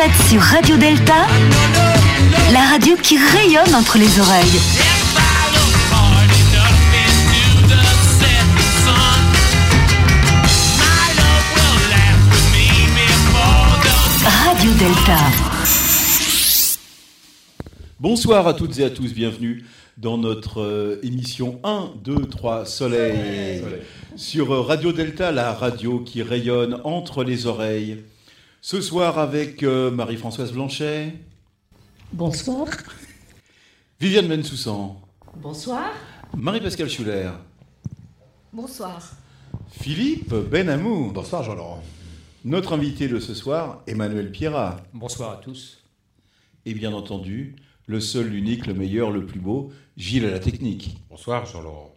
êtes sur Radio Delta, la radio qui rayonne entre les oreilles. Radio Delta. Bonsoir à toutes et à tous, bienvenue dans notre euh, émission 1, 2, 3 Soleil, sur euh, Radio Delta, la radio qui rayonne entre les oreilles. Ce soir avec euh, Marie-Françoise Blanchet, Bonsoir. Viviane Bensoussan, Bonsoir. Marie-Pascale Schuller, Bonsoir. Philippe Benamou, Bonsoir Jean-Laurent. notre invité de ce soir, Emmanuel Pierrat, Bonsoir à tous. et bien entendu, le seul, l'unique, le meilleur, le plus beau, Gilles à la technique. Bonsoir Jean-Laurent.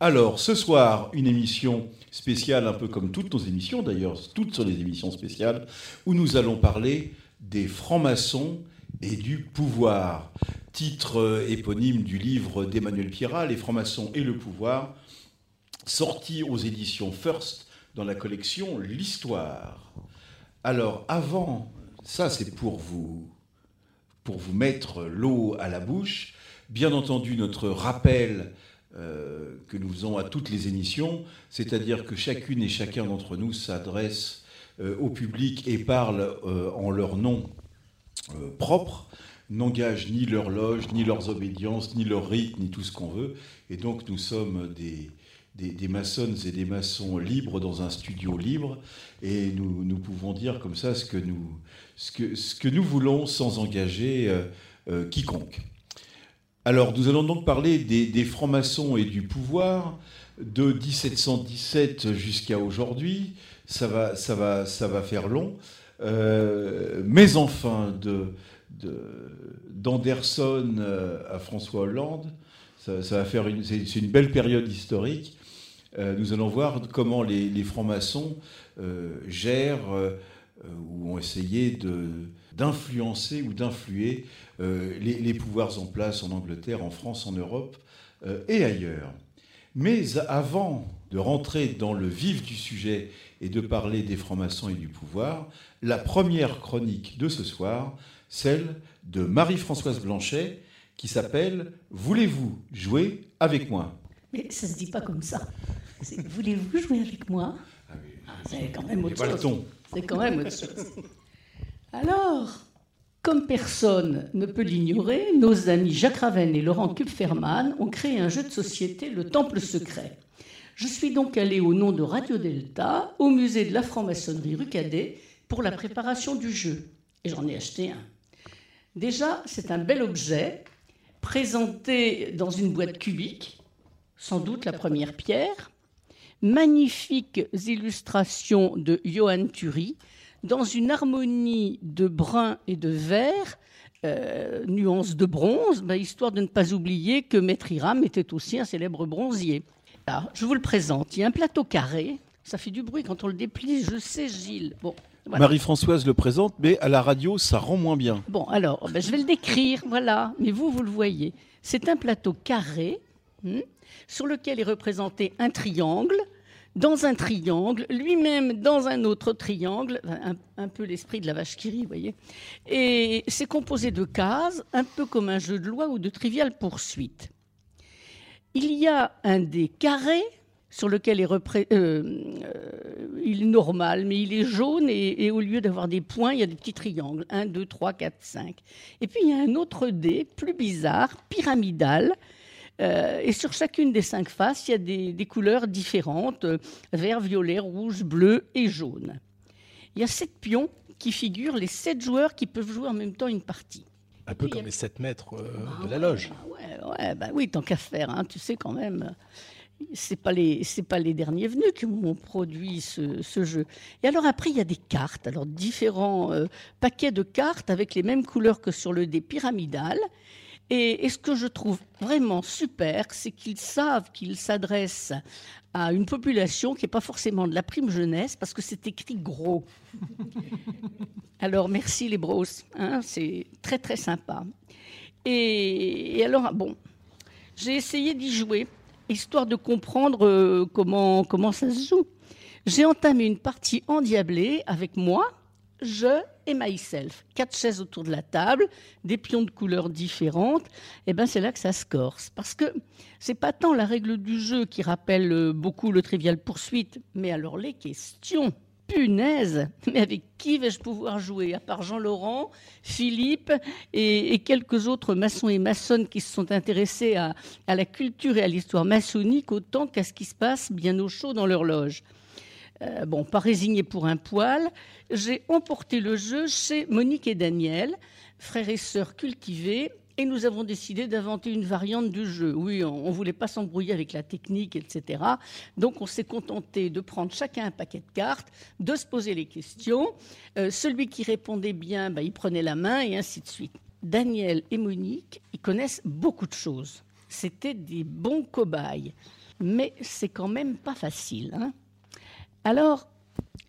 Alors, ce soir, une émission spéciale, un peu comme toutes nos émissions d'ailleurs, toutes sont des émissions spéciales, où nous allons parler des francs-maçons et du pouvoir. Titre euh, éponyme du livre d'Emmanuel Pierrat, Les francs-maçons et le pouvoir, sorti aux éditions First dans la collection L'Histoire. Alors, avant, ça c'est pour vous, pour vous mettre l'eau à la bouche, bien entendu notre rappel euh, que nous faisons à toutes les émissions, c'est-à-dire que chacune et chacun d'entre nous s'adresse euh, au public et parle euh, en leur nom propre, n'engage ni leur loge, ni leurs obédiences, ni leur rite, ni tout ce qu'on veut. Et donc nous sommes des, des, maçonnes et des maçons libres dans un studio libre, et nous, nous pouvons dire comme ça ce que nous, ce que, ce que nous voulons sans engager quiconque. Alors, nous allons donc parler des, francs-maçons et du pouvoir de 1717 jusqu'à aujourd'hui. Ça va, ça, va, ça va faire long. Euh, mais enfin, de, de- d'Anderson euh, à François Hollande, ça, va faire une, c'est, une belle période historique. Euh, nous allons voir comment les, francs-maçons gèrent ou ont essayé d'influencer ou d'influer les, les pouvoirs en place en Angleterre, en France, en Europe euh, et ailleurs. Mais avant de rentrer dans le vif du sujet et de parler des francs-maçons et du pouvoir, la première chronique de ce soir, celle de Marie-Françoise Blanchet, qui s'appelle Voulez-vous jouer avec moi? Mais ça se dit pas comme ça. Voulez-vous jouer avec moi? Ah oui, Ah, C'est quand même autre chose. C'est quand même autre chose. Alors, comme personne ne peut l'ignorer, nos amis Jacques Raven et Laurent Kupferman ont créé un jeu de société, le Temple Secret. Je suis donc allé au nom de Radio Delta au musée de la franc-maçonnerie rue Cadet pour la préparation du jeu. Et j'en ai acheté un. Déjà, c'est un bel objet présenté dans une boîte cubique, sans doute la première pierre. Magnifiques illustrations de Johann Thury dans une harmonie de brun et de vert, euh, nuance de bronze, ben, histoire de ne pas oublier que Maître Hiram était aussi un célèbre bronzier. Alors, je vous le présente. Il y a un plateau carré. Ça fait du bruit quand on le déplie, je sais, Gilles. Bon, voilà. Marie-Françoise le présente, mais à la radio, ça rend moins bien. Bon, alors, ben, je vais le décrire, voilà. Mais vous, vous le voyez. C'est un plateau carré hmm, sur lequel est représenté un triangle. Dans un triangle, lui-même dans un autre triangle, un, peu l'esprit de la vache qui rit, vous voyez. Et c'est composé de cases, un peu comme un jeu de loi ou de trivial poursuite. Il y a un dé carré sur lequel est euh, euh, il est normal, mais il est jaune et, et au lieu d'avoir des points, il y a des petits triangles. 1, 2, 3, 4, 5. Et puis il y a un autre dé plus bizarre, pyramidal. Euh, et sur chacune des cinq faces, il y a des, des couleurs différentes, euh, vert, violet, rouge, bleu et jaune. Il y a sept pions qui figurent les sept joueurs qui peuvent jouer en même temps une partie. Un peu comme a- les 7 mètres euh, Ah de la loge. Ouais, ouais, bah oui, tant qu'à faire, hein, tu sais quand même. C'est pas les, c'est pas les derniers venus qui m'ont produit ce, ce jeu. Et alors après, il y a des cartes, alors différents euh, paquets de cartes avec les mêmes couleurs que sur le dé pyramidal. Et, ce que je trouve vraiment super, c'est qu'ils savent qu'ils s'adressent à une population qui n'est pas forcément de la prime jeunesse, parce que c'est écrit gros. Alors merci les bros, hein, c'est très très sympa. Et, et alors, bon, j'ai essayé d'y jouer, histoire de comprendre euh, comment, comment ça se joue. J'ai entamé une partie endiablée avec moi, je et myself. Quatre chaises autour de la table, des pions de couleurs différentes. Et eh ben c'est là que ça se corse. Parce que c'est pas tant la règle du jeu qui rappelle euh, beaucoup le trivial poursuite, mais alors les questions. Punaise Mais avec qui vais-je pouvoir jouer? À part Jean-Laurent, Philippe et, quelques autres maçons et maçonnes qui se sont intéressés à, à la culture et à l'histoire maçonnique autant qu'à ce qui se passe bien au chaud dans leur loge. Euh, bon, pas résigné pour un poil, j'ai emporté le jeu chez Monique et Daniel, frères et sœurs cultivés, et nous avons décidé d'inventer une variante du jeu. Oui, on ne voulait pas s'embrouiller avec la technique, etc. Donc on s'est contenté de prendre chacun un paquet de cartes, de se poser les questions. Euh, celui qui répondait bien, bah, il prenait la main, et ainsi de suite. Daniel et Monique, ils connaissent beaucoup de choses. C'était des bons cobayes. Mais c'est quand même pas facile. Hein alors,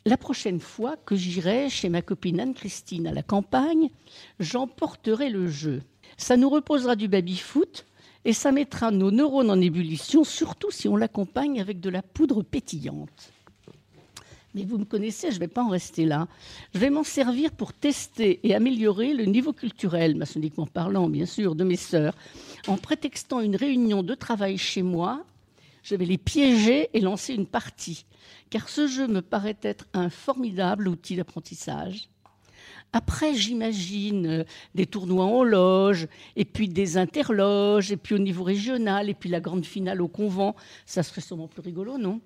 la prochaine fois que j'irai chez ma copine Anne-Christine à la campagne, j'emporterai le jeu. Ça nous reposera du baby-foot et ça mettra nos neurones en ébullition, surtout si on l'accompagne avec de la poudre pétillante. Mais vous me connaissez, je ne vais pas en rester là. Je vais m'en servir pour tester et améliorer le niveau culturel, maçonniquement parlant, bien sûr, de mes sœurs, en prétextant une réunion de travail chez moi je vais les piéger et lancer une partie, car ce jeu me paraît être un formidable outil d'apprentissage. Après, j'imagine euh, des tournois en loge, et puis des interloges, et puis au niveau régional, et puis la grande finale au convent. Ça serait sûrement plus rigolo, non?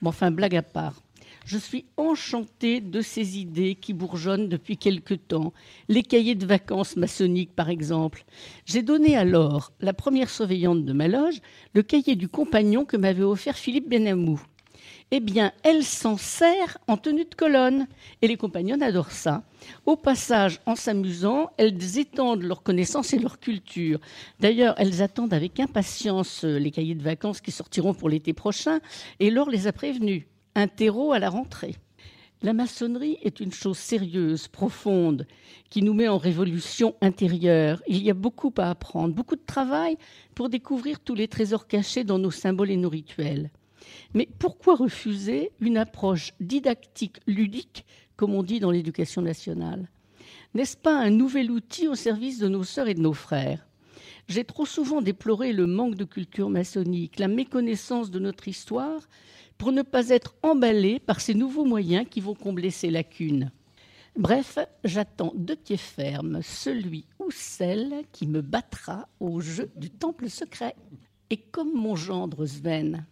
Bon, enfin, blague à part. Je suis enchantée de ces idées qui bourgeonnent depuis quelque temps. Les cahiers de vacances maçonniques, par exemple. J'ai donné alors, la première surveillante de ma loge, le cahier du compagnon que m'avait offert Philippe Benamou. Eh bien, elle s'en sert en tenue de colonne. Et les compagnons adorent ça. Au passage, en s'amusant, elles étendent leur connaissance et leur culture. D'ailleurs, elles attendent avec impatience les cahiers de vacances qui sortiront pour l'été prochain, et Laure les a prévenus un terreau à la rentrée. La maçonnerie est une chose sérieuse, profonde, qui nous met en révolution intérieure. Il y a beaucoup à apprendre, beaucoup de travail pour découvrir tous les trésors cachés dans nos symboles et nos rituels. Mais pourquoi refuser une approche didactique, ludique, comme on dit dans l'éducation nationale? N'est-ce pas un nouvel outil au service de nos sœurs et de nos frères? J'ai trop souvent déploré le manque de culture maçonnique, la méconnaissance de notre histoire pour ne pas être emballé par ces nouveaux moyens qui vont combler ces lacunes. Bref, j'attends de pied ferme celui ou celle qui me battra au jeu du temple secret. Et comme mon gendre Sven,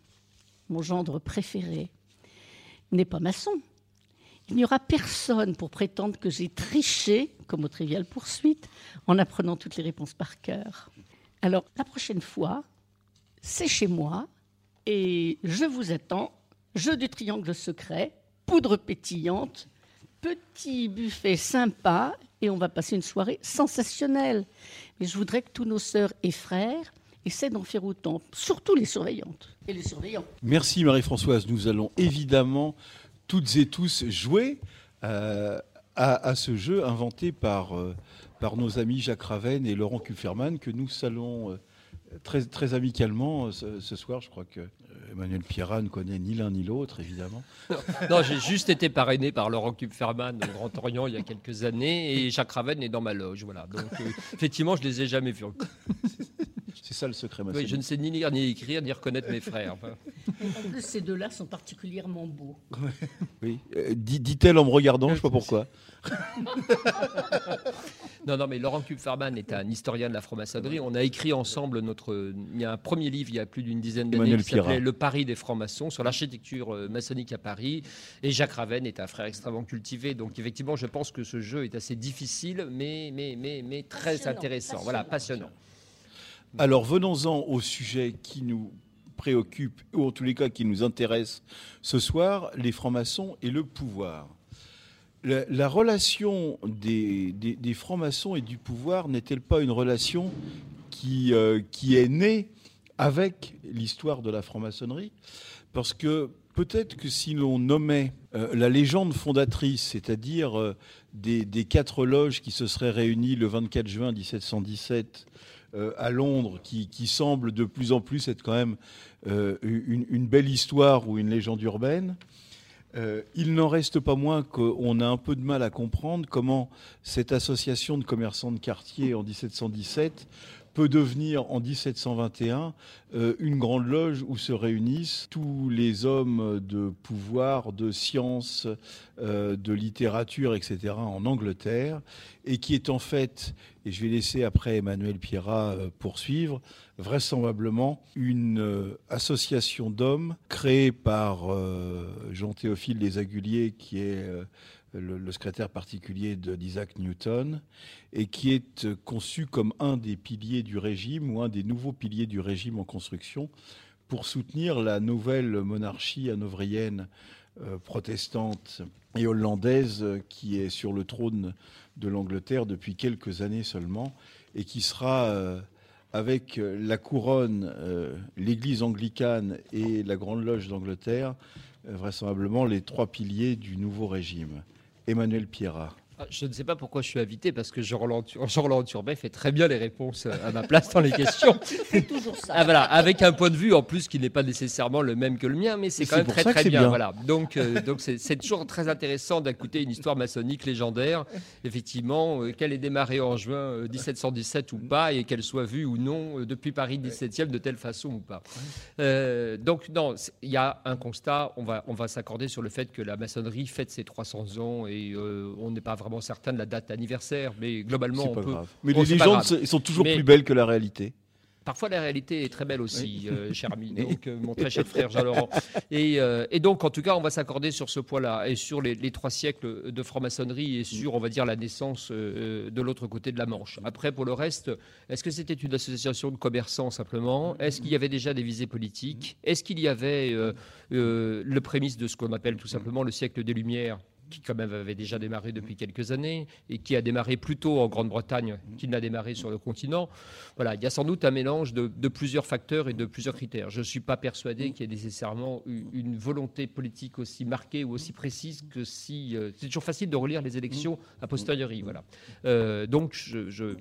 mon gendre préféré, n'est pas maçon, il n'y aura personne pour prétendre que j'ai triché, comme au trivial poursuite, en apprenant toutes les réponses par cœur. Alors, la prochaine fois, c'est chez moi, et je vous attends, jeu du triangle secret, poudre pétillante, petit buffet sympa, et on va passer une soirée sensationnelle. Mais je voudrais que tous nos sœurs et frères essaient d'en faire autant, surtout les surveillantes et les surveillants. Merci Marie-Françoise. Nous allons évidemment toutes et tous jouer euh, à, ce jeu inventé par, euh, par nos amis Jacques Raven et Laurent Kupferman que nous salons euh, très, très amicalement ce, ce, soir. Je crois que Emmanuel Pierrat ne connaît ni l'un ni l'autre, évidemment. Non, j'ai juste été parrainé par Laurent Kupferman au Grand Orient il y a quelques années et Jacques Raven est dans ma loge. Voilà. Donc, euh, effectivement, je ne les ai jamais vus. C'est ça le secret, Oui, je ne sais ni lire, ni écrire, ni reconnaître mes frères. En plus, ces deux-là sont particulièrement beaux. Oui. Euh, dit-elle en me regardant, je ne sais pas pourquoi. non, non, mais Laurent Kupferman est un historien de la franc-maçonnerie. On a écrit ensemble notre. Il y a un premier livre il y a plus d'une dizaine d'années qui s'appelait Le Paris des francs-maçons sur l'architecture euh, maçonnique à Paris. Et Jacques Raven est un frère extrêmement cultivé. Donc, effectivement, je pense que ce jeu est assez difficile, mais, mais, mais, mais très intéressant. Voilà, passionnant. Alors, venons-en au sujet qui nous préoccupe, ou en tous les cas qui nous intéresse ce soir, les francs-maçons et le pouvoir. La, relation des, francs-maçons et du pouvoir n'est-elle pas une relation qui, euh, qui est née avec l'histoire de la franc-maçonnerie? Parce que peut-être que si l'on nommait euh, la légende fondatrice, c'est-à-dire euh, des, quatre loges qui se seraient réunies le 24 juin 1717 à Londres, qui, qui, semble de plus en plus être quand même une, belle histoire ou une légende urbaine, Euh, il n'en reste pas moins qu'on a un peu de mal à comprendre comment cette association de commerçants de quartier en 1717 peut devenir en 1721 euh, une grande loge où se réunissent tous les hommes de pouvoir, de science, euh, de littérature, etc. en Angleterre, et qui est en fait, et je vais laisser après Emmanuel Pierrat euh, poursuivre, vraisemblablement une association d'hommes créée par Jean-Théophile Les Aguliers, qui est le, secrétaire particulier d'Isaac Newton, et qui est conçu comme un des piliers du régime ou un des nouveaux piliers du régime en construction pour soutenir la nouvelle monarchie hanovrienne euh, protestante et hollandaise qui est sur le trône de l'Angleterre depuis quelques années seulement et qui sera euh, avec la couronne, euh, l'Église anglicane et la Grande Loge d'Angleterre, vraisemblablement les trois piliers du nouveau régime. Emmanuel Pierrat. Ah, je ne sais pas pourquoi je suis invité, parce que Jean-Roland Turbet fait très bien les réponses à ma place dans les questions. C'est toujours ça. Ah, voilà, avec un point de vue en plus qui n'est pas nécessairement le même que le mien, mais c'est quand même très très bien. Voilà. Donc euh, donc c'est toujours très intéressant d'écouter une histoire maçonnique légendaire, effectivement, euh, qu'elle ait démarré en juin 1717 euh, ou pas, et qu'elle soit vue ou non depuis Paris 17e de telle façon ou pas. donc non, il y a un constat, on va, on va s'accorder sur le fait que la maçonnerie fête ses 300 ans et on n'est pas vraiment certain de la date anniversaire, mais globalement, on peut. Mais les légendes sont toujours plus belles que la réalité. Parfois, la réalité est très belle aussi, euh, cher ami, donc, euh, mon très cher frère Jean-Laurent. Et, euh, et, donc, en tout cas, on va s'accorder sur ce point-là, et sur les, trois siècles de franc-maçonnerie, et sur, on va dire, la naissance de l'autre côté de la Manche. Après, pour le reste, est-ce que c'était une association de commerçants simplement? Est-ce qu'il y avait déjà des visées politiques? Est-ce qu'il y avait le prémisse de ce qu'on appelle tout simplement le siècle des Lumières? Qui quand même avait déjà démarré depuis quelques années et qui a démarré plus tôt en Grande-Bretagne qu'il n'a démarré sur le continent. Voilà, il y a sans doute un mélange de, plusieurs facteurs et de plusieurs critères. Je ne suis pas persuadé qu'il y ait nécessairement une volonté politique aussi marquée ou aussi précise que si... Euh, c'est toujours facile de relire les élections a posteriori. Voilà. Euh, donc, je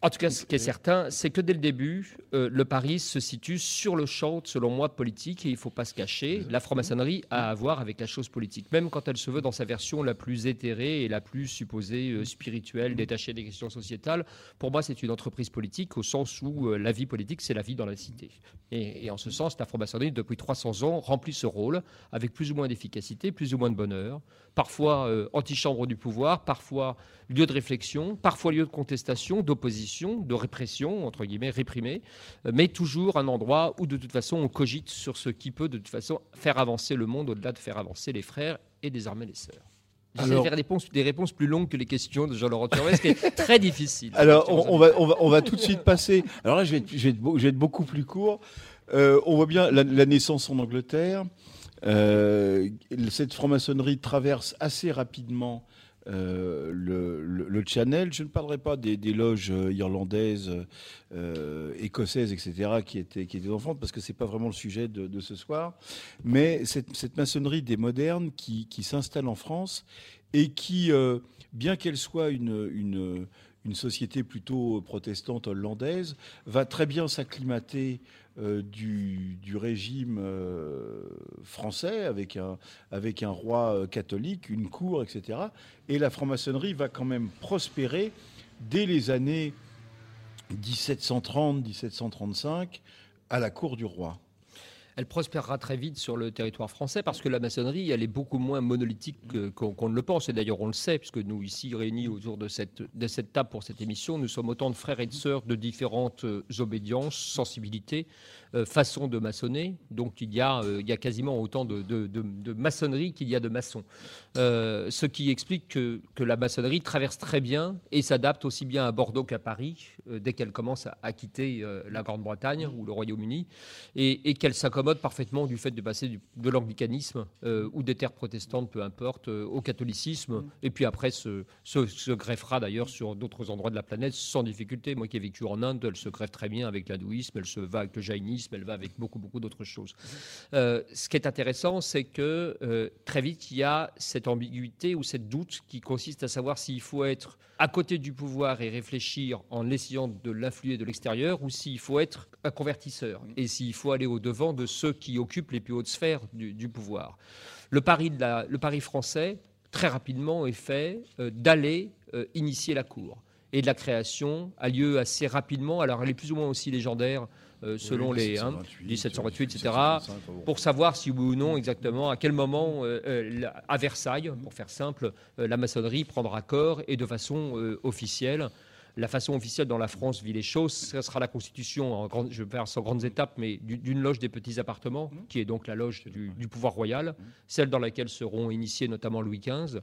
en tout cas, ce qui est certain, c'est que dès le début, euh, le Paris se situe sur le champ, selon moi, politique, et il ne faut pas se cacher. La franc-maçonnerie a à voir avec la chose politique, même quand elle se veut dans sa version la plus éthérée et la plus supposée euh, spirituelle, détachée des questions sociétales. Pour moi, c'est une entreprise politique au sens où euh, la vie politique, c'est la vie dans la cité. Et, et en ce sens, la franc-maçonnerie, depuis 300 ans, remplit ce rôle avec plus ou moins d'efficacité, plus ou moins de bonheur, parfois antichambre du pouvoir, parfois lieu de réflexion, parfois lieu de contestation, d'opposition, de répression, entre guillemets, réprimé, euh, mais toujours un endroit où de toute façon on cogite sur ce qui peut de toute façon faire avancer le monde au-delà de faire avancer les frères et désormais les sœurs. J'essaie de faire des réponses, des réponses, plus longues que les questions de Jean-Laurent Turvet, ce qui est très difficile. Alors, on, va, on, va, on, va, tout de suite passer. Alors là, je vais être, je vais être, beaucoup plus court. Euh, on voit bien la, naissance en Angleterre. Euh, cette franc-maçonnerie traverse assez rapidement euh, le, Channel. Je ne parlerai pas des, loges euh, irlandaises, euh, écossaises, etc., qui étaient, qui étaient parce que ce n'est pas vraiment le sujet de, ce soir. Mais cette, maçonnerie des modernes qui, s'installe en France et qui, bien qu'elle soit une, société plutôt protestante hollandaise, va très bien s'acclimater euh, du, régime euh, français avec un, avec un roi euh, catholique, une cour, etc. Et la franc-maçonnerie va quand même prospérer dès les années 1730-1735 à la cour du roi elle prospérera très vite sur le territoire français parce que la maçonnerie, elle est beaucoup moins monolithique qu'on ne le pense. Et d'ailleurs, on le sait, puisque nous, ici, réunis autour de cette, de cette table pour cette émission, nous sommes autant de frères et de sœurs de différentes obédiences, sensibilités, euh, façon de maçonner. Donc il y a, euh, il y a quasiment autant de, de, maçonnerie qu'il y a de maçons. Euh, ce qui explique que, que, la maçonnerie traverse très bien et s'adapte aussi bien à Bordeaux qu'à Paris dès qu'elle commence à, quitter la Grande-Bretagne ou le Royaume-Uni et, qu'elle s'accommode parfaitement du fait de passer de l'anglicanisme ou des terres protestantes, peu importe, au catholicisme. Et puis après se, se, greffera d'ailleurs sur d'autres endroits de la planète sans difficulté. Moi qui ai vécu en Inde, elle se greffe très bien avec l'hindouisme, elle se va avec le jaïnisme elle va avec beaucoup, beaucoup d'autres choses. Euh, ce qui est intéressant, c'est que euh, très vite, il y a cette ambiguïté ou cette doute qui consiste à savoir s'il faut être à côté du pouvoir et réfléchir en essayant de l'influer de l'extérieur ou s'il faut être un convertisseur et s'il faut aller au-devant de, ceux qui occupent les plus hautes sphères du, pouvoir. Le pari, le pari français, très rapidement, est fait d'aller initier la Cour et de la création a lieu assez rapidement. Alors elle est plus ou moins aussi légendaire euh, selon les 1728, etc., pour savoir si oui ou non exactement à quel moment euh, euh, à Versailles, pour faire simple, la maçonnerie prendra corps et de façon officielle la façon officielle dans la France vit les choses, ce sera la constitution, en je vais faire sans grandes étapes, mais d'une loge des petits appartements, mmh. qui est donc la loge du, pouvoir royal, mmh. celle dans laquelle seront initiés notamment Louis XV,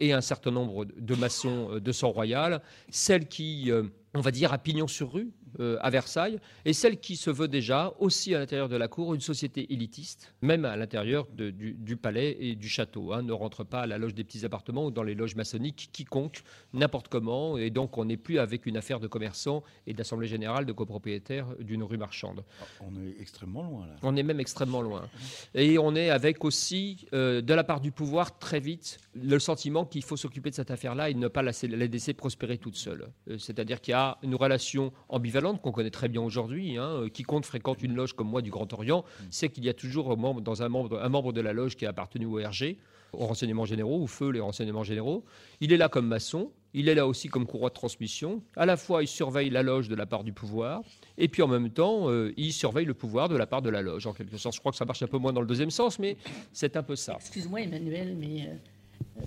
et un certain nombre de maçons de sang royal, celle qui, on va dire, a pignon sur rue, euh, à Versailles, et celle qui se veut déjà aussi à l'intérieur de la cour une société élitiste, même à l'intérieur du, palais et du château. Hein. ne rentre pas à la loge des petits appartements ou dans les loges maçonniques quiconque, n'importe comment, et donc on n'est plus avec une affaire de commerçants et d'assemblée générale de copropriétaires d'une rue marchande. Ah, on est extrêmement loin là. On est même extrêmement loin. Et on est avec aussi, euh, de la part du pouvoir, très vite, le sentiment qu'il faut s'occuper de cette affaire-là et ne pas la, laisser prospérer toute seule. Euh, c'est-à-dire qu'il y a une relation ambivalente qu'on connaît très bien aujourd'hui. Hein. Quiconque fréquente une loge comme moi du Grand Orient sait qu'il y a toujours dans un membre, un membre de la loge qui a appartenu au RG, aux renseignements généraux, ou feu les renseignements généraux. Il est là comme maçon, il est là aussi comme courroie de transmission. À la fois, il surveille la loge de la part du pouvoir, et puis en même temps, euh, il surveille le pouvoir de la part de la loge. En quelque sorte, je crois que ça marche un peu moins dans le deuxième sens, mais c'est un peu ça. Excuse-moi, Emmanuel, mais euh, euh,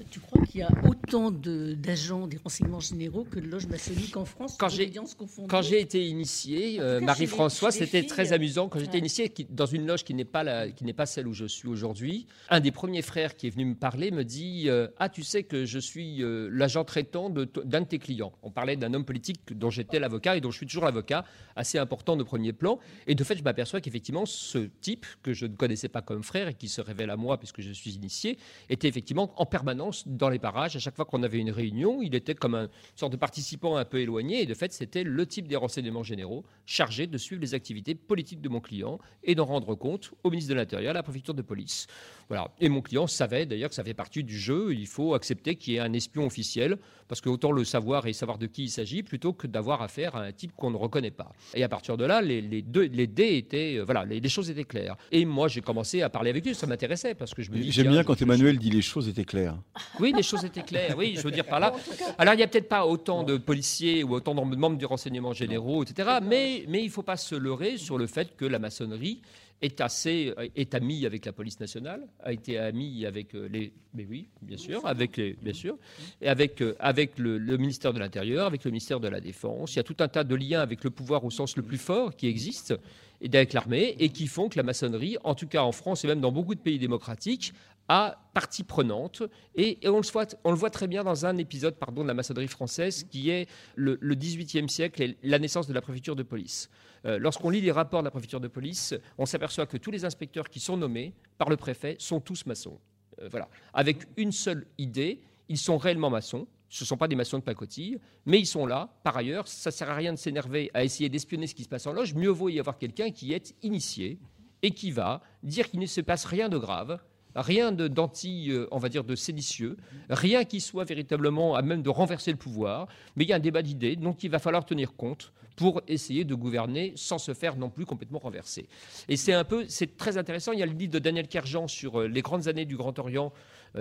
tu crois qu'il y a autant d'agents des renseignements généraux que de loges maçonniques en France Quand j'ai été initié, euh, Marie-François, c'était très euh, amusant. Quand j'étais initié dans une loge qui n'est pas la, qui n'est pas celle où je suis aujourd'hui, un des premiers frères qui est venu me parler me dit ah tu sais que je suis l'agent traitant d'un de, tes clients. On parlait d'un homme politique dont j'étais l'avocat et dont je suis toujours l'avocat, assez important de premier plan. Et de fait, je m'aperçois qu'effectivement ce type que je ne connaissais pas comme frère et qui se révèle à moi puisque je suis initié était effectivement en permanence dans les parages. À chaque fois qu'on avait une réunion, il était comme une sorte de participant un peu éloigné. Et de fait, c'était le type des renseignements généraux chargé de suivre les activités politiques de mon client et d'en rendre compte au ministre de l'Intérieur, à la préfecture de police. Voilà. Et mon client savait d'ailleurs que ça fait partie du jeu. Il faut accepter qu'il y ait un espion officiel, parce que autant le savoir et savoir de qui il s'agit, plutôt que d'avoir affaire à un type qu'on ne reconnaît pas. Et à partir de là, les, deux, les dés étaient, euh, voilà, les, choses étaient claires. Et moi, j'ai commencé à parler avec lui. Ça m'intéressait parce que je me dis. J'aime bien quand Emmanuel dit les choses étaient claires. Oui, les choses étaient claires. Oui, je veux dire par là. Alors, il n'y a peut-être pas autant de policiers ou autant de membres du renseignement généraux, etc. Mais, mais il ne faut pas se leurrer sur le fait que la maçonnerie est assez est ami avec la police nationale, a été ami avec euh, les mais oui, bien sûr, avec les bien sûr et avec euh, avec le, ministère de l'Intérieur, avec le ministère de la Défense. Il y a tout un tas de liens avec le pouvoir au sens le plus fort qui existent et avec l'armée et qui font que la maçonnerie, en tout cas en France et même dans beaucoup de pays démocratiques, a partie prenante. Et, on, le voit, le très bien dans un épisode de la maçonnerie française qui est le, XVIIIe siècle et la naissance de la préfecture de police. Euh, lorsqu'on lit les rapports de la préfecture de police, on s'aperçoit que tous les inspecteurs qui sont nommés par le préfet sont tous maçons. Euh, voilà. Avec une seule idée, ils sont réellement maçons. Ce ne sont pas des maçons de pacotille, mais ils sont là. Par ailleurs, ça ne sert à rien de s'énerver à essayer d'espionner ce qui se passe en loge. Mieux vaut y avoir quelqu'un qui est initié et qui va dire qu'il ne se passe rien de grave rien d'anti, euh, on va dire, de séditieux, rien qui soit véritablement à même de renverser le pouvoir, mais il y a un débat d'idées dont il va falloir tenir compte pour essayer de gouverner sans se faire non plus complètement renverser. Et c'est un peu, c'est très intéressant. Il y a le livre de Daniel Kerjan sur euh, les grandes années du Grand Orient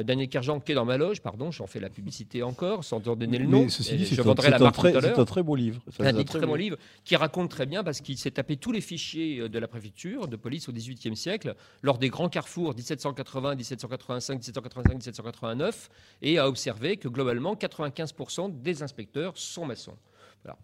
Daniel Kerjan qui est dans ma loge, pardon, j'en fais la publicité encore, sans donner le nom. je vendrai la marque tout à l'heure. C'est un très beau livre. un, très, bon livre qui raconte très bien, parce qu'il s'est tapé tous les fichiers euh, de la préfecture de police au XVIIIe siècle, lors des grands carrefours 1780, 1785, 1785, 1789, et a observé que globalement, 95% des inspecteurs sont maçons.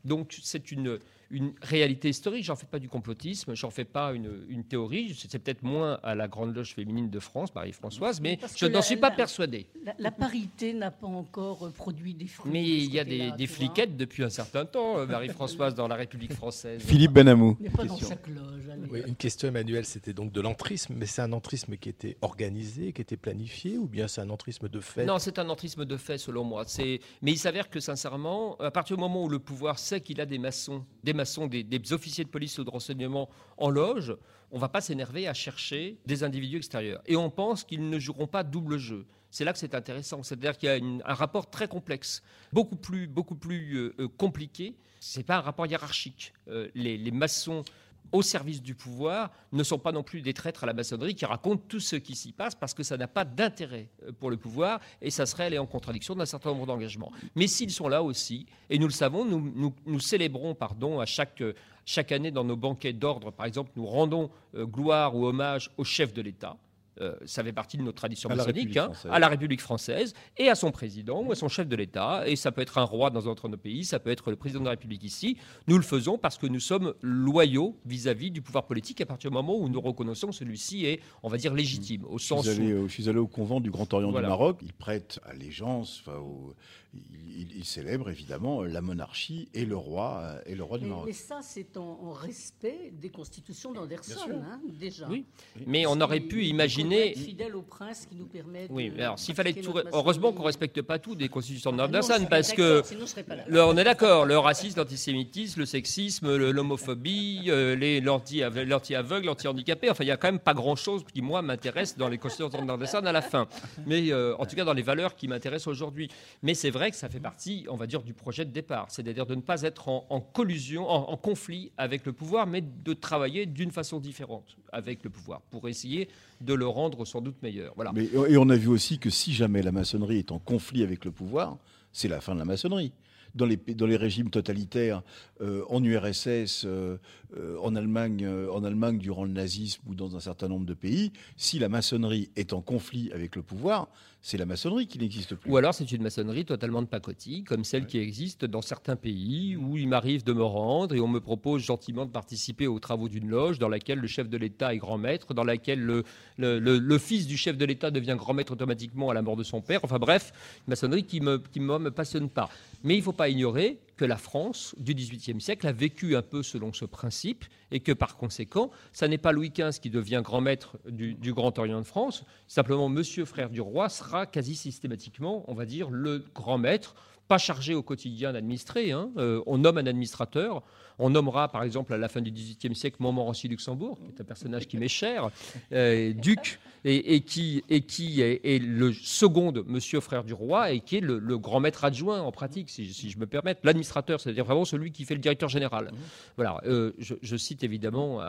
Donc c'est une, une réalité historique. J'en fais pas du complotisme, j'en fais pas une, théorie. C'est peut-être moins à la Grande Loge féminine de France, Marie-Françoise, mais je n'en suis pas persuadé. La, parité n'a pas encore produit des fruits. Mais il y a des, des fliquettes depuis un certain temps, euh, Marie-Françoise, dans la République française. Philippe Benamou. pas dans chaque loge. Oui, une question, Emmanuel, c'était donc de l'entrisme, mais c'est un entrisme qui était organisé, qui était planifié, ou bien c'est un entrisme de fait? Non, c'est un entrisme de fait, selon moi. Mais il s'avère que, sincèrement, à partir du moment où le pouvoir sait qu'il a des maçons, des maçons, des, officiers de police ou de renseignement en loge, on ne va pas s'énerver à chercher des individus extérieurs. Et on pense qu'ils ne joueront pas double jeu. C'est là que c'est intéressant. C'est-à-dire qu'il y a un rapport très complexe, beaucoup plus, beaucoup plus euh, euh, compliqué. Ce n'est pas un rapport hiérarchique. Euh, les, maçons au service du pouvoir ne sont pas non plus des traîtres à la maçonnerie qui racontent tout ce qui s'y passe parce que ça n'a pas d'intérêt euh, pour le pouvoir et ça serait aller en contradiction d'un certain nombre d'engagements. Mais s'ils sont là aussi, et nous le savons, nous, célébrons pardon, à chaque, chaque année dans nos banquets d'ordre, par exemple, nous rendons euh, gloire ou hommage au chef de l'État. Euh, ça fait partie de notre tradition maçonnique, hein, à la République française, et à son président ou à son chef de l'État. Et ça peut être un roi dans un autre pays, ça peut être le président de la République ici. Nous le faisons parce que nous sommes loyaux vis-à-vis du pouvoir politique à partir du moment où nous reconnaissons que celui-ci est, on va dire, légitime. Au sens je, suis allé, je suis allé au convent du Grand Orient du Maroc. Il prête allégeance au, il, célèbre évidemment la monarchie et le roi euh, et le roi du Maroc. Mais ça, c'est en, respect des constitutions d'Anderson, hein, déjà. Oui, mais on aurait pu imaginer. Fidèle au prince qui nous permet. Oui, alors s'il fallait tout. Heureusement qu'on respecte pas tout des constitutions ah d'Anderson, parce que. on est d'accord, le racisme, l'antisémitisme, le sexisme, l'homophobie, euh, l'anti-aveugle, l'anti-handicapé. Enfin, il y a quand même pas grand-chose qui moi m'intéresse dans les constitutions d'Anderson à la fin. Mais euh, en tout cas dans les valeurs qui m'intéressent aujourd'hui. Mais c'est vrai vrai que ça fait partie, on va dire, du projet de départ, c'est-à-dire de ne pas être en, collusion, en, conflit avec le pouvoir, mais de travailler d'une façon différente avec le pouvoir pour essayer de le rendre sans doute meilleur. Voilà. Et on a vu aussi que si jamais la maçonnerie est en conflit avec le pouvoir, c'est la fin de la maçonnerie dans les, dans les régimes totalitaires, euh, en URSS, euh, en, Allemagne, en Allemagne durant le nazisme ou dans un certain nombre de pays, si la maçonnerie est en conflit avec le pouvoir, c'est la maçonnerie qui n'existe plus. Ou alors c'est une maçonnerie totalement de pacotille, comme celle qui existe dans certains pays où il m'arrive de me rendre et on me propose gentiment de participer aux travaux d'une loge dans laquelle le chef de l'État est grand maître, dans laquelle le, fils du chef de l'État devient grand maître automatiquement à la mort de son père. Enfin bref, une maçonnerie qui ne me, me passionne pas. Mais il ne faut pas ignorer que la France du XVIIIe siècle a vécu un peu selon ce principe et que par conséquent, ça n'est pas Louis XV qui devient grand maître du, Grand Orient de France, simplement Monsieur Frère du Roi sera quasi systématiquement, on va dire, le grand maître pas chargé au quotidien d'administrer. Hein. Euh, on nomme un administrateur. On nommera, par exemple, à la fin du XVIIIe siècle, Montmorency-Luxembourg, qui est un personnage qui m'est cher, euh, duc, et, qui, et qui est, le second monsieur frère du roi, et qui est le, grand maître adjoint, en pratique, si, je me permets. L'administrateur, c'est-à-dire vraiment celui qui fait le directeur général. Voilà. Euh, je, cite évidemment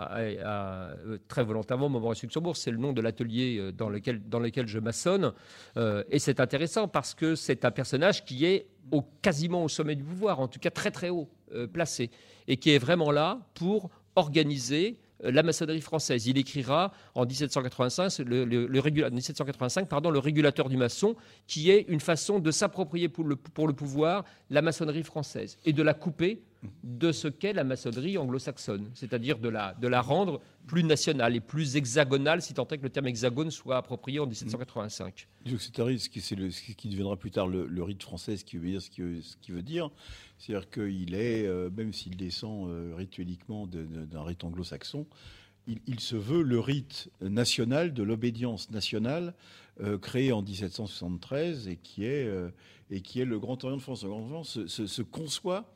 très volontairement Montmorency-Luxembourg, c'est le nom de l'atelier dans lequel, dans lequel je maçonne. et c'est intéressant parce que c'est un personnage qui est au, quasiment au sommet du pouvoir, en tout cas très très haut euh, placé, et qui est vraiment là pour organiser euh, la maçonnerie française. Il écrira en 1785 le, 1785, pardon, le régulateur du maçon, qui est une façon de s'approprier pour le, pour le pouvoir la maçonnerie française et de la couper de ce qu'est la maçonnerie anglo-saxonne, c'est-à-dire de la, de la rendre plus nationale et plus hexagonale, si tant est que le terme hexagone soit approprié en 1785. C'est un ce qui, qui deviendra plus tard le, rite français, ce qui veut dire ce qui, veut dire. C'est-à-dire qu'il est, euh, même s'il descend euh, ritueliquement d'un rite anglo-saxon, il, se veut le rite national de l'obédience nationale euh, créé en 1773 et qui est, et qui est le Grand Orient de France. Le Grand Orient se conçoit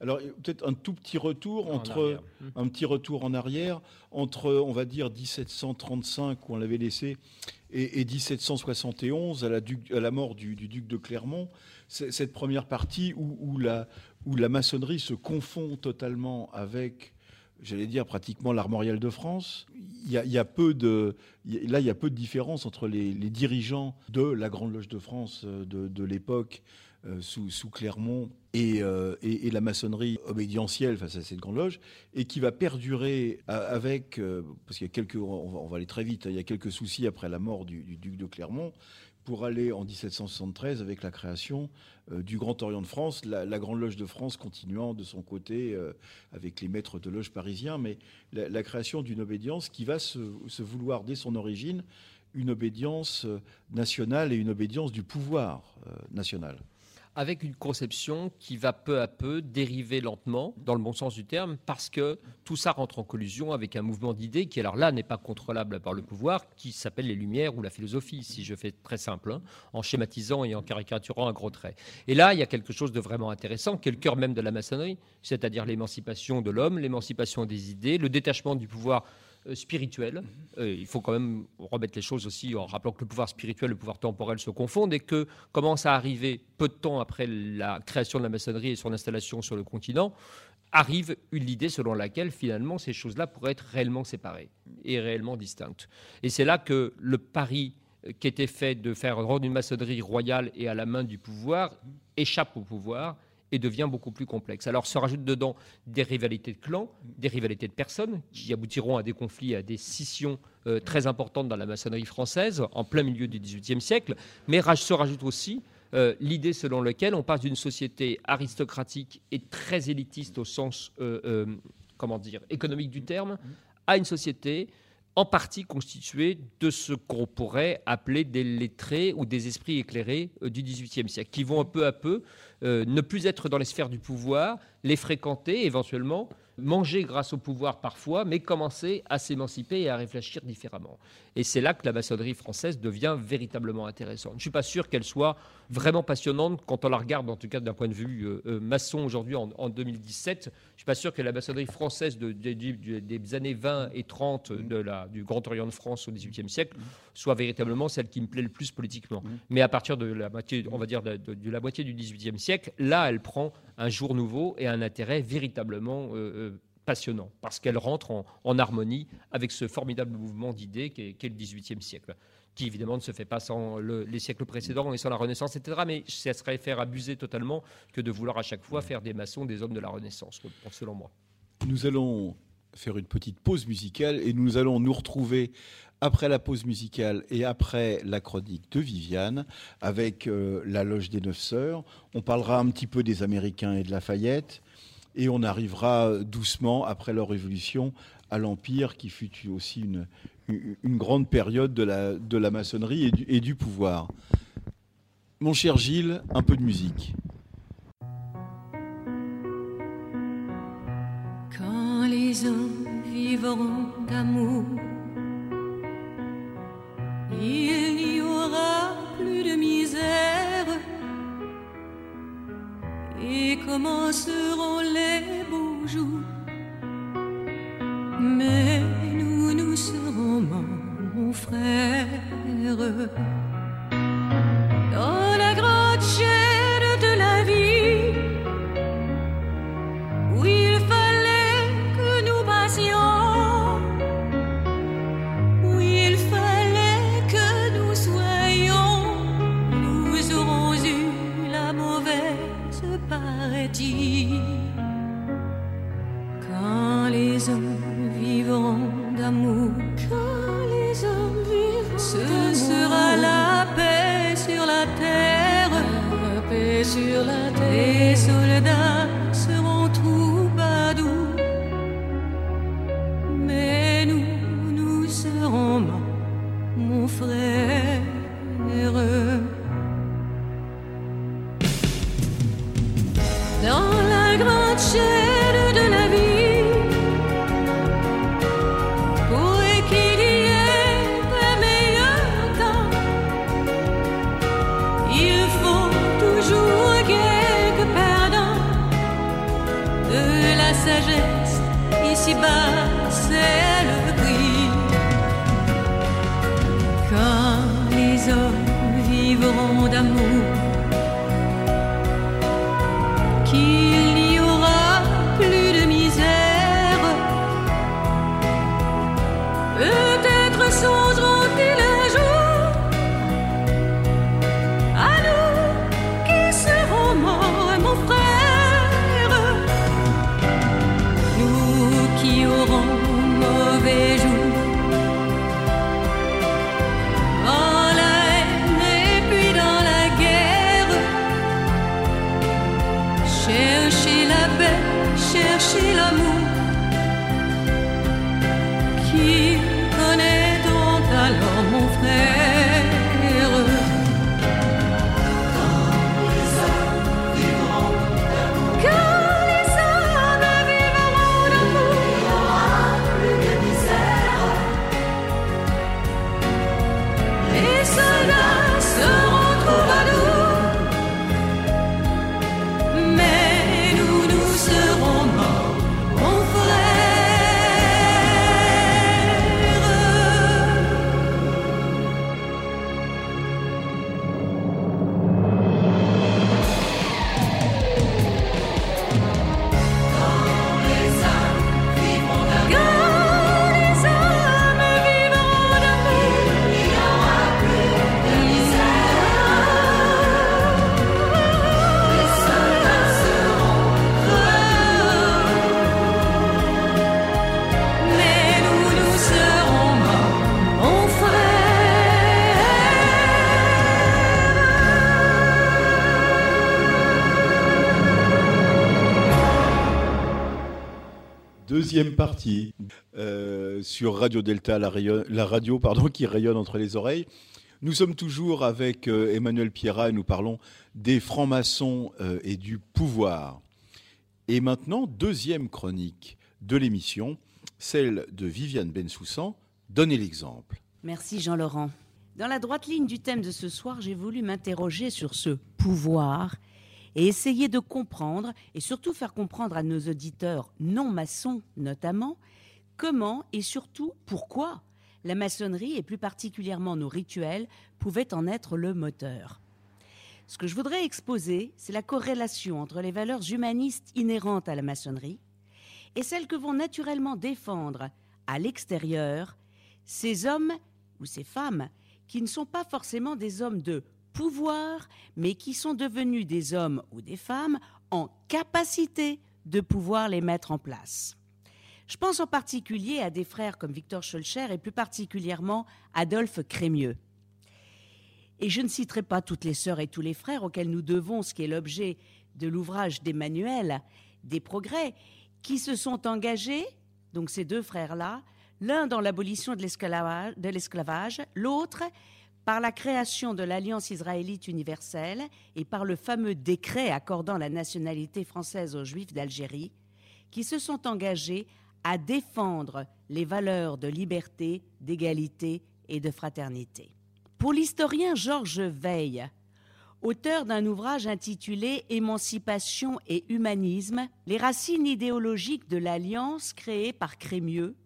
alors peut-être un tout petit retour entre un petit retour en arrière entre on va dire 1735 où on l'avait laissé et, 1771 à la, à la mort du, duc de Clermont. Cette première partie où, la, où la maçonnerie se confond totalement avec j'allais dire pratiquement l'armorial de France. Il y, a, peu de, là, il y a peu de différence entre les, dirigeants de la Grande Loge de France euh, de, de l'époque euh, sous, Clermont euh, et, la maçonnerie obédientielle face à cette grande loge, et qui va perdurer avec, euh, parce qu'il y a quelques, on va, aller très vite, hein, il y a quelques soucis après la mort du, duc de Clermont, pour aller en 1773 avec la création du Grand Orient de France, la, Grande Loge de France continuant de son côté avec les maîtres de loge parisiens, mais la, création d'une obédience qui va se, vouloir dès son origine une obédience nationale et une obédience du pouvoir national avec une conception qui va peu à peu dériver lentement, dans le bon sens du terme, parce que tout ça rentre en collusion avec un mouvement d'idées qui, alors là, n'est pas contrôlable par le pouvoir, qui s'appelle les Lumières ou la philosophie, si je fais très simple, hein, en schématisant et en caricaturant un gros trait. Et là, il y a quelque chose de vraiment intéressant, qui est le cœur même de la maçonnerie, c'est-à-dire l'émancipation de l'homme, l'émancipation des idées, le détachement du pouvoir spirituel. Euh, il faut quand même remettre les choses aussi en rappelant que le pouvoir spirituel et le pouvoir temporel se confondent et que commence à arriver peu de temps après la création de la maçonnerie et son installation sur le continent arrive l'idée selon laquelle finalement ces choses-là pourraient être réellement séparées et réellement distinctes. Et c'est là que le pari qui était fait de faire rendre une maçonnerie royale et à la main du pouvoir échappe au pouvoir et devient beaucoup plus complexe. Alors se rajoutent dedans des rivalités de clans, des rivalités de personnes qui aboutiront à des conflits, à des scissions euh, très importantes dans la maçonnerie française en plein milieu du XVIIIe siècle, mais se rajoute aussi euh, l'idée selon laquelle on passe d'une société aristocratique et très élitiste au sens euh, comment dire, économique du terme à une société en partie constituée de ce qu'on pourrait appeler des lettrés ou des esprits éclairés du XVIIIe siècle, qui vont peu à peu ne plus être dans les sphères du pouvoir, les fréquenter éventuellement, manger grâce au pouvoir parfois, mais commencer à s'émanciper et à réfléchir différemment. Et c'est là que la maçonnerie française devient véritablement intéressante. Je ne suis pas sûr qu'elle soit vraiment passionnante quand on la regarde, en tout cas d'un point de vue euh, euh, maçon aujourd'hui en, 2017. Je ne suis pas sûr que la maçonnerie française des années 20 et 30 de la, du Grand Orient de France au XVIIIe siècle soit véritablement celle qui me plaît le plus politiquement. Mais à partir de la moitié, on va dire de, la moitié du XVIIIe siècle, là, elle prend un jour nouveau et un intérêt véritablement euh, passionnant, parce qu'elle rentre en, harmonie avec ce formidable mouvement d'idées qu'est le XVIIIe siècle, qui évidemment ne se fait pas sans les siècles précédents et sans la Renaissance, etc. Mais ça serait faire abuser totalement que de vouloir à chaque fois faire des maçons des hommes de la Renaissance, selon moi. Nous allons faire une petite pause musicale et nous allons nous retrouver après la pause musicale et après la chronique de Viviane avec euh, la loge des Neuf Sœurs. On parlera un petit peu des Américains et de Lafayette et on arrivera doucement, après leur révolution, à l'Empire, qui fut aussi une, grande période de la, de la maçonnerie et du, et du pouvoir. Mon cher Gilles, un peu de musique. Quand les hommes vivront d'amour, il n'y aura plus de misère et commenceront les beaux jours. Mais nous, nous serons mon frère. Les hommes vivront d'amour, quand les hommes vivront ce sera la paix sur la terre, la paix sur la terre. Les soldats Deuxième partie euh, sur Radio Delta, la, radio pardon, qui rayonne entre les oreilles. Nous sommes toujours avec euh, Emmanuel Pierrat et nous parlons des francs-maçons euh, et du pouvoir. Et maintenant, deuxième chronique de l'émission, celle de Viviane Bensoussan. Donnez l'exemple. Merci Jean-Laurent. Dans la droite ligne du thème de ce soir, j'ai voulu m'interroger sur ce pouvoir et essayer de comprendre, et surtout faire comprendre à nos auditeurs non maçons notamment, comment et surtout pourquoi la maçonnerie, et plus particulièrement nos rituels, pouvaient en être le moteur. Ce que je voudrais exposer, c'est la corrélation entre les valeurs humanistes inhérentes à la maçonnerie et celles que vont naturellement défendre à l'extérieur ces hommes ou ces femmes qui ne sont pas forcément des hommes de pouvoir, mais qui sont devenus des hommes ou des femmes en capacité de pouvoir les mettre en place. Je pense en particulier à des frères comme Victor Schulcher et plus particulièrement Adolphe Crémieux. Et je ne citerai pas toutes les sœurs et tous les frères auxquels nous devons ce qui est l'objet de l'ouvrage d'Emmanuel, des progrès, qui se sont engagés, donc ces deux frères-là, l'un dans l'abolition de l'esclavage, l'autre par la création de l'Alliance israélite universelle et par le fameux décret accordant la nationalité française aux Juifs d'Algérie, qui se sont engagés à défendre les valeurs de liberté, d'égalité et de fraternité. Pour l'historien Georges Veil, auteur d'un ouvrage intitulé Émancipation et humanisme, les racines idéologiques de l'alliance créée par Crémieux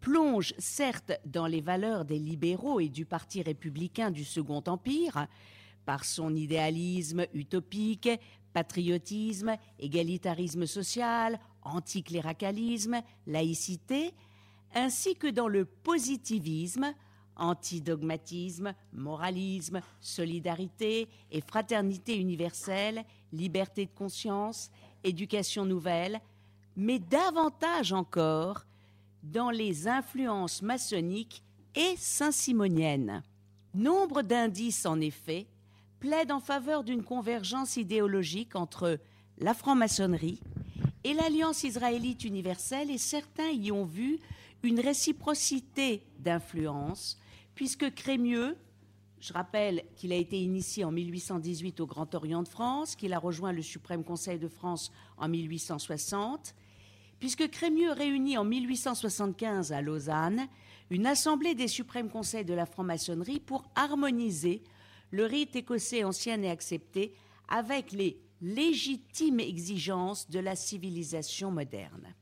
plonge certes dans les valeurs des libéraux et du Parti républicain du Second Empire, par son idéalisme utopique, patriotisme, égalitarisme social, anticléricalisme, laïcité, ainsi que dans le positivisme, antidogmatisme, moralisme, solidarité et fraternité universelle, liberté de conscience, éducation nouvelle, mais davantage encore dans les influences maçonniques et saint-simoniennes. Nombre d'indices, en effet, plaident en faveur d'une convergence idéologique entre la franc-maçonnerie et l'Alliance israélite universelle, et certains y ont vu une réciprocité d'influence, puisque Crémieux, je rappelle qu'il a été initié en 1818 au Grand Orient de France, qu'il a rejoint le Suprême Conseil de France en 1860, puisque Crémieux réunit en 1875 à Lausanne une assemblée des suprêmes conseils de la franc-maçonnerie pour harmoniser le rite écossais ancien et accepté avec les légitimes exigences de la civilisation moderne.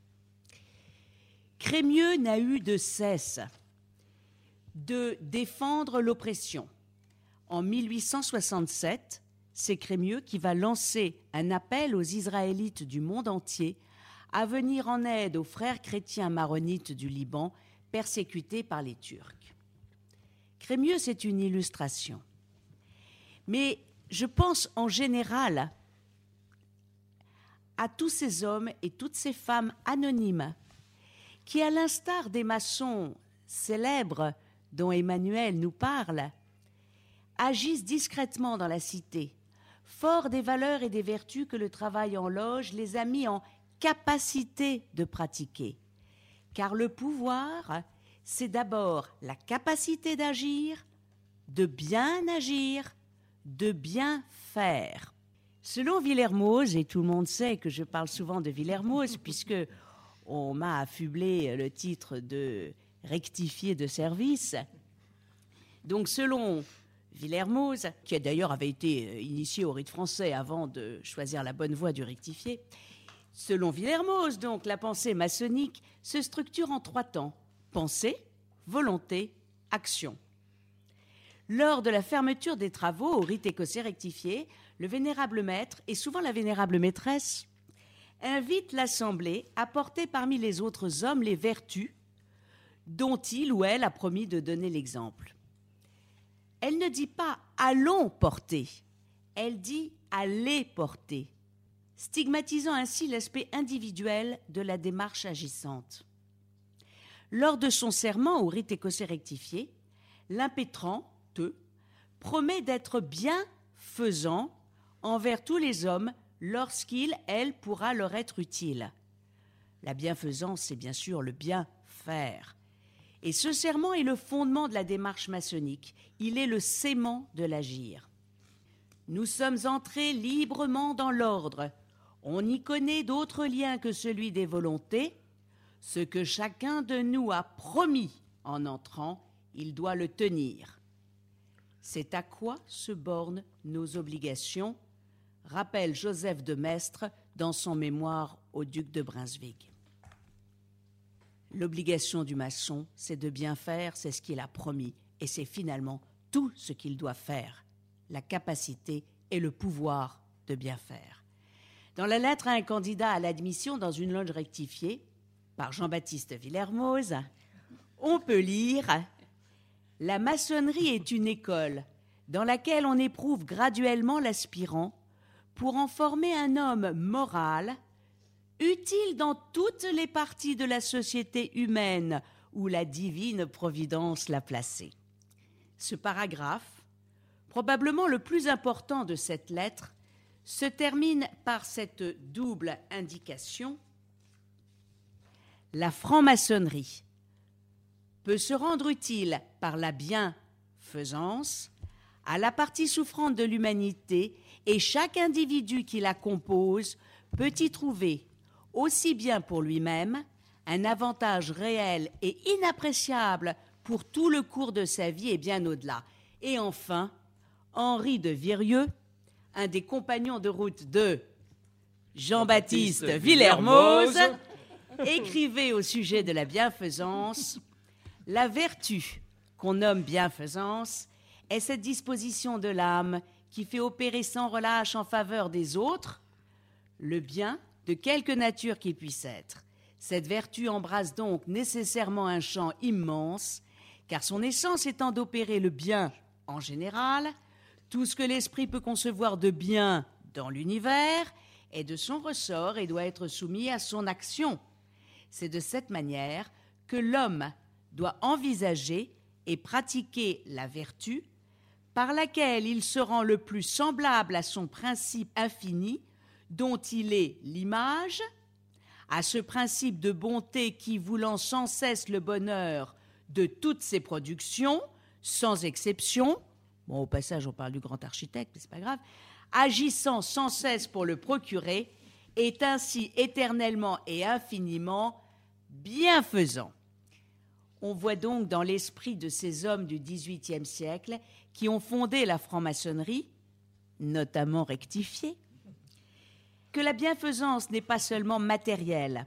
Crémieux n'a eu de cesse de défendre l'oppression. En 1867, c'est Crémieux qui va lancer un appel aux Israélites du monde entier à venir en aide aux frères chrétiens maronites du Liban persécutés par les Turcs. Crémieux, c'est une illustration. Mais je pense en général à tous ces hommes et toutes ces femmes anonymes qui, à l'instar des maçons célèbres dont Emmanuel nous parle, agissent discrètement dans la cité, forts des valeurs et des vertus que le travail en loge les a mis en capacité de pratiquer. Car le pouvoir, c'est d'abord la capacité d'agir, de bien agir, de bien faire. Selon Villermoz, et tout le monde sait que je parle souvent de Villermoz, puisque on m'a affublé le titre de rectifié de service. Donc, selon Villermoz, qui d'ailleurs avait été initié au rite français avant de choisir la bonne voie du rectifié, Selon Villermoz, donc, la pensée maçonnique se structure en trois temps pensée, volonté, action. Lors de la fermeture des travaux au rite écossais rectifié, le vénérable maître, et souvent la vénérable maîtresse, invite l'Assemblée à porter parmi les autres hommes les vertus dont il ou elle a promis de donner l'exemple. Elle ne dit pas allons porter, elle dit allez porter stigmatisant ainsi l'aspect individuel de la démarche agissante. Lors de son serment au rite écossais rectifié, l'impétrant, te, promet d'être bien faisant envers tous les hommes lorsqu'il, elle, pourra leur être utile. La bienfaisance, c'est bien sûr le bien faire. Et ce serment est le fondement de la démarche maçonnique. Il est le sément de l'agir. Nous sommes entrés librement dans l'ordre. On n'y connaît d'autre lien que celui des volontés. Ce que chacun de nous a promis en entrant, il doit le tenir. C'est à quoi se bornent nos obligations, rappelle Joseph de Maistre dans son mémoire au duc de Brunswick. L'obligation du maçon, c'est de bien faire, c'est ce qu'il a promis, et c'est finalement tout ce qu'il doit faire, la capacité et le pouvoir de bien faire. Dans la lettre à un candidat à l'admission dans une loge rectifiée, par Jean-Baptiste Villermoz, on peut lire La maçonnerie est une école dans laquelle on éprouve graduellement l'aspirant pour en former un homme moral, utile dans toutes les parties de la société humaine où la divine providence l'a placé. Ce paragraphe, probablement le plus important de cette lettre, se termine par cette double indication. La franc-maçonnerie peut se rendre utile par la bienfaisance à la partie souffrante de l'humanité et chaque individu qui la compose peut y trouver aussi bien pour lui-même un avantage réel et inappréciable pour tout le cours de sa vie et bien au-delà. Et enfin, Henri de Virieux, un des compagnons de route de Jean-Baptiste Villermoz, écrivait au sujet de la bienfaisance La vertu qu'on nomme bienfaisance est cette disposition de l'âme qui fait opérer sans relâche en faveur des autres le bien de quelque nature qu'il puisse être. Cette vertu embrasse donc nécessairement un champ immense, car son essence étant d'opérer le bien en général, tout ce que l'esprit peut concevoir de bien dans l'univers est de son ressort et doit être soumis à son action. C'est de cette manière que l'homme doit envisager et pratiquer la vertu par laquelle il se rend le plus semblable à son principe infini dont il est l'image, à ce principe de bonté qui, voulant sans cesse le bonheur de toutes ses productions, sans exception, bon, au passage, on parle du grand architecte, mais c'est pas grave, agissant sans cesse pour le procurer, est ainsi éternellement et infiniment bienfaisant. On voit donc dans l'esprit de ces hommes du XVIIIe siècle qui ont fondé la franc-maçonnerie, notamment rectifiée, que la bienfaisance n'est pas seulement matérielle.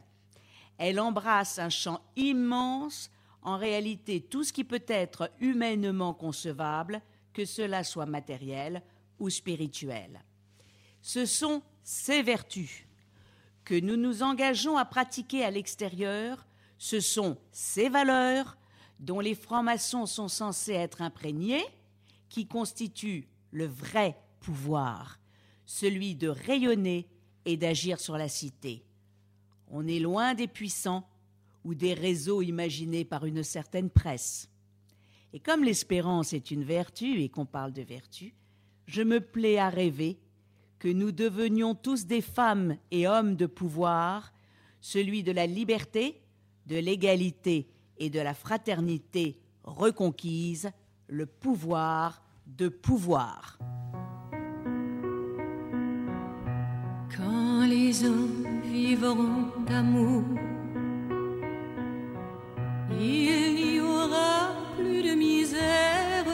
Elle embrasse un champ immense, en réalité tout ce qui peut être humainement concevable, que cela soit matériel ou spirituel. Ce sont ces vertus que nous nous engageons à pratiquer à l'extérieur, ce sont ces valeurs dont les francs-maçons sont censés être imprégnés, qui constituent le vrai pouvoir, celui de rayonner et d'agir sur la cité. On est loin des puissants ou des réseaux imaginés par une certaine presse. Et comme l'espérance est une vertu et qu'on parle de vertu, je me plais à rêver que nous devenions tous des femmes et hommes de pouvoir, celui de la liberté, de l'égalité et de la fraternité reconquise, le pouvoir de pouvoir. les hommes vivront d'amour. Il n'y aura de misère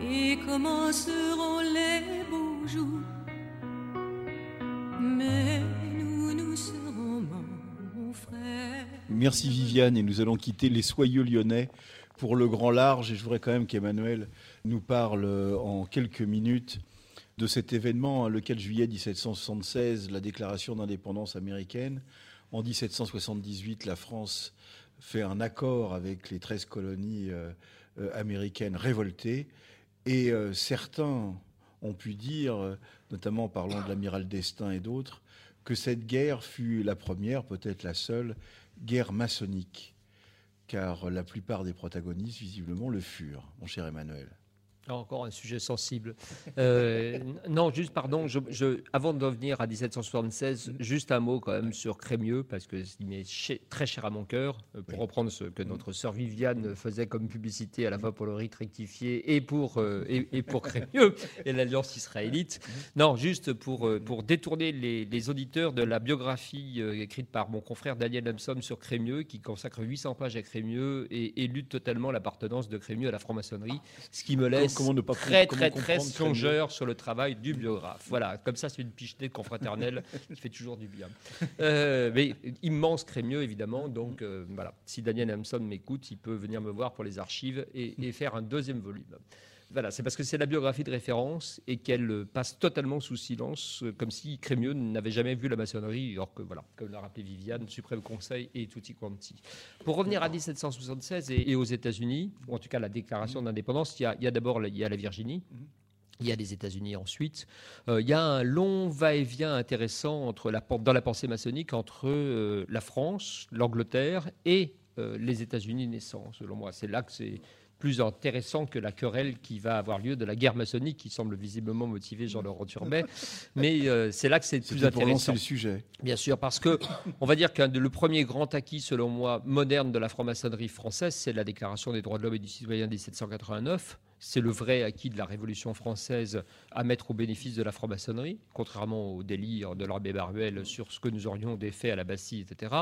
et les beaux jours? Merci Viviane et nous allons quitter les soyeux lyonnais pour le grand large et je voudrais quand même qu'Emmanuel nous parle en quelques minutes de cet événement, le 4 juillet 1776, la déclaration d'indépendance américaine. En 1778, la France fait un accord avec les 13 colonies euh, euh, américaines révoltées. Et euh, certains ont pu dire, notamment en parlant de l'amiral d'Estaing et d'autres, que cette guerre fut la première, peut-être la seule, guerre maçonnique. Car la plupart des protagonistes, visiblement, le furent, mon cher Emmanuel. Encore un sujet sensible. Euh, non, juste, pardon, je, avant de revenir à 1776, juste un mot quand même sur Crémieux, parce que il est très cher à mon cœur, euh, pour reprendre ce que notre sœur Viviane faisait comme publicité à la fois pour le rite rectifié et pour, euh, et, pour Crémieux et l'Alliance israélite. Non, juste pour, pour détourner les, auditeurs de la biographie écrite par mon confrère Daniel Lemsom sur Crémieux, qui consacre 800 pages à Crémieux et élude totalement l'appartenance de Crémieux à la franc-maçonnerie, ce qui me laisse comment ne pas très, très, très songeur sur le travail du biographe. Voilà, comme ça, c'est une pichetée confraternelle qui fait toujours du bien. Euh, mais immense crémieux, évidemment. Donc, euh, voilà, si Daniel Hamson m'écoute, il peut venir me voir pour les archives et, et faire un deuxième volume. Voilà, c'est parce que c'est la biographie de référence et qu'elle passe totalement sous silence, comme si Crémieux n'avait jamais vu la maçonnerie, alors que, voilà, comme l'a rappelé Viviane, Suprême Conseil et tutti quanti. Pour revenir à 1776 et, aux États-Unis, ou en tout cas la déclaration d'indépendance, il y a, d'abord la Virginie. Il y a les États-Unis ensuite. Euh, il y a un long va-et-vient intéressant entre la, dans la pensée maçonnique entre euh, la France, l'Angleterre et euh, les États-Unis naissants, selon moi. C'est là que c'est plus intéressant que la querelle qui va avoir lieu de la guerre maçonnique, qui semble visiblement motiver Jean-Laurent Turbet. Mais euh, c'est là que c'est plus intéressant. le sujet. Bien sûr, parce que on va dire que le premier grand acquis, selon moi, moderne de la franc-maçonnerie française, c'est la Déclaration des droits de l'homme et du citoyen 1789 c'est le vrai acquis de la Révolution française à mettre au bénéfice de la franc-maçonnerie, contrairement au délire de l'abbé Baruel sur ce que nous aurions défait à la Bastille, etc.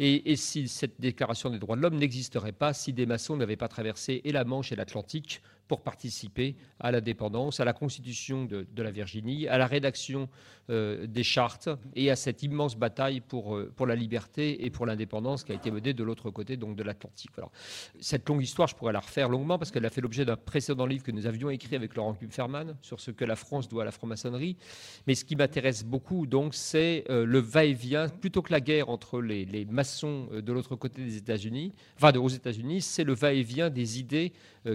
Et, et si cette déclaration des droits de l'homme n'existerait pas si des maçons n'avaient pas traversé et la Manche et l'Atlantique pour participer à la dépendance, à la constitution de, la Virginie, à la rédaction euh, des chartes et à cette immense bataille pour, euh, pour la liberté et pour l'indépendance qui a été menée de l'autre côté, donc de l'Atlantique. cette longue histoire, je pourrais la refaire longuement parce qu'elle a fait l'objet d'un précédent livre que nous avions écrit avec Laurent Kupferman sur ce que la France doit à la franc-maçonnerie. Mais ce qui m'intéresse beaucoup, donc, c'est euh, le va-et-vient, plutôt que la guerre entre les, les maçons de l'autre côté des États-Unis, enfin aux États-Unis, c'est le va-et-vient des idées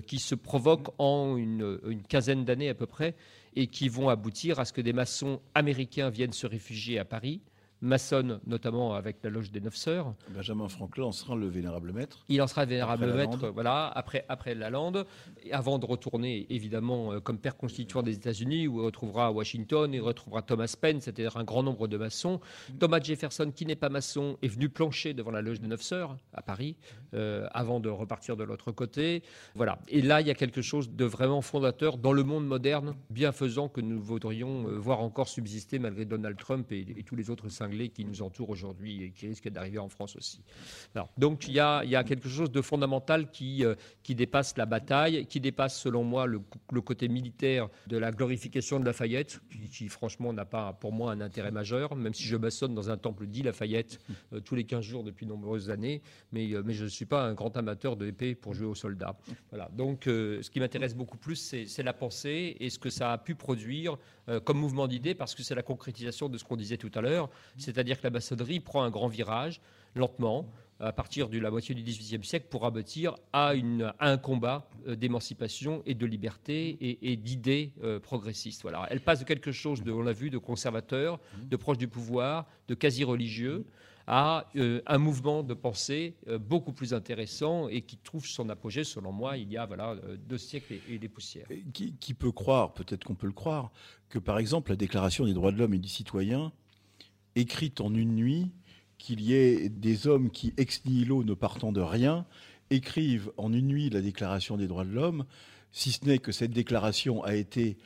qui se provoquent en une, quinzaine d'années à peu près et qui vont aboutir à ce que des maçons américains viennent se réfugier à Paris maçonne, notamment avec la loge des Neuf Sœurs. Benjamin Franklin en sera le vénérable maître. Il en sera le vénérable maître, voilà, après, après la lande, avant de retourner évidemment euh, comme père constituant des États-Unis, où il retrouvera Washington, il retrouvera Thomas Penn, c'est-à-dire un grand nombre de maçons. Thomas Jefferson, qui n'est pas maçon, est venu plancher devant la loge des Neuf Sœurs à Paris, euh, avant de repartir de l'autre côté. Voilà. Et là, il y a quelque chose de vraiment fondateur dans le monde moderne, bienfaisant que nous voudrions euh, voir encore subsister malgré Donald Trump et, et tous les autres cinglés qui nous entourent aujourd'hui et qui risquent d'arriver en France aussi. donc il y, a, quelque chose de fondamental qui, euh, qui dépasse la bataille, qui dépasse selon moi le, côté militaire de la glorification de Lafayette, qui, franchement n'a pas pour moi un intérêt majeur, même si je maçonne dans un temple dit Lafayette euh, tous les 15 jours depuis de nombreuses années, mais, euh, mais je ne suis pas un grand amateur de épée pour jouer aux soldats. Donc ce qui m'intéresse beaucoup plus, c'est la pensée et ce que ça a pu produire comme mouvement d'idées, parce que c'est la concrétisation de ce qu'on disait tout à l'heure. C'est-à-dire que la maçonnerie prend un grand virage, lentement, à partir de la moitié du XVIIIe siècle, pour aboutir à, un combat euh, d'émancipation et de liberté et, d'idées euh, progressistes. Voilà. Elle passe de quelque chose, on l'a vu, de conservateur, de proche du pouvoir, de quasi-religieux, à euh, un mouvement de pensée beaucoup plus intéressant et qui trouve son apogée, selon moi, il y a voilà, deux siècles et, des poussières. Qui peut croire, peut-être qu'on peut le croire, que par exemple la Déclaration des droits de l'homme et du citoyen écrite en une nuit, qu'il y ait des hommes qui, ex nihilo, ne partant de rien, écrivent en une nuit la Déclaration des droits de l'homme, si ce n'est que cette déclaration a été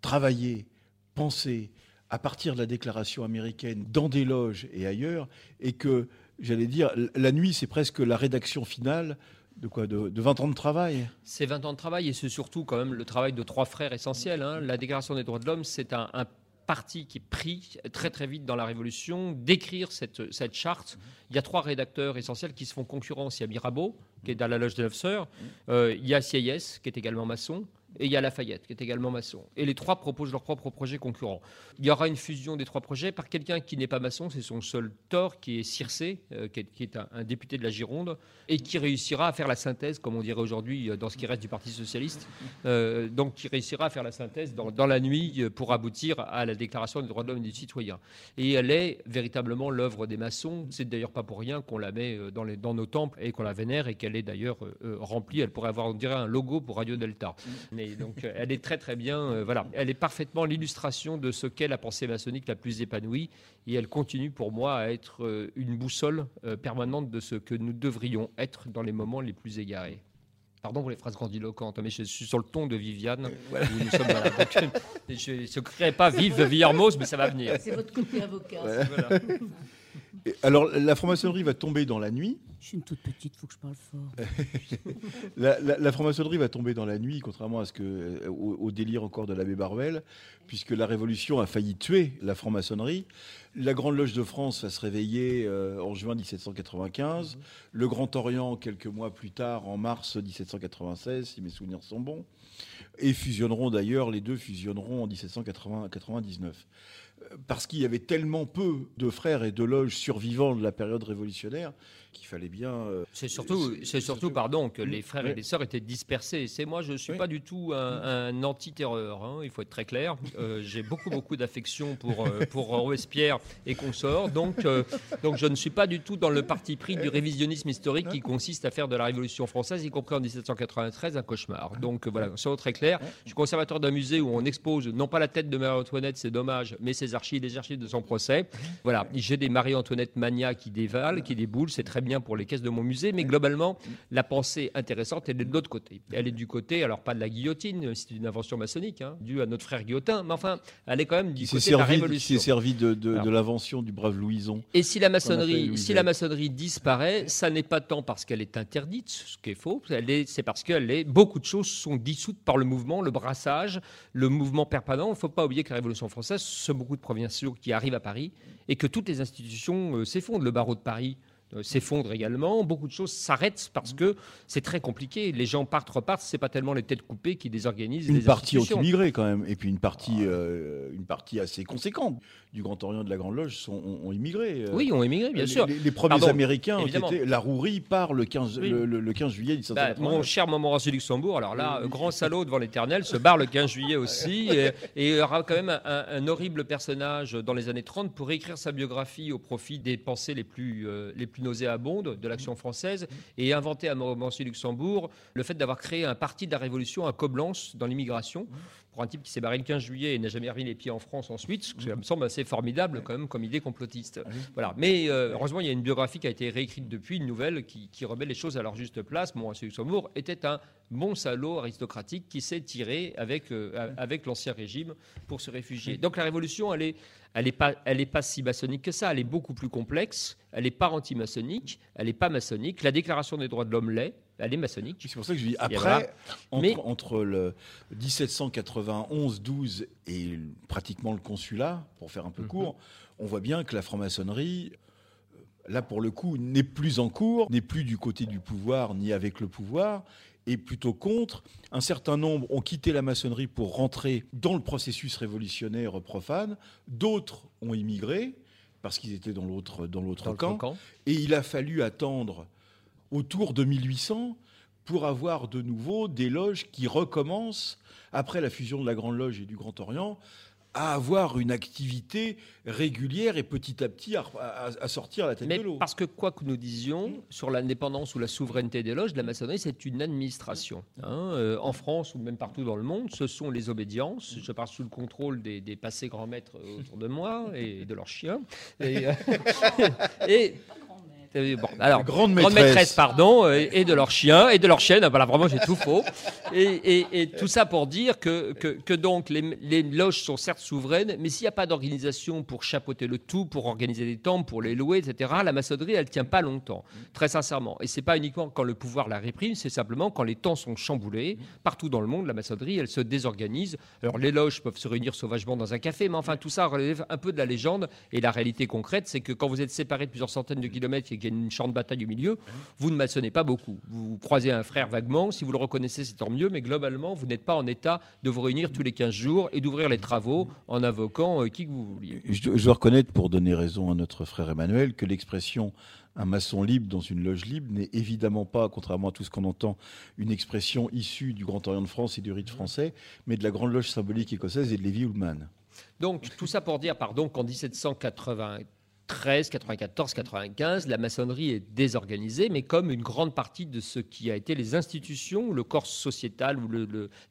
travaillée, pensée, à partir de la déclaration américaine, dans des loges et ailleurs, et que, j'allais dire, la nuit, c'est presque la rédaction finale de quoi? De, 20 ans de travail? C'est 20 ans de travail et c'est surtout quand même le travail de trois frères essentiels. Hein. La Déclaration des droits de l'homme, c'est un, un parti qui est pris très très vite dans la Révolution d'écrire cette, cette charte. Il y a trois rédacteurs essentiels qui se font concurrence. Il y a Mirabeau, qui est dans la loge des Neuf Sœurs. Euh, il y a Sieyès, qui est également maçon et il y a Lafayette, qui est également maçon. Et les trois proposent leurs propres projets concurrents. Il y aura une fusion des trois projets par quelqu'un qui n'est pas maçon, c'est son seul tort, qui est Circé, euh, qui est, un, député de la Gironde, et qui réussira à faire la synthèse, comme on dirait aujourd'hui euh, dans ce qui reste du Parti socialiste, euh, donc qui réussira à faire la synthèse dans, la nuit pour aboutir à la Déclaration des droits de l'homme et du citoyen. Et elle est véritablement l'œuvre des maçons. C'est d'ailleurs pas pour rien qu'on la met dans, nos temples et qu'on la vénère et qu'elle est d'ailleurs remplie. Elle pourrait avoir, on dirait, un logo pour Radio Delta. Et donc, euh, elle est très très bien. euh, voilà, elle est parfaitement l'illustration de ce qu'est la pensée maçonnique la plus épanouie. Et elle continue pour moi à être euh, une boussole euh, permanente de ce que nous devrions être dans les moments les plus égarés. Pardon pour les phrases grandiloquentes, mais je suis sur le ton de Viviane. où nous sommes, voilà. Donc, je ne crée pas vive Villermoz, mais ça va venir. C'est votre côté avocat. Voilà. Alors, la franc-maçonnerie va tomber dans la nuit. Je suis une toute petite, faut que je parle fort. La, la- la franc-maçonnerie va tomber dans la nuit, contrairement à ce que, euh, au, au délire encore de l'abbé Barbel, puisque la Révolution a failli tuer la franc-maçonnerie. La Grande Loge de France va se réveiller euh, en juin 1795. Le Grand Orient, quelques mois plus tard, en mars 1796, si mes souvenirs sont bons. Et fusionneront d'ailleurs, les deux fusionneront en 1799. Parce qu'il y avait tellement peu de frères et de loges survivants de la période révolutionnaire qu'il fallait bien. euh, C'est surtout, c'est surtout, pardon, que les frères et les sœurs étaient dispersés. C'est moi, je ne suis pas du tout un, un anti-terreur. hein, il faut être très clair. Euh, J'ai beaucoup, beaucoup d'affection pour euh, pour Robespierre et consorts. Donc, euh, donc, je ne suis pas du tout dans le parti pris du révisionnisme historique qui consiste à faire de la Révolution française, y compris en 1793, un cauchemar. Donc euh, voilà, soyons très clair. Je suis conservateur d'un musée où on expose non pas la tête de Marie-Antoinette, c'est dommage, mais ses archives, les archives de son procès. Voilà, j'ai des Marie-Antoinette mania qui dévalent, qui déboulent, c'est très bien pour les caisses de mon musée, mais globalement, la pensée intéressante, elle est de l'autre côté. Elle est du côté, alors pas de la guillotine, c'est une invention maçonnique, hein, due à notre frère Guillotin, mais enfin, elle est quand même du côté de la servi, qui révolution. s'est servi de, de- Alors. de l'invention du brave Louison. Et si la maçonnerie, Louis si Zay. la maçonnerie disparaît, ça n'est pas tant parce qu'elle est interdite, ce qui est faux, c'est parce que est, beaucoup de choses sont dissoutes par le mouvement, le brassage, le mouvement permanent. Il ne faut pas oublier que la Révolution française, ce sont beaucoup de provinciaux qui arrivent à Paris et que toutes les institutions euh, s'effondrent. Le barreau de Paris s'effondre également. Beaucoup de choses s'arrêtent parce que c'est très compliqué. Les gens partent, repartent. C'est pas tellement les têtes coupées qui désorganisent Une les partie ont immigré quand même, et puis une partie, euh, une partie assez conséquente du Grand Orient et de la Grande Loge sont, ont, ont immigré. euh. Oui, ont émigré, bien les, sûr. Les, les premiers Pardon, Américains ont été. La Rouerie part le 15, Oui. le, le- le 15 juillet Bah, 1789. mon cher Montmorency Luxembourg, alors là, grand salaud devant l'éternel, se barre le 15 juillet aussi. Et, et il y aura quand même un, un horrible personnage dans les années 30 pour écrire sa biographie au profit des pensées les plus, euh, les plus nauséabondes de l'action française et inventer à Montmorency Luxembourg le fait d'avoir créé un parti de la Révolution à Coblence dans l'immigration. Pour un type qui s'est barré le 15 juillet et n'a jamais remis les pieds en France ensuite, ce qui me semble assez formidable quand même comme idée complotiste. Voilà. Mais euh, heureusement, il y a une biographie qui a été réécrite depuis, une nouvelle qui, qui remet les choses à leur juste place. Montmorency Luxembourg était un bon salaud aristocratique qui s'est tiré avec, euh, avec l'ancien régime pour se réfugier. Donc la révolution, elle est, elle n'est pas, elle est pas si maçonnique que ça. Elle est beaucoup plus complexe. Elle n'est pas anti-maçonnique. Elle n'est pas maçonnique. La Déclaration des droits de l'homme l'est. Est maçonnique. C'est pour ça que je dis après, voilà. entre, Mais- entre le 1791-12 et pratiquement le consulat, pour faire un peu Mhm. court, on voit bien que la franc-maçonnerie, euh, là pour le coup, n'est plus en cours, n'est plus du côté du pouvoir ni avec le pouvoir, et plutôt contre. Un certain nombre ont quitté la maçonnerie pour rentrer dans le processus révolutionnaire profane, d'autres ont immigré parce qu'ils étaient dans l'autre camp. Et il a fallu attendre autour de 1800 pour avoir de nouveau des loges qui recommencent, après la fusion de la Grande Loge et du Grand Orient, à avoir une activité régulière et petit à petit à, à- à sortir la tête Mais de l'eau. parce que quoi que nous disions sur l'indépendance ou la souveraineté des loges, la maçonnerie, c'est une administration. hein. Euh, en France ou même partout dans le monde, ce sont les obédiences. Je parle sous le contrôle des, des passés grands maîtres autour de moi et de leurs chiens. Et, euh, et- et bon, alors, grande grande maîtresse. pardon, euh, et, et de leurs chiens, et de leurs chiennes. Voilà, vraiment, j'ai tout faux. Et, et- et tout ça pour dire que, que, que donc les, les loges sont certes souveraines, mais s'il n'y a pas d'organisation pour chapeauter le tout, pour organiser des temples, pour les louer, etc., la maçonnerie, elle tient pas longtemps, très sincèrement. Et c'est pas uniquement quand le pouvoir la réprime, c'est simplement quand les temps sont chamboulés. Partout dans le monde, la maçonnerie, elle se désorganise. Alors les loges peuvent se réunir sauvagement dans un café, mais enfin tout ça relève un peu de la légende. Et la réalité concrète, c'est que quand vous êtes séparés de plusieurs centaines de kilomètres et y a une champ de bataille au milieu, vous ne maçonnez pas beaucoup. Vous croisez un frère vaguement, si vous le reconnaissez, c'est tant mieux, mais globalement, vous n'êtes pas en état de vous réunir tous les 15 jours et d'ouvrir les travaux en invoquant euh, qui que vous vouliez. Je, dois- je dois reconnaître, pour donner raison à notre frère Emmanuel, que l'expression un maçon libre dans une loge libre n'est évidemment pas, contrairement à tout ce qu'on entend, une expression issue du Grand Orient de France et du rite français, mais de la Grande Loge symbolique écossaise et de Lévi Ullmann. Donc, tout ça pour dire, pardon, qu'en 13, 94, 95, la maçonnerie est désorganisée, mais comme une grande partie de ce qui a été les institutions, le corps sociétal ou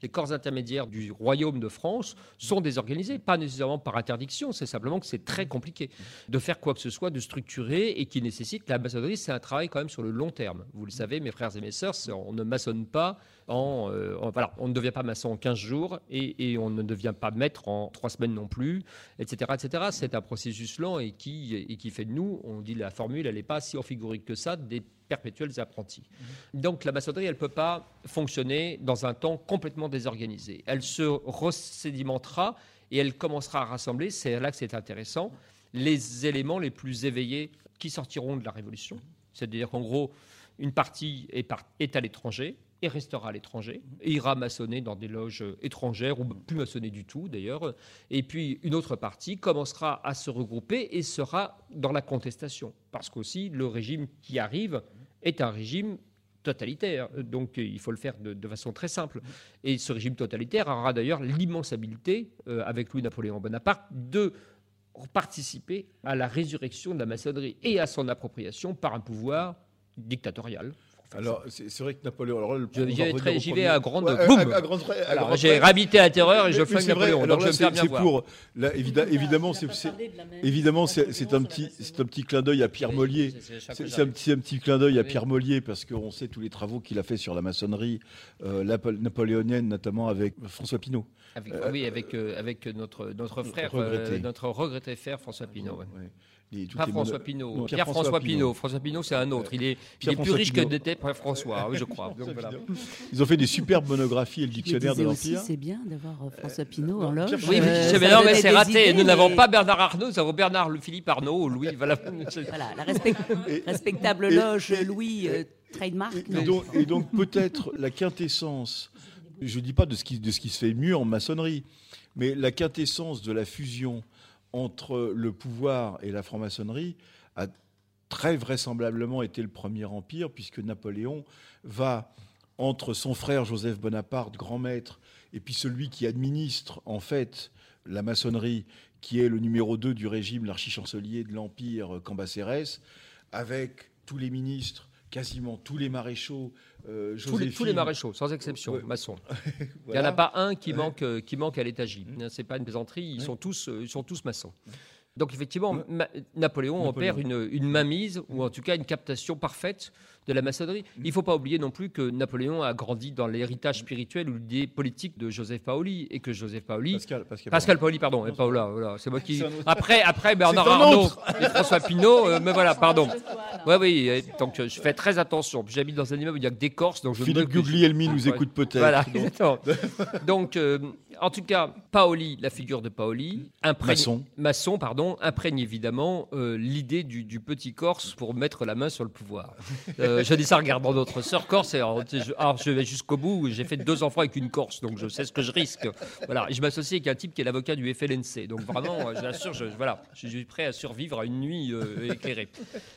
les corps intermédiaires du royaume de France sont désorganisés. Pas nécessairement par interdiction, c'est simplement que c'est très compliqué de faire quoi que ce soit, de structurer et qui nécessite. La maçonnerie, c'est un travail quand même sur le long terme. Vous le savez, mes frères et mes sœurs, on ne maçonne pas euh, en, voilà, on ne devient pas maçon en 15 jours et, on ne devient pas maître en 3 semaines non plus, etc. etc. C'est un processus lent et qui, et qui fait de nous, on dit la formule, elle n'est pas si figurique que ça, des perpétuels apprentis. Mhm. Donc la maçonnerie, elle ne peut pas fonctionner dans un temps complètement désorganisé. Elle se resédimentera et elle commencera à rassembler, c'est là que c'est intéressant, les éléments les plus éveillés qui sortiront de la Révolution. C'est-à-dire qu'en gros, une partie est, est à l'étranger, et restera à l'étranger, et ira maçonner dans des loges étrangères, ou plus maçonner du tout d'ailleurs. Et puis une autre partie commencera à se regrouper et sera dans la contestation, parce qu'aussi le régime qui arrive est un régime totalitaire. Donc il faut le faire de, façon très simple. Et ce régime totalitaire aura d'ailleurs l'immense habileté, euh, avec Louis-Napoléon Bonaparte, de participer à la résurrection de la maçonnerie et à son appropriation par un pouvoir dictatorial. Alors, c'est vrai que Napoléon. Alors, J'y vais à grande boum. J'ai rabité la terreur et je flingue Napoléon. Alors là, c'est pour. Là, évidemment, c'est évidemment c'est un petit c'est un petit clin d'œil à Pierre Mollier. C'est un petit un petit clin d'œil à Pierre Mollier parce qu'on sait tous les travaux qu'il a fait sur la maçonnerie euh, napoléonienne, notamment avec François Pinault. Euh, oui, avec euh, avec notre notre frère, notre regretté frère François Pinault. Pas François Pinault. Pierre-François Pinault. François Pinault, c'est un autre. Il est, plus riche que n'était François, oui, je crois. Ils ont fait des superbes monographies et le dictionnaire de l'Empire. C'est bien d'avoir euh, François Pinault en loge. Oui, mais, mais c'est raté. Nous n'avons pas Bernard Arnault, nous avons Bernard Philippe Arnaud, Louis. Voilà, la respectable loge Louis euh, trademark. Et donc, peut-être la quintessence, je ne dis pas de ce, qui, de ce qui se fait mieux en maçonnerie, mais la quintessence de la fusion entre le pouvoir et la franc-maçonnerie a très vraisemblablement été le premier empire, puisque Napoléon va, entre son frère Joseph Bonaparte, grand maître, et puis celui qui administre en fait la maçonnerie, qui est le numéro 2 du régime, l'archichancelier de l'Empire Cambacérès, avec tous les ministres, quasiment tous les maréchaux, euh, tous, les, maréchaux, sans exception, maçons. Il n'y en a pas un qui manque, euh, qui manque à l'étagie. Mmh. Ce n'est pas une plaisanterie, ils, sont tous, euh, ils sont tous maçons. Donc effectivement, Napoléon, opère une, une, mainmise, ou en tout cas une captation parfaite de la maçonnerie. Il ne faut pas oublier non plus que Napoléon a grandi dans l'héritage spirituel ou l'idée politique de Joseph Paoli, et que Joseph Paoli... Pascal, Paoli, pardon, et Paola, voilà, c'est moi qui... Après, après Bernard Arnault et François Pinault, mais voilà, pardon. Oui, oui, donc je fais très attention. J'habite dans un immeuble où il n'y a que des Corses, donc je Philippe Guglielmi nous écoute peut-être. Voilà, donc, en tout cas, Paoli, la figure de Paoli, imprègne, maçon. maçon, pardon, imprègne évidemment euh, l'idée du, petit Corse pour mettre la main sur le pouvoir. Euh, je dis ça en regardant notre sœur Corse. Alors, je, vais jusqu'au bout. J'ai fait deux enfants avec une Corse, donc je sais ce que je risque. Voilà, je m'associe avec un type qui est l'avocat du FLNC. Donc vraiment, j'assure, je, voilà, je suis prêt à survivre à une nuit euh, éclairée.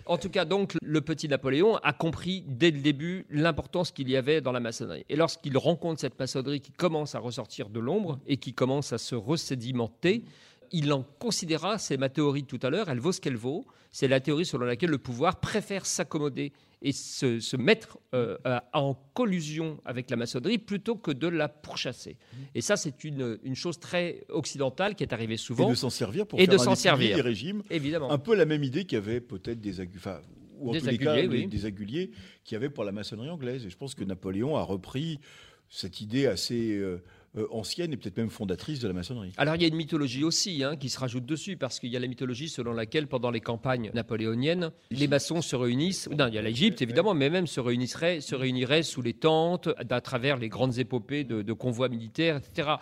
En tout cas, donc, le petit Napoléon a compris dès le début l'importance qu'il y avait dans la maçonnerie. Et lorsqu'il rencontre cette maçonnerie qui commence à ressortir de l'ombre, et qui commence à se resédimenter, il en considérera, c'est ma théorie de tout à l'heure, elle vaut ce qu'elle vaut, c'est la théorie selon laquelle le pouvoir préfère s'accommoder et se, mettre euh, en collusion avec la maçonnerie plutôt que de la pourchasser. Et ça, c'est une, chose très occidentale qui est arrivée souvent. Et de s'en servir pour et faire de s'en servir. des régimes. Évidemment. Un peu la même idée qu'avait peut-être des, enfin, ou en des, aguliers, des, aguliers qui avaient pour la maçonnerie anglaise. Et je pense que Napoléon a repris cette idée assez... Euh, ancienne et peut-être même fondatrice de la maçonnerie. Alors il y a une mythologie aussi hein, qui se rajoute dessus, parce qu'il y a la mythologie selon laquelle pendant les campagnes napoléoniennes, les maçons se réunissent, non, il y a l'Égypte évidemment, mais même se réuniraient, se réuniraient sous les tentes, à travers les grandes épopées de, de convois militaires, etc.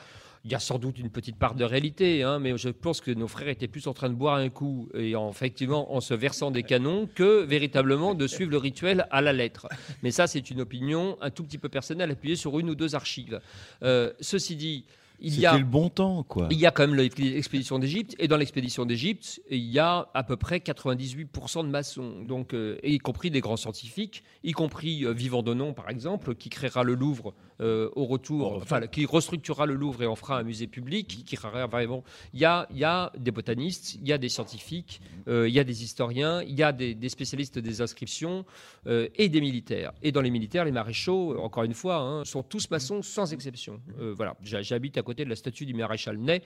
Il y a sans doute une petite part de réalité, hein, mais je pense que nos frères étaient plus en train de boire un coup et en, effectivement en se versant des canons que véritablement de suivre le rituel à la lettre. Mais ça, c'est une opinion un tout petit peu personnelle appuyée sur une ou deux archives. Euh, ceci dit, il y a le bon temps, quoi. Il y a quand même l'expédition d'Égypte, et dans l'expédition d'Égypte, il y a à peu près 98% de maçons, donc, euh, y compris des grands scientifiques, y compris euh, Vivant de Nom, par exemple, qui créera le Louvre euh, au retour, enfin, qui restructurera le Louvre et en fera un musée public, qui vraiment. Il y a, il y a des botanistes, il y a des scientifiques, euh, il y a des historiens, il y a des, spécialistes des inscriptions euh, et des militaires. Et dans les militaires, les maréchaux, encore une fois, hein, sont tous maçons sans exception. voilà, j'habite à côté de la statue du maréchal Ney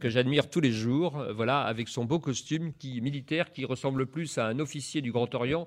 que j'admire tous les jours. voilà, avec son beau costume qui militaire qui ressemble plus à un officier du Grand Orient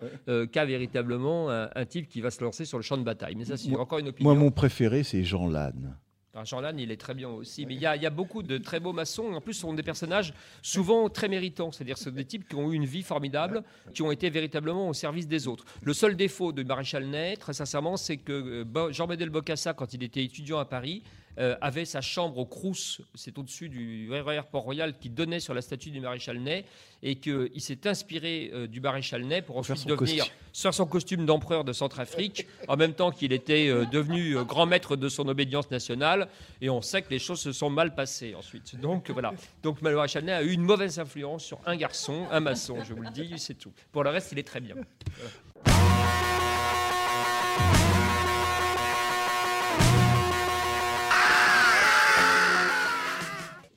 qu'à véritablement un, type qui va se lancer sur le champ de bataille. Mais ça, c'est encore une opinion. Moi, mon préféré c'est Jean Lannes. Jean Lannes, il est très bien aussi. Mais il y, a, beaucoup de très beaux maçons. En plus, ce sont des personnages souvent très méritants. C'est-à-dire ce sont des types qui ont eu une vie formidable, qui ont été véritablement au service des autres. Le seul défaut de Maréchal Ney, très sincèrement, c'est que euh, Jean-Bédel Bocassa, quand il était étudiant à Paris, euh, avait sa chambre au Crous, c'est au-dessus du RER Port-Royal, qui donnait sur la statue du maréchal Ney, et qu'il s'est inspiré euh, du maréchal Ney pour ensuite devenir, sur son costume d'empereur de Centrafrique, en même temps qu'il était euh, devenu grand maître de son obédience nationale, et on sait que les choses se sont mal passées ensuite. Donc voilà. Donc le maréchal Ney a eu une mauvaise influence sur un garçon, un maçon, je vous le dis, c'est tout. Pour le reste, il est très bien.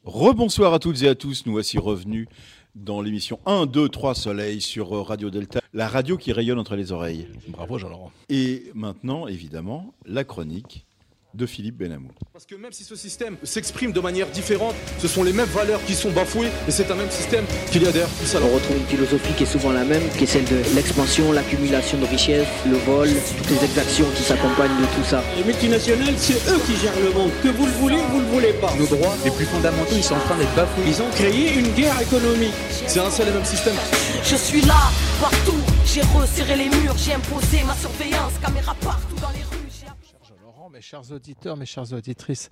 Rebonsoir à toutes et à tous, nous voici revenus dans l'émission 1, 2, 3 Soleil sur euh, Radio Delta, la radio qui rayonne entre les oreilles. Bravo Jean-Laurent. Et maintenant, évidemment, la chronique de Philippe Benamou. Parce que même si ce système s'exprime de manière différente, ce sont les mêmes valeurs qui sont bafouées et c'est un même système qu'il y a derrière tout ça. On retrouve une philosophie qui est souvent la même, qui est celle de l'expansion, l'accumulation de richesses, le vol, toutes les exactions qui s'accompagnent de tout ça. Les multinationales, c'est eux qui gèrent le monde. Que vous le voulez, vous le voulez pas. Nos droits les plus fondamentaux, ils sont en train d'être bafoués. Ils ont créé une guerre économique. C'est un seul et même système. Je suis là, partout. J'ai resserré les murs, j'ai imposé ma surveillance, caméra partout dans les rues mes chers auditeurs, mes chères auditrices,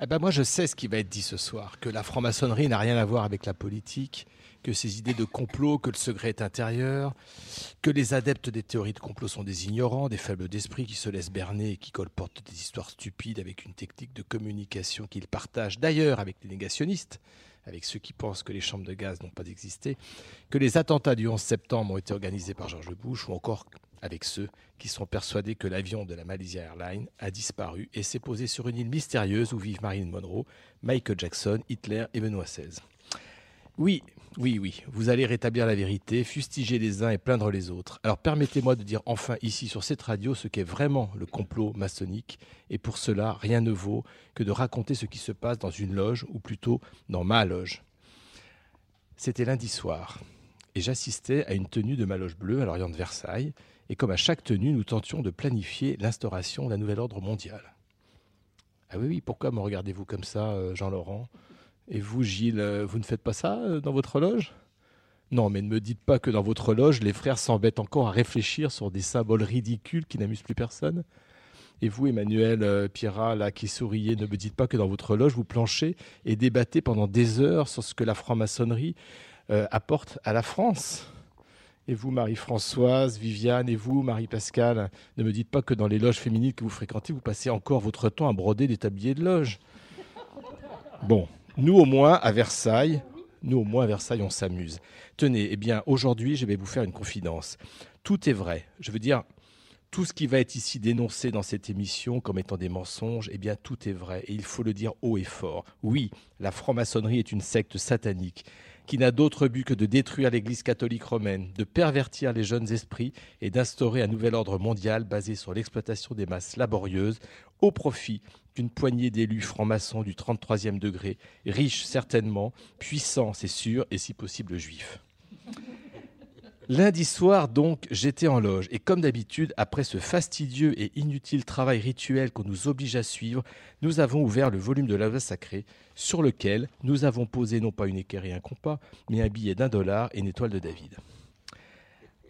eh ben moi je sais ce qui va être dit ce soir, que la franc-maçonnerie n'a rien à voir avec la politique, que ces idées de complot, que le secret est intérieur, que les adeptes des théories de complot sont des ignorants, des faibles d'esprit qui se laissent berner et qui colportent des histoires stupides avec une technique de communication qu'ils partagent d'ailleurs avec les négationnistes, avec ceux qui pensent que les chambres de gaz n'ont pas existé, que les attentats du 11 septembre ont été organisés par George Bush ou encore avec ceux qui sont persuadés que l'avion de la Malaysia Airlines a disparu et s'est posé sur une île mystérieuse où vivent Marilyn Monroe, Michael Jackson, Hitler et Benoît XVI. Oui, oui, oui, vous allez rétablir la vérité, fustiger les uns et plaindre les autres. Alors permettez-moi de dire enfin ici sur cette radio ce qu'est vraiment le complot maçonnique, et pour cela, rien ne vaut que de raconter ce qui se passe dans une loge, ou plutôt dans ma loge. C'était lundi soir, et j'assistais à une tenue de ma loge bleue à l'Orient de Versailles, et comme à chaque tenue, nous tentions de planifier l'instauration d'un nouvel ordre mondial. Ah oui, oui, pourquoi me regardez-vous comme ça, euh, Jean-Laurent? Et vous, Gilles, euh, vous ne faites pas ça euh, dans votre loge? Non, mais ne me dites pas que dans votre loge, les frères s'embêtent encore à réfléchir sur des symboles ridicules qui n'amusent plus personne. Et vous, Emmanuel Pierrat, là, qui souriez, ne me dites pas que dans votre loge, vous planchez et débattez pendant des heures sur ce que la franc-maçonnerie apporte à la France. Et vous, Marie-Françoise, Viviane, et vous, Marie-Pascale, ne me dites pas que dans les loges féminines que vous fréquentez, vous passez encore votre temps à broder des tabliers de loge. Bon, nous au moins, à Versailles, nous au moins à Versailles, on s'amuse. Tenez, eh bien, aujourd'hui, je vais vous faire une confidence. Tout est vrai. Je veux dire, tout ce qui va être ici dénoncé dans cette émission comme étant des mensonges, eh bien tout est vrai et il faut le dire haut et fort. Oui, la franc-maçonnerie est une secte satanique qui n'a d'autre but que de détruire l'Église catholique romaine, de pervertir les jeunes esprits et d'instaurer un nouvel ordre mondial basé sur l'exploitation des masses laborieuses au profit d'une poignée d'élus francs-maçons du 33e degré, riches certainement, puissants c'est sûr, et si possible juifs. Lundi soir, donc, j'étais en loge, et comme d'habitude, après ce fastidieux et inutile travail rituel qu'on nous oblige à suivre, nous avons ouvert le volume de la loi sacrée, sur lequel nous avons posé non pas une équerre et un compas, mais un billet d'un dollar et une étoile de David.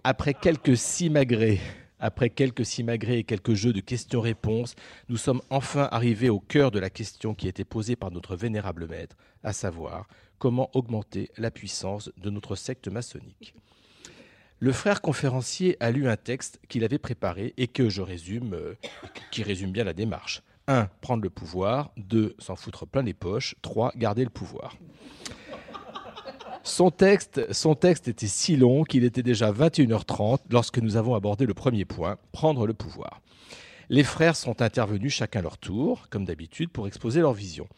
Après quelques simagrées, après quelques simagrées et quelques jeux de questions-réponses, nous sommes enfin arrivés au cœur de la question qui été posée par notre vénérable maître, à savoir comment augmenter la puissance de notre secte maçonnique. Le frère conférencier a lu un texte qu'il avait préparé et que je résume, euh, qui résume bien la démarche. 1. Prendre le pouvoir. 2. S'en foutre plein les poches. 3. Garder le pouvoir. Son texte, était si long qu'il était déjà 21h30 lorsque nous avons abordé le premier point, prendre le pouvoir. Les frères sont intervenus chacun leur tour, comme d'habitude, pour exposer leur vision.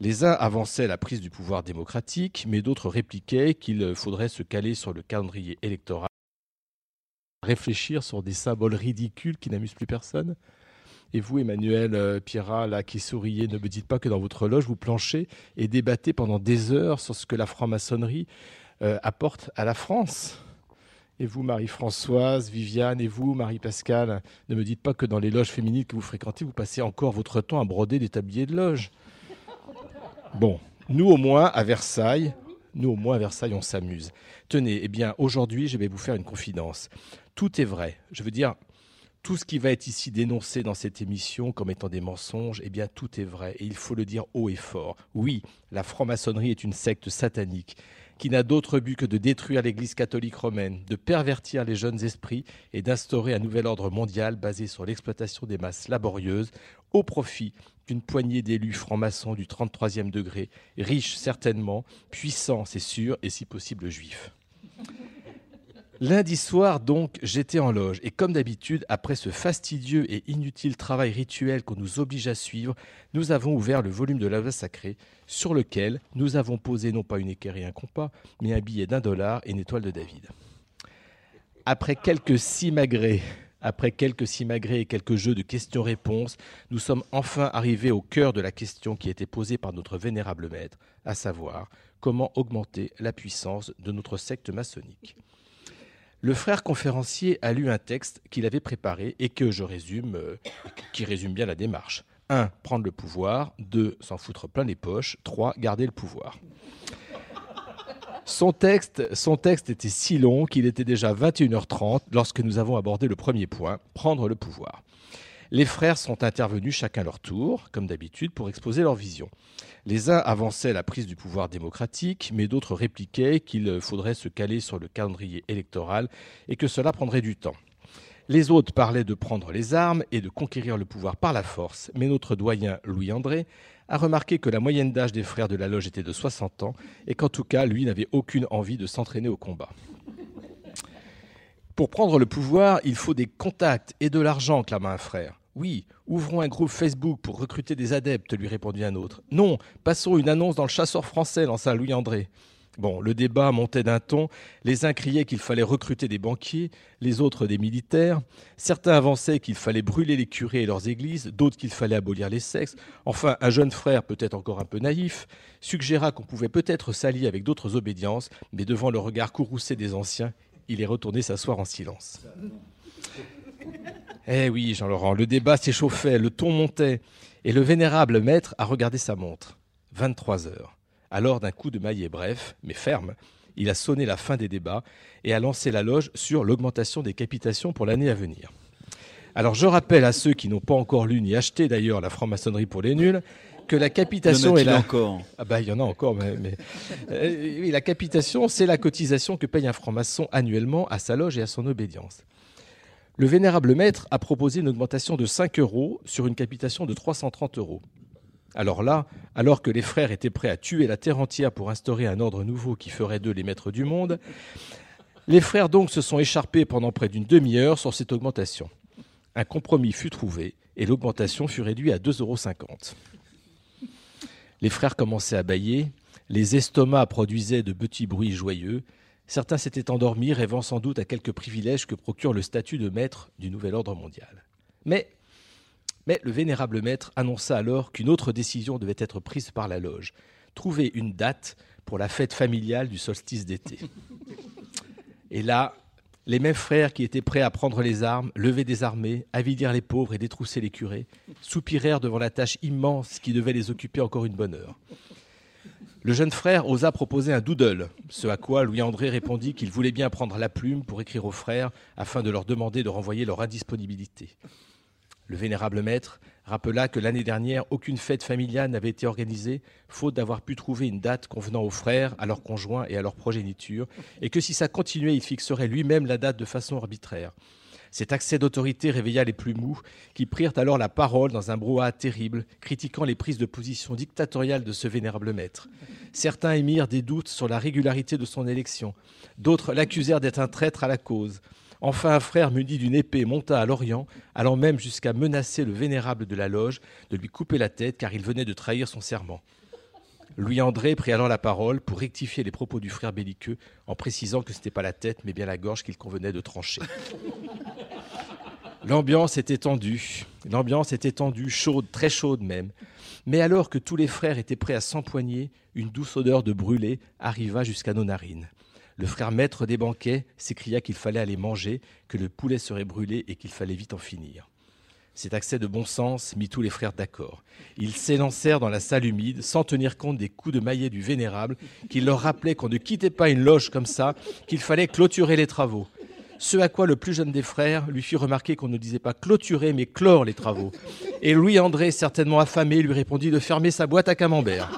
Les uns avançaient la prise du pouvoir démocratique, mais d'autres répliquaient qu'il faudrait se caler sur le calendrier électoral, réfléchir sur des symboles ridicules qui n'amusent plus personne. Et vous, Emmanuel euh, Pierrat, là, qui souriez, ne me dites pas que dans votre loge, vous planchez et débattez pendant des heures sur ce que la franc-maçonnerie euh, apporte à la France. Et vous, Marie-Françoise, Viviane, et vous, Marie-Pascale, ne me dites pas que dans les loges féminines que vous fréquentez, vous passez encore votre temps à broder des tabliers de loge. Bon, nous au moins, à Versailles, nous au moins à Versailles, on s'amuse. Tenez, eh bien, aujourd'hui, je vais vous faire une confidence. Tout est vrai. Je veux dire, tout ce qui va être ici dénoncé dans cette émission comme étant des mensonges, eh bien tout est vrai et il faut le dire haut et fort. Oui, la franc-maçonnerie est une secte satanique qui n'a d'autre but que de détruire l'Église catholique romaine, de pervertir les jeunes esprits et d'instaurer un nouvel ordre mondial basé sur l'exploitation des masses laborieuses au profit d'une poignée d'élus francs-maçons du 33e degré, riches certainement, puissants c'est sûr et si possible juifs. Lundi soir, donc, j'étais en loge. Et comme d'habitude, après ce fastidieux et inutile travail rituel qu'on nous oblige à suivre, nous avons ouvert le volume de la sacrée, sur lequel nous avons posé non pas une équerre et un compas, mais un billet d'un dollar et une étoile de David. Après quelques simagrées, après quelques et quelques jeux de questions-réponses, nous sommes enfin arrivés au cœur de la question qui était posée par notre vénérable maître, à savoir comment augmenter la puissance de notre secte maçonnique. Le frère conférencier a lu un texte qu'il avait préparé et que je résume, euh, qui résume bien la démarche. 1. Prendre le pouvoir. 2. S'en foutre plein les poches. 3. Garder le pouvoir. Son texte, son texte était si long qu'il était déjà 21h30 lorsque nous avons abordé le premier point, prendre le pouvoir. Les frères sont intervenus chacun leur tour, comme d'habitude, pour exposer leur vision. Les uns avançaient la prise du pouvoir démocratique, mais d'autres répliquaient qu'il faudrait se caler sur le calendrier électoral et que cela prendrait du temps. Les autres parlaient de prendre les armes et de conquérir le pouvoir par la force, mais notre doyen Louis-André a remarqué que la moyenne d'âge des frères de la loge était de 60 ans et qu'en tout cas, lui n'avait aucune envie de s'entraîner au combat. Pour prendre le pouvoir, il faut des contacts et de l'argent, clama un frère. Oui, ouvrons un groupe Facebook pour recruter des adeptes, lui répondit un autre. Non, passons une annonce dans le chasseur français, lança Louis-André. Bon, le débat montait d'un ton. Les uns criaient qu'il fallait recruter des banquiers, les autres des militaires. Certains avançaient qu'il fallait brûler les curés et leurs églises, d'autres qu'il fallait abolir les sexes. Enfin, un jeune frère, peut-être encore un peu naïf, suggéra qu'on pouvait peut-être s'allier avec d'autres obédiences, mais devant le regard courroucé des anciens, il est retourné s'asseoir en silence. Eh oui, Jean-Laurent, le débat s'échauffait, le ton montait, et le vénérable maître a regardé sa montre. 23 heures. Alors, d'un coup de maillet bref, mais ferme, il a sonné la fin des débats et a lancé la loge sur l'augmentation des capitations pour l'année à venir. Alors, je rappelle à ceux qui n'ont pas encore lu ni acheté d'ailleurs la franc-maçonnerie pour les nuls que la capitation est la... encore? Ah bah il y en a encore, mais, euh, oui, la capitation, c'est la cotisation que paye un franc-maçon annuellement à sa loge et à son obédience. Le vénérable maître a proposé une augmentation de 5 euros sur une capitation de 330 euros. Alors là, alors que les frères étaient prêts à tuer la terre entière pour instaurer un ordre nouveau qui ferait d'eux les maîtres du monde, les frères donc se sont écharpés pendant près d'une demi-heure sur cette augmentation. Un compromis fut trouvé et l'augmentation fut réduite à 2,50 euros. Les frères commençaient à bailler, les estomacs produisaient de petits bruits joyeux, Certains s'étaient endormis, rêvant sans doute à quelques privilèges que procure le statut de maître du nouvel ordre mondial. Mais, mais le vénérable maître annonça alors qu'une autre décision devait être prise par la loge trouver une date pour la fête familiale du solstice d'été. Et là, les mêmes frères qui étaient prêts à prendre les armes, lever des armées, avilir les pauvres et détrousser les curés, soupirèrent devant la tâche immense qui devait les occuper encore une bonne heure. Le jeune frère osa proposer un doodle, ce à quoi Louis-André répondit qu'il voulait bien prendre la plume pour écrire aux frères afin de leur demander de renvoyer leur indisponibilité. Le vénérable maître rappela que l'année dernière, aucune fête familiale n'avait été organisée, faute d'avoir pu trouver une date convenant aux frères, à leurs conjoints et à leur progéniture, et que si ça continuait, il fixerait lui-même la date de façon arbitraire. Cet accès d'autorité réveilla les plus mous, qui prirent alors la parole dans un brouhaha terrible, critiquant les prises de position dictatoriales de ce vénérable maître. Certains émirent des doutes sur la régularité de son élection, d'autres l'accusèrent d'être un traître à la cause. Enfin, un frère muni d'une épée monta à l'Orient, allant même jusqu'à menacer le vénérable de la loge de lui couper la tête car il venait de trahir son serment. Louis-André prit alors la parole pour rectifier les propos du frère belliqueux en précisant que ce n'était pas la tête mais bien la gorge qu'il convenait de trancher. L'ambiance était tendue, l'ambiance était tendue, chaude, très chaude même. Mais alors que tous les frères étaient prêts à s'empoigner, une douce odeur de brûlé arriva jusqu'à nos narines. Le frère maître des banquets s'écria qu'il fallait aller manger, que le poulet serait brûlé et qu'il fallait vite en finir. Cet accès de bon sens mit tous les frères d'accord. Ils s'élancèrent dans la salle humide sans tenir compte des coups de maillet du vénérable qui leur rappelait qu'on ne quittait pas une loge comme ça, qu'il fallait clôturer les travaux. Ce à quoi le plus jeune des frères lui fit remarquer qu'on ne disait pas clôturer mais clore les travaux. Et Louis-André, certainement affamé, lui répondit de fermer sa boîte à camembert.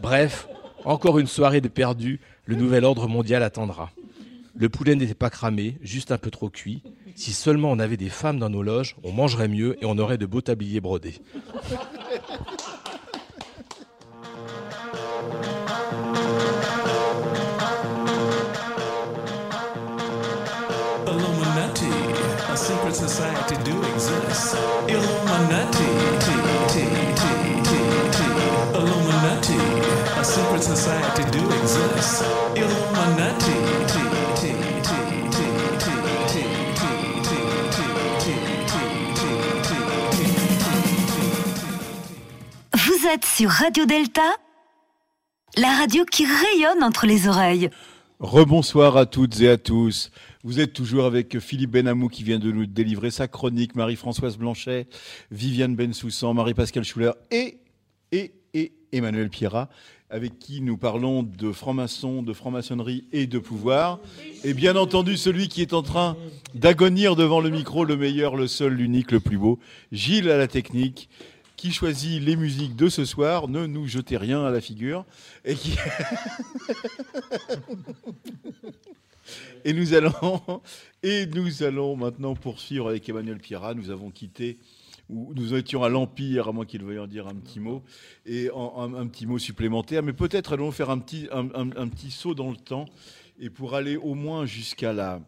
Bref, encore une soirée de perdu, le nouvel ordre mondial attendra. Le poulet n'était pas cramé, juste un peu trop cuit. Si seulement on avait des femmes dans nos loges, on mangerait mieux et on aurait de beaux tabliers brodés. Vous êtes sur Radio Delta, la radio qui rayonne entre les oreilles. Rebonsoir à toutes et à tous. Vous êtes toujours avec Philippe Benamou qui vient de nous délivrer sa chronique, Marie-Françoise Blanchet, Viviane Bensoussan, Marie-Pascale Schuller et, et, et Emmanuel Pierrat, avec qui nous parlons de franc-maçon, de franc-maçonnerie et de pouvoir. Et bien entendu, celui qui est en train d'agonir devant le micro, le meilleur, le seul, l'unique, le plus beau, Gilles à la technique qui choisit les musiques de ce soir, ne nous jetez rien à la figure, et qui... et nous allons, et nous allons maintenant poursuivre avec Emmanuel Pierrat. Nous avons quitté, ou nous étions à l'Empire, à moins qu'il veuille en dire un petit mot, et un, petit mot supplémentaire, mais peut-être allons faire un petit, un petit saut dans le temps, et pour aller au moins jusqu'à la,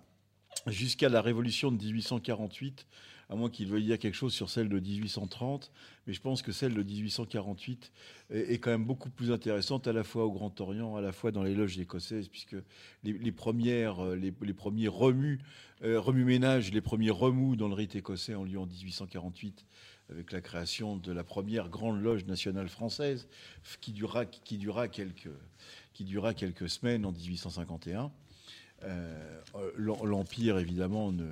jusqu'à la révolution de 1848, à moins qu'il veuille dire quelque chose sur celle de 1830, mais je pense que celle de 1848 est, quand même beaucoup plus intéressante à la fois au Grand Orient, à la fois dans les loges écossaises, puisque les, premières, euh, les, premiers remues, euh, remue-ménages, les premiers remous dans le rite écossais ont lieu en 1848 avec la création de la première grande loge nationale française, qui dura, qui dura, quelques, semaines en 1851. Euh, l'em- L'Empire, évidemment, ne,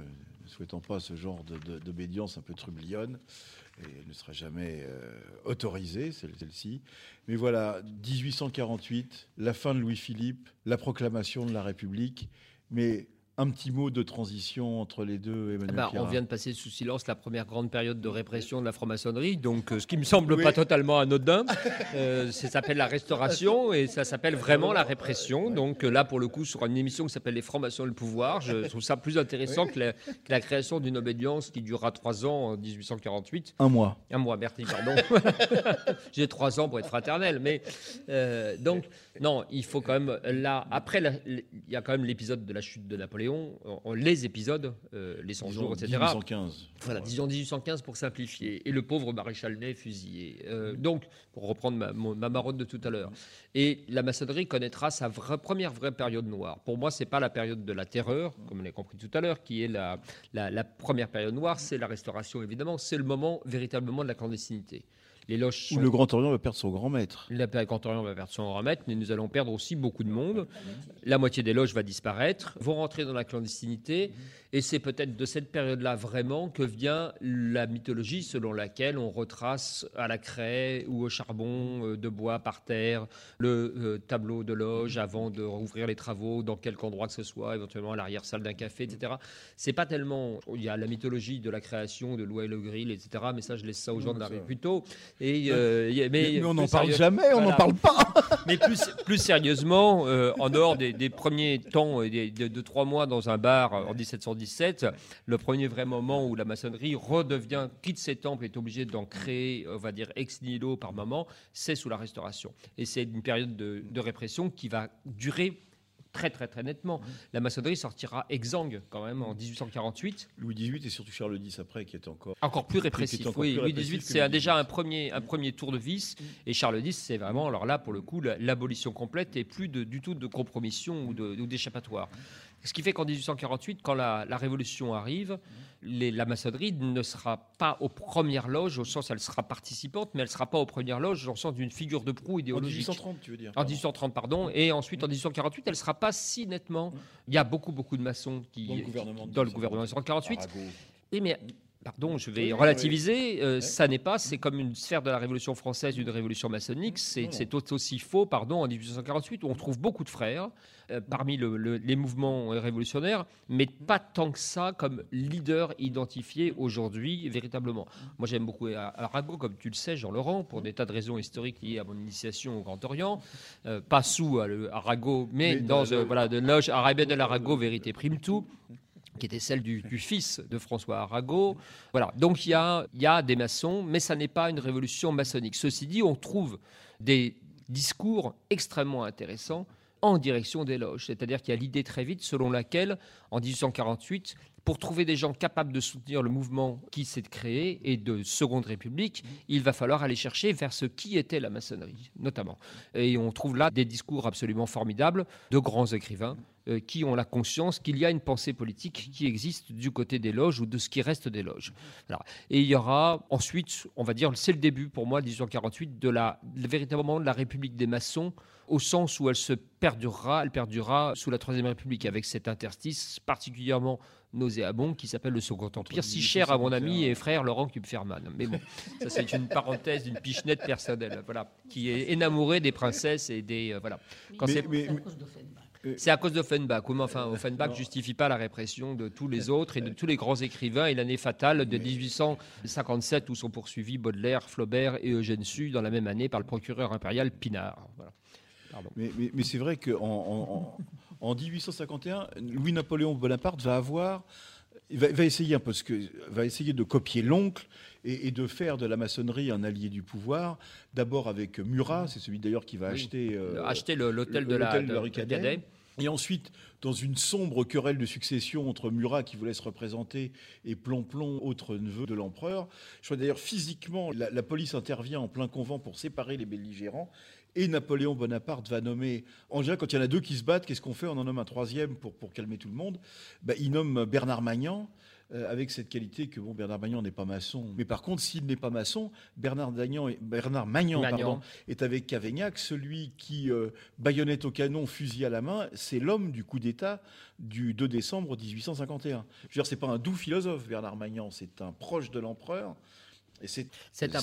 ne souhaitant pas ce genre d'obédience un peu trublionne, et ne sera jamais euh, autorisée, celle- celle-ci. Mais voilà, 1848, la fin de Louis-Philippe, la proclamation de la République, mais un petit mot de transition entre les deux, Emmanuel Ah bah, on vient de passer sous silence la première grande période de répression de la franc-maçonnerie, donc euh, ce qui me semble Oui. pas totalement anodin. Euh, ça s'appelle la restauration et ça s'appelle vraiment la répression. Donc euh, là, pour le coup, sur une émission qui s'appelle Les francs-maçons et le pouvoir, je trouve ça plus intéressant que, la, que la création d'une obédience qui durera trois ans en 1848. Un mois. Un mois, Bertie, pardon. J'ai trois ans pour être fraternel, mais euh, donc non, il faut quand même là. Après, il y a quand même l'épisode de la chute de Napoléon, on- les épisodes, euh, les 100 Disons jours, etc. 1815. Voilà, disons 1815 pour simplifier. Et le pauvre maréchal Ney fusillé. Euh, donc, pour reprendre ma, ma marotte de tout à l'heure. Et la maçonnerie connaîtra sa vraie- première vraie période noire. Pour moi, c'est pas la période de la terreur, comme on l'a compris tout à l'heure, qui est la, la- la première période noire. C'est la restauration, évidemment. C'est le moment véritablement de la clandestinité. Les loges Où sont- le Grand Orient va perdre son grand maître. la Grand Orient va perdre son remettre, mais nous allons perdre aussi beaucoup de monde. La moitié des loges va disparaître, vont rentrer dans la clandestinité, et c'est peut-être de cette période-là vraiment que vient la mythologie selon laquelle on retrace à la craie ou au charbon euh, de bois par terre le euh, tableau de loge avant de rouvrir les travaux, dans quelque endroit que ce soit, éventuellement à l'arrière-salle d'un café, etc. C'est pas tellement. Il y a la mythologie de la création de Louis le Grill, etc. Mais ça, je laisse ça aux gens de la rue plutôt. Et, euh, mais, on n'en parle jamais, on n'en parle pas. mais plus, plus sérieusement, euh, en dehors des, des premiers temps, euh, des- de, de trois mois dans un bar en 1717, le premier vrai moment où la maçonnerie redevient, quitte ses temples, est obligée d'en créer, on va dire, ex nihilo par moment, c'est sous la Restauration. Et c'est une période de, de répression qui va durer très très très nettement. La maçonnerie sortira exsangue quand même en 1848. Louis XVIII et surtout Charles X après qui est encore encore plus répressif. oui, Louis XVIII c'est déjà un premier un premier tour de vis et Charles X c'est vraiment alors là pour le coup l'abolition complète et plus de, du tout de compromission ou d'échappatoire. Ce qui fait qu'en 1848, quand la, Révolution arrive, la maçonnerie ne sera pas aux premières loges, au sens elle sera participante, mais elle ne sera pas aux premières loges, au sens d'une figure de proue idéologique. En 1830, tu veux dire En 1830, pardon. Et ensuite, en 1848, elle ne sera pas si nettement. Il y a beaucoup, beaucoup de maçons qui. Dans le gouvernement. Dans le gouvernement 1848. Oui, mais pardon, je vais relativiser, euh, ça n'est pas, c'est comme une sphère de la Révolution française, une révolution maçonnique, c'est aussi faux, pardon, en 1848, où on trouve beaucoup de frères euh, parmi les mouvements révolutionnaires, mais pas tant que ça comme leader identifié aujourd'hui, véritablement. Moi, j'aime beaucoup Arago, comme tu le sais, Jean-Laurent, pour des tas de raisons historiques liées à mon initiation au Grand Orient, euh, pas sous Arago, mais, dans, voilà, de loge Arabienne de l'Arago, vérité prime tout qui était celle du, fils de François Arago. Voilà, donc il y a, y a des maçons, mais ça n'est pas une révolution maçonnique. Ceci dit, on trouve des discours extrêmement intéressants en direction des loges. C'est-à-dire qu'il y a l'idée très vite selon laquelle, en 1848, pour trouver des gens capables de soutenir le mouvement qui s'est créé et de Seconde République, il va falloir aller chercher vers ce qui était la maçonnerie, notamment. Et on trouve là des discours absolument formidables de grands écrivains euh, qui ont la conscience qu'il y a une pensée politique qui existe du côté des loges ou de ce qui reste des loges. Et il y aura ensuite, on va dire, c'est le début pour moi, 1848, de la, véritablement de la République des maçons au sens où elle se perdurera, elle perdurera sous la Troisième République avec cet interstice particulièrement nauséabond qui s'appelle le Second Empire, si cher à mon ami et frère Laurent Kupferman. Mais bon, ça c'est une parenthèse, une pichenette personnelle, voilà, qui est énamouré des princesses et des euh, voilà. Quand c'est c'est à cause d'Offenbach. Comment enfin, Offenbach ne justifie pas la répression de tous les autres et de tous les grands écrivains et l'année fatale de 1857 où sont poursuivis Baudelaire, Flaubert et Eugène Sue dans la même année par le procureur impérial Pinard. Mais, c'est vrai qu'en en, 1851, Louis-Napoléon Bonaparte va avoir va, essayer un peu que, va essayer de copier l'oncle et, de faire de la maçonnerie un allié du pouvoir. D'abord avec Murat, c'est celui d'ailleurs qui va acheter, euh, acheter l'hôtel de, la, de, rue Cadet. Et ensuite, dans une sombre querelle de succession entre Murat, qui voulait se représenter, et Plomplon, autre neveu de l'empereur. Je crois d'ailleurs physiquement, la, la, police intervient en plein convent pour séparer les belligérants. Et Napoléon Bonaparte va nommer. En général, quand il y en a deux qui se battent, qu'est-ce qu'on fait? On en nomme un troisième pour, pour calmer tout le monde. Bah, il nomme Bernard Magnan. Euh, avec cette qualité que bon, Bernard Magnan n'est pas maçon. Mais par contre, s'il n'est pas maçon, Bernard, Magnan, Bernard Magnan, Pardon, est avec Cavaignac, celui qui, euh, baïonnette au canon, fusil à la main, c'est l'homme du coup d'État du 2 décembre 1851. Je veux dire, c'est pas un doux philosophe, Bernard Magnan, c'est un proche de l'empereur. C'est un, un,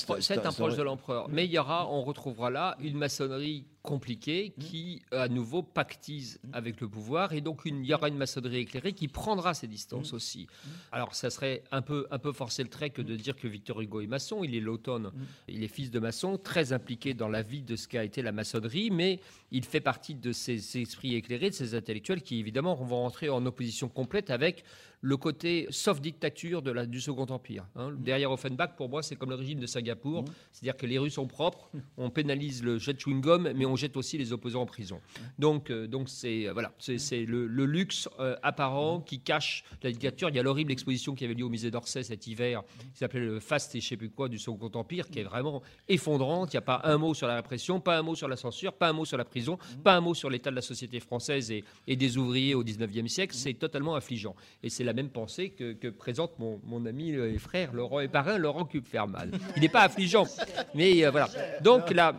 proche de l'empereur. Mais il y aura, on retrouvera là une maçonnerie compliquée qui, à nouveau, pactise avec le pouvoir. Et donc, il y aura une maçonnerie éclairée qui prendra ses distances aussi. Alors, ça serait un peu, un peu forcer le trait que de dire que Victor Hugo est maçon. Il est l'automne, il est fils de maçon, très impliqué dans la vie de ce qu'a été la maçonnerie, mais il fait partie de ces esprits éclairés, de ces intellectuels qui, évidemment, vont rentrer en opposition complète avec le côté soft dictature de la, du Second Empire. Hein. Derrière Offenbach, pour moi, c'est comme le régime de Singapour, c'est-à-dire que les rues sont propres, on pénalise le jet chewing-gum, mais on jette aussi les opposants en prison. Donc, euh, donc c'est euh, voilà, c'est le, luxe euh, apparent qui cache la dictature. Il y a l'horrible exposition qui avait lieu au musée d'Orsay cet hiver, qui s'appelait le Fast et je sais plus quoi du Second Empire, qui est vraiment effondrante. Il n'y a pas un mot sur la répression, pas un mot sur la censure, pas un mot sur la prison, pas un mot sur l'état de la société française et, et des ouvriers au 19e siècle. C'est totalement affligeant. Et c'est la même pensée que, présente mon, mon, ami et frère Laurent et parrain Laurent Kupferman. Il n'est pas affligeant, mais euh, voilà. Donc là,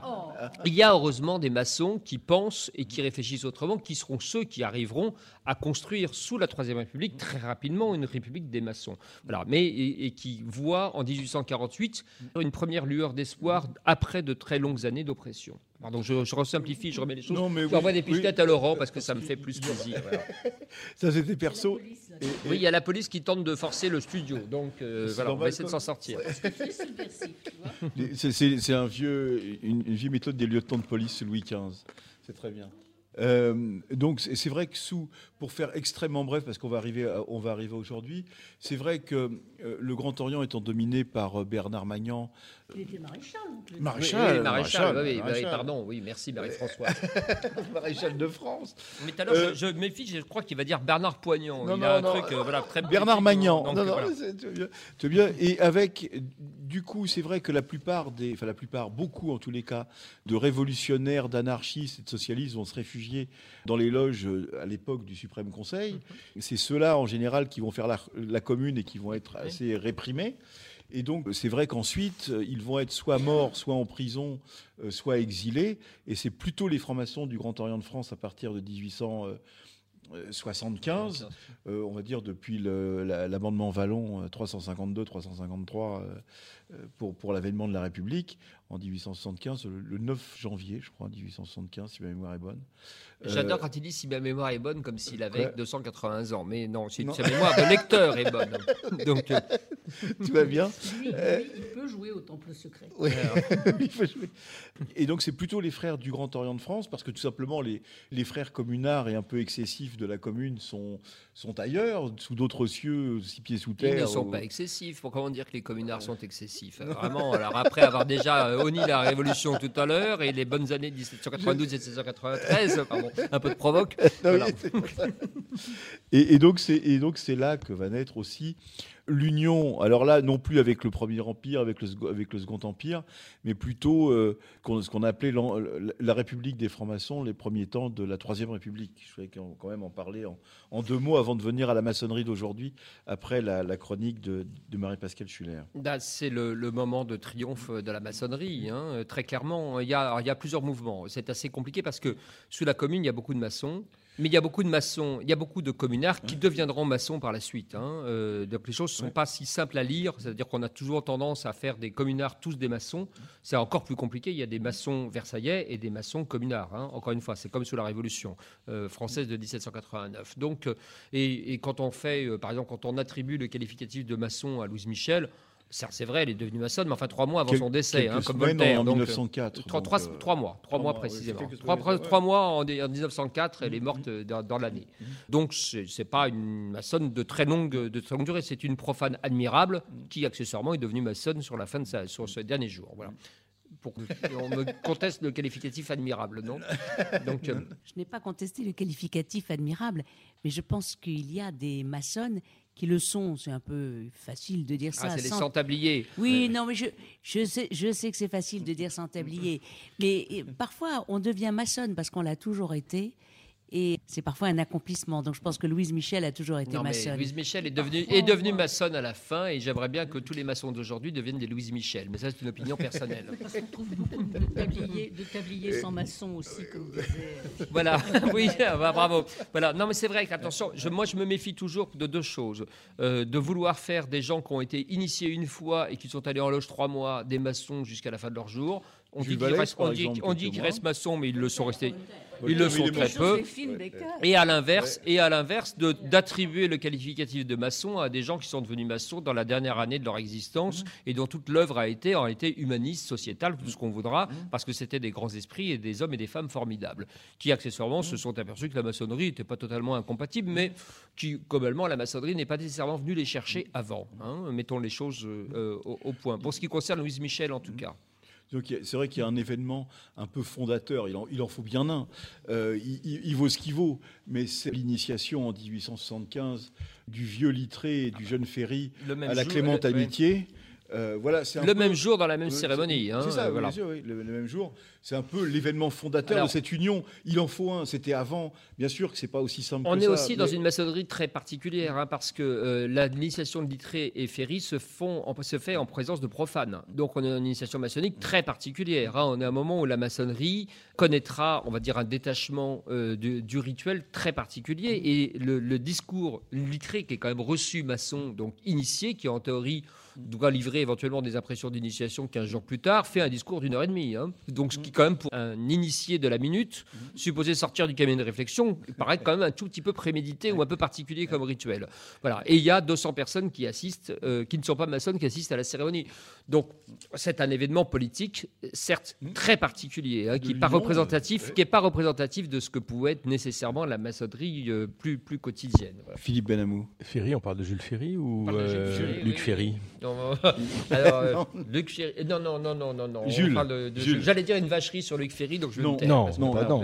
il y a heureusement des maçons qui pensent et qui réfléchissent autrement, qui seront ceux qui arriveront à construire sous la Troisième République très rapidement une république des maçons. Voilà, mais et, qui voient en 1848 une première lueur d'espoir après de très longues années d'oppression. Pardon, je, je, resimplifie, je remets les choses. Non, mais des pichettes à Laurent parce que ça me fait plus plaisir. Ça, c'était perso. Oui, il y a la police qui tente de forcer le studio. Donc, euh, voilà, on va essayer de s'en sortir. C'est un vieux, une, une, vieille méthode des lieutenants de police Louis XV. C'est très bien. Euh, donc c'est vrai que sous, pour faire extrêmement bref, parce qu'on va arriver, on va arriver aujourd'hui, c'est vrai que euh, le Grand Orient étant dominé par Bernard Magnan, Il était maréchal. Maréchal, Oui, oui, maréchal, maréchal, oui, maréchal. pardon, oui, merci Marie-François. maréchal de France. Mais tout à l'heure, Euh, je, je me méfie, je crois qu'il va dire Bernard Poignant. Non, il non, a un non. truc, euh, voilà, très Bernard Magnan. donc, non, non, voilà. c'est- tu veux bien. Tu veux bien. Et avec, du coup, c'est vrai que la plupart des, enfin la plupart, beaucoup en tous les cas, de révolutionnaires, d'anarchistes et de socialistes vont se réfugier dans les loges euh, à l'époque du Suprême Conseil. C'est ceux-là, en général, qui vont faire la, la commune et qui vont être assez réprimés. Et donc, c'est vrai qu'ensuite, euh, ils vont être soit morts, soit en prison, euh, soit exilés. Et c'est plutôt les francs-maçons du Grand Orient de France à partir de 1875, euh, on va dire depuis le- la- l'amendement Vallon 352-353 pour, pour l'avènement de la République en 1875, le, le 9 janvier, je crois, 1875, si ma mémoire est bonne. J'adore Euh, quand il dit si ma mémoire est bonne, comme s'il avait Ouais. 280 ans. Mais non, si sa mémoire de lecteur est bonne. Donc, euh, tu vas bien Lui, Euh, lui, il peut jouer au temple secret. Oui. Il faut jouer. Et donc, c'est plutôt les frères du Grand Orient de France, parce que tout simplement, les, les frères communards et un peu excessifs de la commune sont, sont ailleurs, sous d'autres cieux, six pieds sous terre. ils ne sont ou- pas excessifs. Pour comment dire que les communards sont excessifs Vraiment. Alors après avoir déjà euh, honni la révolution tout à l'heure et les bonnes années de 1792 et 1793, pardon, un peu de provoque. Non, oui, voilà. et, c'est et donc c'est là que va naître aussi l'union. Alors là, non plus avec le Premier Empire, avec le Second Empire, mais plutôt euh, qu'on- ce qu'on appelait la République des francs-maçons, les premiers temps de la Troisième République. Je voulais quand même en parler en, deux mots avant de venir à la maçonnerie d'aujourd'hui, après la, chronique de, Marie-Pascale Schuller. Là, c'est le, moment de triomphe de la maçonnerie, hein, très clairement. Il y a plusieurs mouvements. C'est assez compliqué parce que sous la commune, il y a beaucoup de maçons. Mais il y a beaucoup de maçons, il y a beaucoup de communards qui deviendront maçons par la suite. hein. Euh, donc les choses ne sont pas si simples à lire. C'est-à-dire qu'on a toujours tendance à faire des communards tous des maçons. C'est encore plus compliqué. Il y a des maçons versaillais et des maçons communards. hein. Encore une fois, c'est comme sous la Révolution euh, française de 1789. Donc, euh, et, et quand on fait, euh, par exemple, quand on attribue le qualificatif de maçon à Louise Michel, c'est vrai, elle est devenue maçonne, mais enfin trois mois avant Quel- son décès, hein, comme Voltaire. en donc, euh, 1904, Trois, donc, trois- euh, trois mois, trois trois mois mois, oui, précisément. Trois, semaines, trois ouais. mois en, en 1904, elle est morte euh, dans, dans l'année. Donc c'est c'est pas une maçonne de très longue, de très longue durée, c'est une profane admirable qui accessoirement est devenue maçonne sur la fin de sa, sur ses derniers jours. Voilà. Pour, on me conteste le qualificatif admirable, non? Donc euh, Je n'ai pas contesté le qualificatif admirable, mais je pense qu'il y a des maçonnes qui le sont. C'est un peu facile de dire ça. ah, c'est les sans- sans-tabliers. Oui, non, mais je, je, sais, je sais que c'est facile de dire sans tablier. Mais eh, parfois, on devient maçonne parce qu'on l'a toujours été. Et c'est parfois un accomplissement. Donc je pense que Louise Michel a toujours été Non, mais maçonne. Louise Michel est devenue, est devenue maçonne à la fin et j'aimerais bien que tous les maçons d'aujourd'hui deviennent des Louise Michel. Mais ça, c'est une opinion personnelle. Parce qu'on trouve beaucoup de tabliers, de tabliers sans maçon aussi, comme disait. Voilà, oui, ah bah, bravo. Voilà, non, mais c'est vrai qu'attention, je, moi je me méfie toujours de deux choses. Euh, de vouloir faire des gens qui ont été initiés une fois et qui sont allés en loge trois mois, des maçons jusqu'à la fin de leur jour. On Jules dit qu'ils restent, on dit, exemple, on dit quelques qu'ils mois. restent maçons, mais ils le sont restés. Ils le sont très maçon. peu. Descartes. Et à l'inverse, et à l'inverse, de- d'attribuer le qualificatif de maçon à des gens qui sont devenus maçons dans la dernière année de leur existence et dont toute l'œuvre a été en été humaniste, sociétale, tout ce qu'on voudra, parce que c'était des grands esprits et des hommes et des femmes formidables, qui accessoirement se sont aperçus que la maçonnerie n'était pas totalement incompatible, mais qui, globalement, la maçonnerie n'est pas nécessairement venue les chercher avant. hein. mettons les choses euh, au, au point. Pour ce qui concerne Louise Michel, en tout cas. Donc, c'est vrai qu'il y a un événement un peu fondateur, il en, il en faut bien un. Euh, il, vaut ce qu'il vaut, mais c'est l'initiation en 1875 du vieux Littré et du jeune Ferry à la jour, Clémente ouais. Euh, voilà, c'est Le peu- même jour, dans la même Euh, c'est- cérémonie. hein, c'est ça, euh, voilà. sûr, oui, le, le même jour. C'est un peu l'événement fondateur Alors- de cette union. Il en faut un. C'était avant. Bien sûr que c'est pas aussi simple On que est ça. aussi dans une maçonnerie très particulière hein, parce que euh, l'initiation de Littré et Ferry se, font, en- se fait en présence de profanes. Donc on est dans une initiation maçonnique très particulière. hein. On est à un moment où la maçonnerie connaîtra, on va dire, un détachement euh, du, du rituel très particulier. Et le, le discours Littré, qui est quand même reçu maçon, donc initié, qui en théorie doit livrer éventuellement des impressions d'initiation 15 jours plus tard, fait un discours d'une heure et demie. hein. Donc, ce qui, quand même, pour un initié de la minute, supposé sortir du cabinet de réflexion, paraît quand même un tout petit peu prémédité ou un peu particulier comme rituel. Voilà. Et il y a 200 personnes qui assistent, euh, qui ne sont pas maçonnes, qui assistent à la cérémonie. Donc, c'est un événement politique, certes très particulier, hein, qui n'est pas représentatif, qui est pas représentatif de ce que pouvait être nécessairement la maçonnerie euh, plus, plus quotidienne. Voilà. Philippe Benamou. Ferry, on parle de Jules Ferry ou euh, Ferry, Luc oui. Ferry? Non, alors, euh, Luc Ferry. Non, non, non, non, non, non. on Jules, parle de- de- Jules. J'allais dire une vacherie sur Luc Ferry, donc je vais Non, me taire, non, non, non.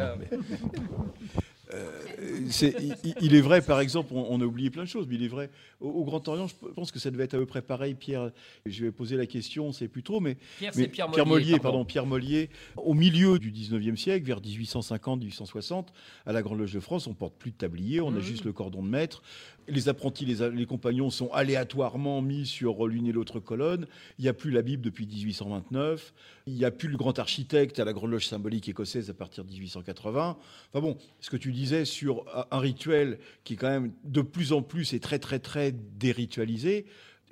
C'est- il, il est vrai, par exemple, on, on a oublié plein de choses, mais il est vrai. Au, au Grand Orient, je pense que ça devait être à peu près pareil, Pierre. Je vais poser la question, c'est plus trop, mais. Pierre, mais c'est Pierre Mollier, pardon. pardon. Pierre Mollier. Au milieu du 19e siècle, vers 1850-1860, à la Grande Loge de France, on porte plus de tablier, on a Mhm. juste le cordon de maître. Les apprentis, les, compagnons sont aléatoirement mis sur l'une et l'autre colonne. Il n'y a plus la Bible depuis 1829. Il n'y a plus le grand architecte à la Grande Loge symbolique écossaise à partir de 1880. Enfin bon, ce que tu disais sur un- rituel qui est quand même de plus en plus et très très très déritualisé,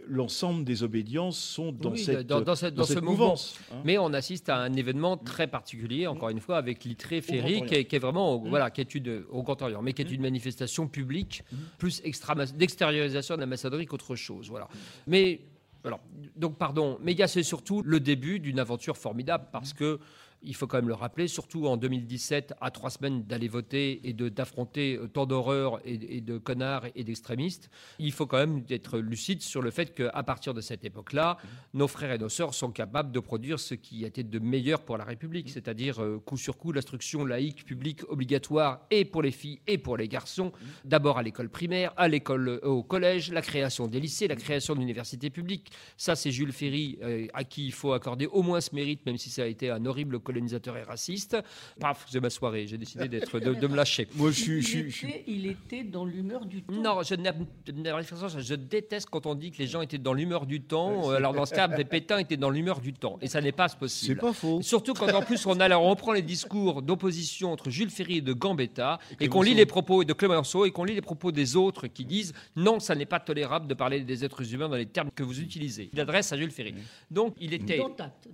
l'ensemble des obédiences sont dans Oui, cette dans, dans cette- dans ce cette mouvement. mouvance. hein. Mais on assiste à un événement très particulier, encore une fois, avec l'Itré Ferry, qui est, qui est vraiment, au- Mmh. voilà, qui est une, au Grand Orient, mais qui est une manifestation publique, plus extra- d'extériorisation de la maçonnerie qu'autre chose. Voilà. Mais, alors, donc, pardon, mais il y a c'est surtout le début d'une aventure formidable, parce que il faut quand même le rappeler, surtout en 2017, à trois semaines d'aller voter et d'affronter euh, tant d'horreurs et, de connards et d'extrémistes, il faut quand même être lucide sur le fait qu'à partir de cette époque-là, nos frères et nos sœurs sont capables de produire ce qui était de meilleur pour la République, c'est-à-dire euh, coup sur coup l'instruction laïque publique obligatoire et pour les filles et pour les garçons, d'abord à l'école primaire, à l'école euh, au collège, la création des lycées, la création d'universités publiques. Ça, c'est Jules Ferry à qui il faut accorder au moins ce mérite, même si ça a été un horrible colonisateur et raciste. Paf, c'est ma soirée, j'ai décidé d'être de, de me lâcher. Moi, je suis, Il, je je était, il était dans l'humeur du temps. Non, je, je, je déteste quand on dit que les gens étaient dans l'humeur du temps. Alors dans ce cas, Pétain était dans l'humeur du temps. Et ça n'est pas possible. C'est pas faux. Surtout quand en plus on, a, on reprend les discours d'opposition entre Jules Ferry et de Gambetta et, qu'on lit les propos de Clemenceau et qu'on lit les propos des autres qui disent non, ça n'est pas tolérable de parler des êtres humains dans les termes que vous utilisez. Il adresse à Jules Ferry. Donc il était.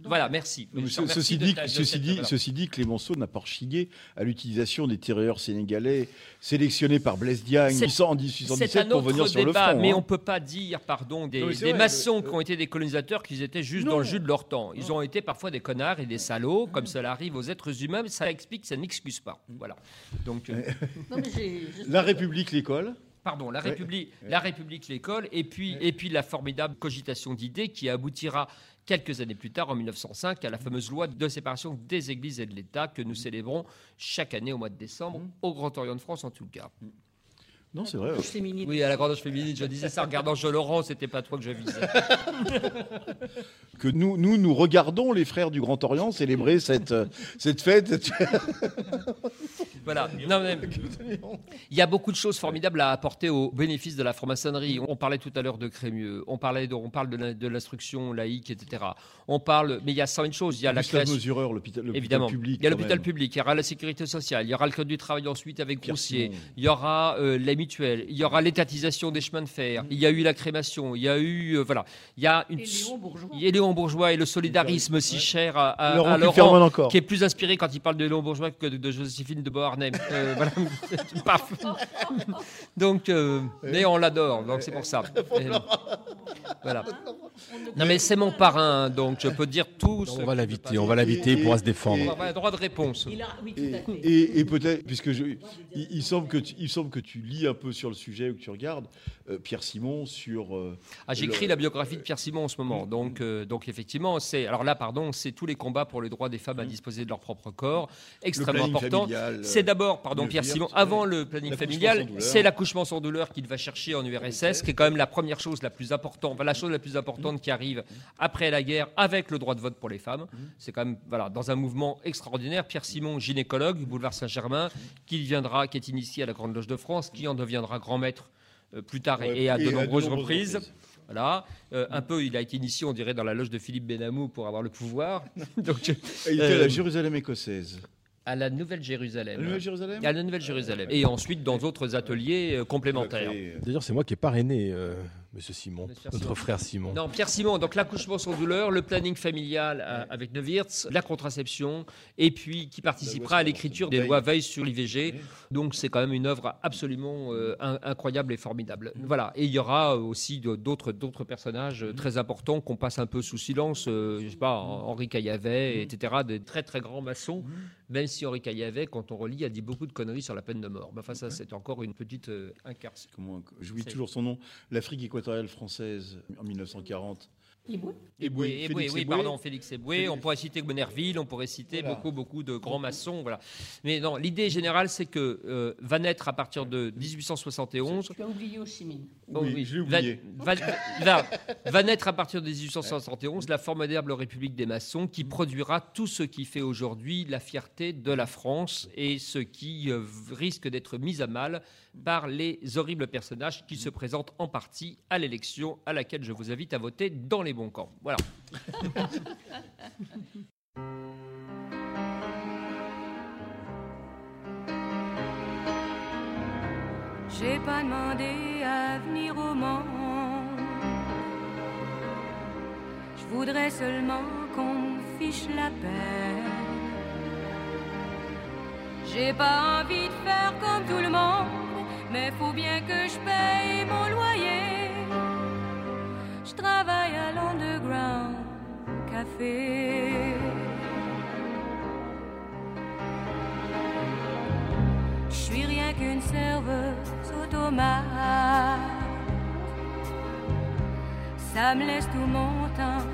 Voilà, merci. Mais ce- ceci, de dit, de ceci, dit, voilà. ceci dit, Clémenceau n'a pas rechigné à l'utilisation des tirailleurs sénégalais sélectionnés par Blaise Diagne en C'est 1817 un pour autre venir sur le front. mais hein. on peut pas dire, pardon, des, Non, mais c'est des vrai, maçons qui ont été des colonisateurs qu'ils étaient juste Non. dans le jus de leur temps. Ils ont été parfois des connards et des salauds, comme cela arrive aux êtres humains, mais ça explique, ça n'excuse pas. Voilà. Donc, euh, mais La République, l'école. pardon, la Ouais. République, la République, l'école, et puis, et puis la formidable cogitation d'idées qui aboutira quelques années plus tard, en 1905, à la fameuse loi de séparation des églises et de l'État que nous célébrons chaque année au mois de décembre, au Grand Orient de France en tout cas. Non, c'est vrai. féminine. Oui, à la Grande Loge féminine, je disais ça en regardant Jean Laurent, c'était pas toi que je visais. Que nous, nous, nous regardons les frères du Grand Orient célébrer cette, euh, cette fête. Voilà. Non, mais il y a beaucoup de choses formidables à apporter au bénéfice de la franc-maçonnerie. On parlait tout à l'heure de Crémieux, on, parlait de, on parle de l'instruction laïque, etc. On parle, mais il y a 100 000 choses. Il y a la création. Mesureur, l'hôpital public. il y a l'hôpital public, il y aura la sécurité sociale, il y aura le code du travail ensuite avec Pierre Roussier, Simon. il y aura euh, les mutuelles, il y aura l'étatisation des chemins de fer, il y a eu la crémation, il y a eu. euh, voilà. Il y a une. Et Léon Bourgeois. Il y a Léon Bourgeois et le solidarisme si cher à, à- Laurent à Laurent, Kupferman encore. qui est plus inspiré quand il parle de Léon Bourgeois que de, de Joséphine de Beauharnais. Euh, voilà. Paf. donc, euh, mais on l'adore, donc c'est pour ça. Et, voilà. Non mais c'est mon parrain, donc je peux dire tout. ce On va que l'inviter, on va l'inviter, il pourra se défendre. On va droit de réponse. Il a- oui, tout Et, à fait. et- et peut-être, puisque je, il, il semble que tu, il semble que tu lis un peu sur le sujet ou que tu regardes euh, Pierre Simon sur. euh, Ah, J'écris la biographie de Pierre Simon en ce moment. Donc, euh, donc effectivement, c'est alors là, pardon, c'est tous les combats pour le droit des femmes à disposer de leur propre corps, extrêmement important. C'est d'abord, pardon, Pierre Simon, avant le planning familial, c'est l'accouchement sans douleur qu'il va chercher en URSS, qui est quand même la première chose la plus importante, enfin, la chose la plus importante qui arrive après la guerre avec le droit de vote pour les femmes. C'est quand même voilà dans un mouvement extraordinaire. Pierre Simon, gynécologue, boulevard Saint-Germain, qui viendra, qui est initié à la Grande Loge de France, qui en deviendra grand maître euh, plus tard et- Ouais, et à et de à de nombreuses reprises. reprises. Voilà, Euh, un peu, il a été initié, on dirait, dans la loge de Philippe Benamou pour avoir le pouvoir. Donc, Il était à euh, la Jérusalem écossaise. à la Nouvelle-Jérusalem. La Nouvelle-Jérusalem À la Nouvelle-Jérusalem. Et ensuite dans d'autres ateliers euh, complémentaires. D'ailleurs, c'est moi qui ai parrainé, euh, Monsieur Simon, Monsieur notre Simon. frère Simon. Non, Pierre Simon, donc l'accouchement sans douleur, le planning familial euh, avec Neuwirth, la contraception, et puis qui participera à l'écriture des lois Veil sur l'IVG. Donc c'est quand même une œuvre absolument euh, in- incroyable et formidable. Voilà, et il y aura aussi de- d'autres d'autres personnages euh, très importants qu'on passe un peu sous silence, euh, je sais pas, Henri Caillavet, etc., de très très grands maçons, même si Henri Caillavet, quand on relit, a dit beaucoup de conneries sur la peine de mort. Enfin ça, c'est encore une petite euh, incarce. Comment, j'oublie C'est- toujours son nom. L'Afrique équatoriale française en 1940. Eboué, oui, pardon, Félix Eboué. On pourrait citer Bonerville, on pourrait citer beaucoup, beaucoup de grands maçons. Voilà. Mais non, l'idée générale, c'est que euh, va naître à partir de 1871. Tu as oublié aussi, Mine. Oh, oui, j'ai oublié. Va, va, va, naître à partir de 1871 la formidable République des maçons qui produira tout ce qui fait aujourd'hui la fierté de la France et ce qui euh, risque d'être mis à mal par les horribles personnages qui se présentent en partie à l'élection à laquelle je vous invite à voter dans les bons camps. Voilà. J'ai pas demandé à venir au monde. Je voudrais seulement qu'on fiche la paix. J'ai pas envie de faire comme tout le monde, mais faut bien que je paye mon loyer. Je travaille à l'underground café. Je suis rien qu'une serveuse automate. Ça me laisse tout mon temps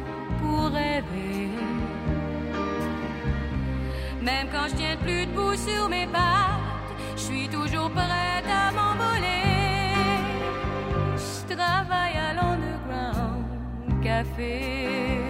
pour rêver. Même quand je tiens plus debout sur mes pattes, je suis toujours prête à m'envoler. Je travaille à l'underground café.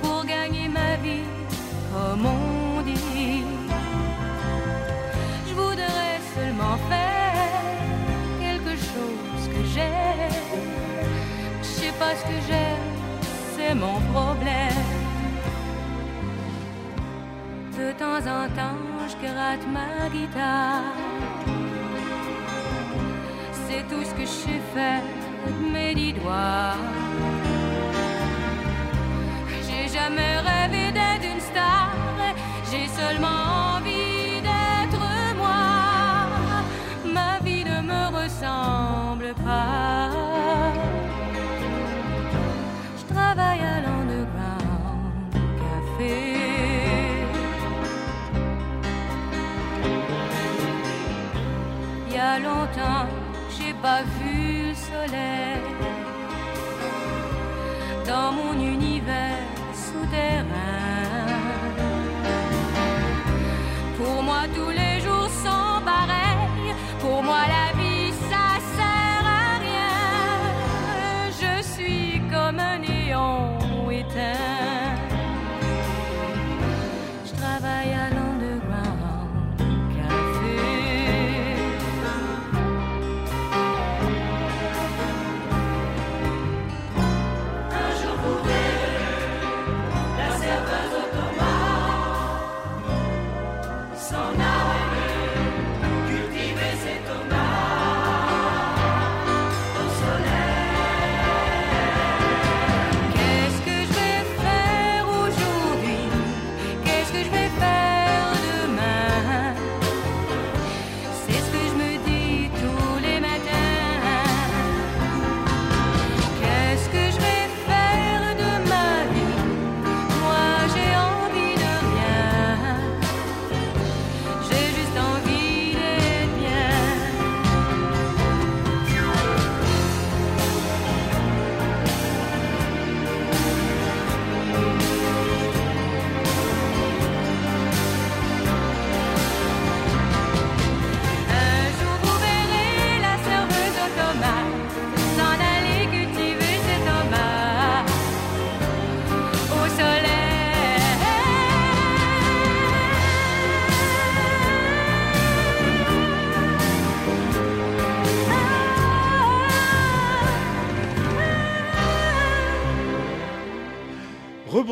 Pour gagner ma vie, comme on dit. Je voudrais seulement faire quelque chose que j'aime. Je sais pas ce que j'aime, c'est mon problème. De temps en temps, je gratte ma guitare. C'est tout ce que je sais faire de mes dix doigts. Jamais rêvé d'être une star. J'ai seulement envie d'être moi. Ma vie ne me ressemble pas. Je travaille à l'underground café. Il y a longtemps, j'ai pas vu le soleil dans mon univers Pour moi, tous les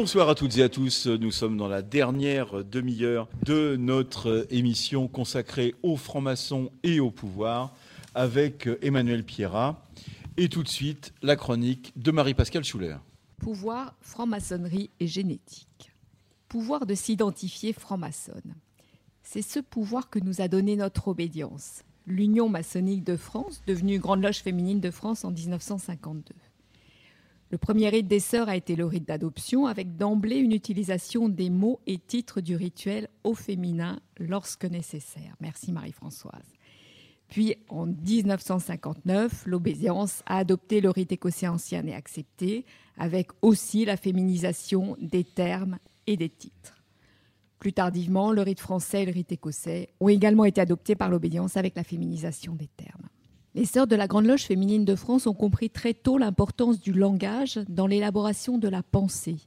Rebonsoir à toutes et à tous. Nous sommes dans la dernière demi-heure de notre émission consacrée aux francs-maçons et au pouvoir avec Emmanuel Pierrat. Et tout de suite, la chronique de Marie-Pascale Schuller. Pouvoir, franc-maçonnerie et génétique. Pouvoir de s'identifier franc-maçonne. C'est ce pouvoir que nous a donné notre obédience, l'Union maçonnique de France, devenue Grande Loge féminine de France en 1952. Le premier rite des sœurs a été le rite d'adoption, avec d'emblée une utilisation des mots et titres du rituel au féminin lorsque nécessaire. Merci Marie-Françoise. Puis en 1959, l'obédience a adopté le rite écossais ancien et accepté, avec aussi la féminisation des termes et des titres. Plus tardivement, le rite français et le rite écossais ont également été adoptés par l'obédience avec la féminisation des termes. Les sœurs de la Grande Loge féminine de France ont compris très tôt l'importance du langage dans l'élaboration de la pensée,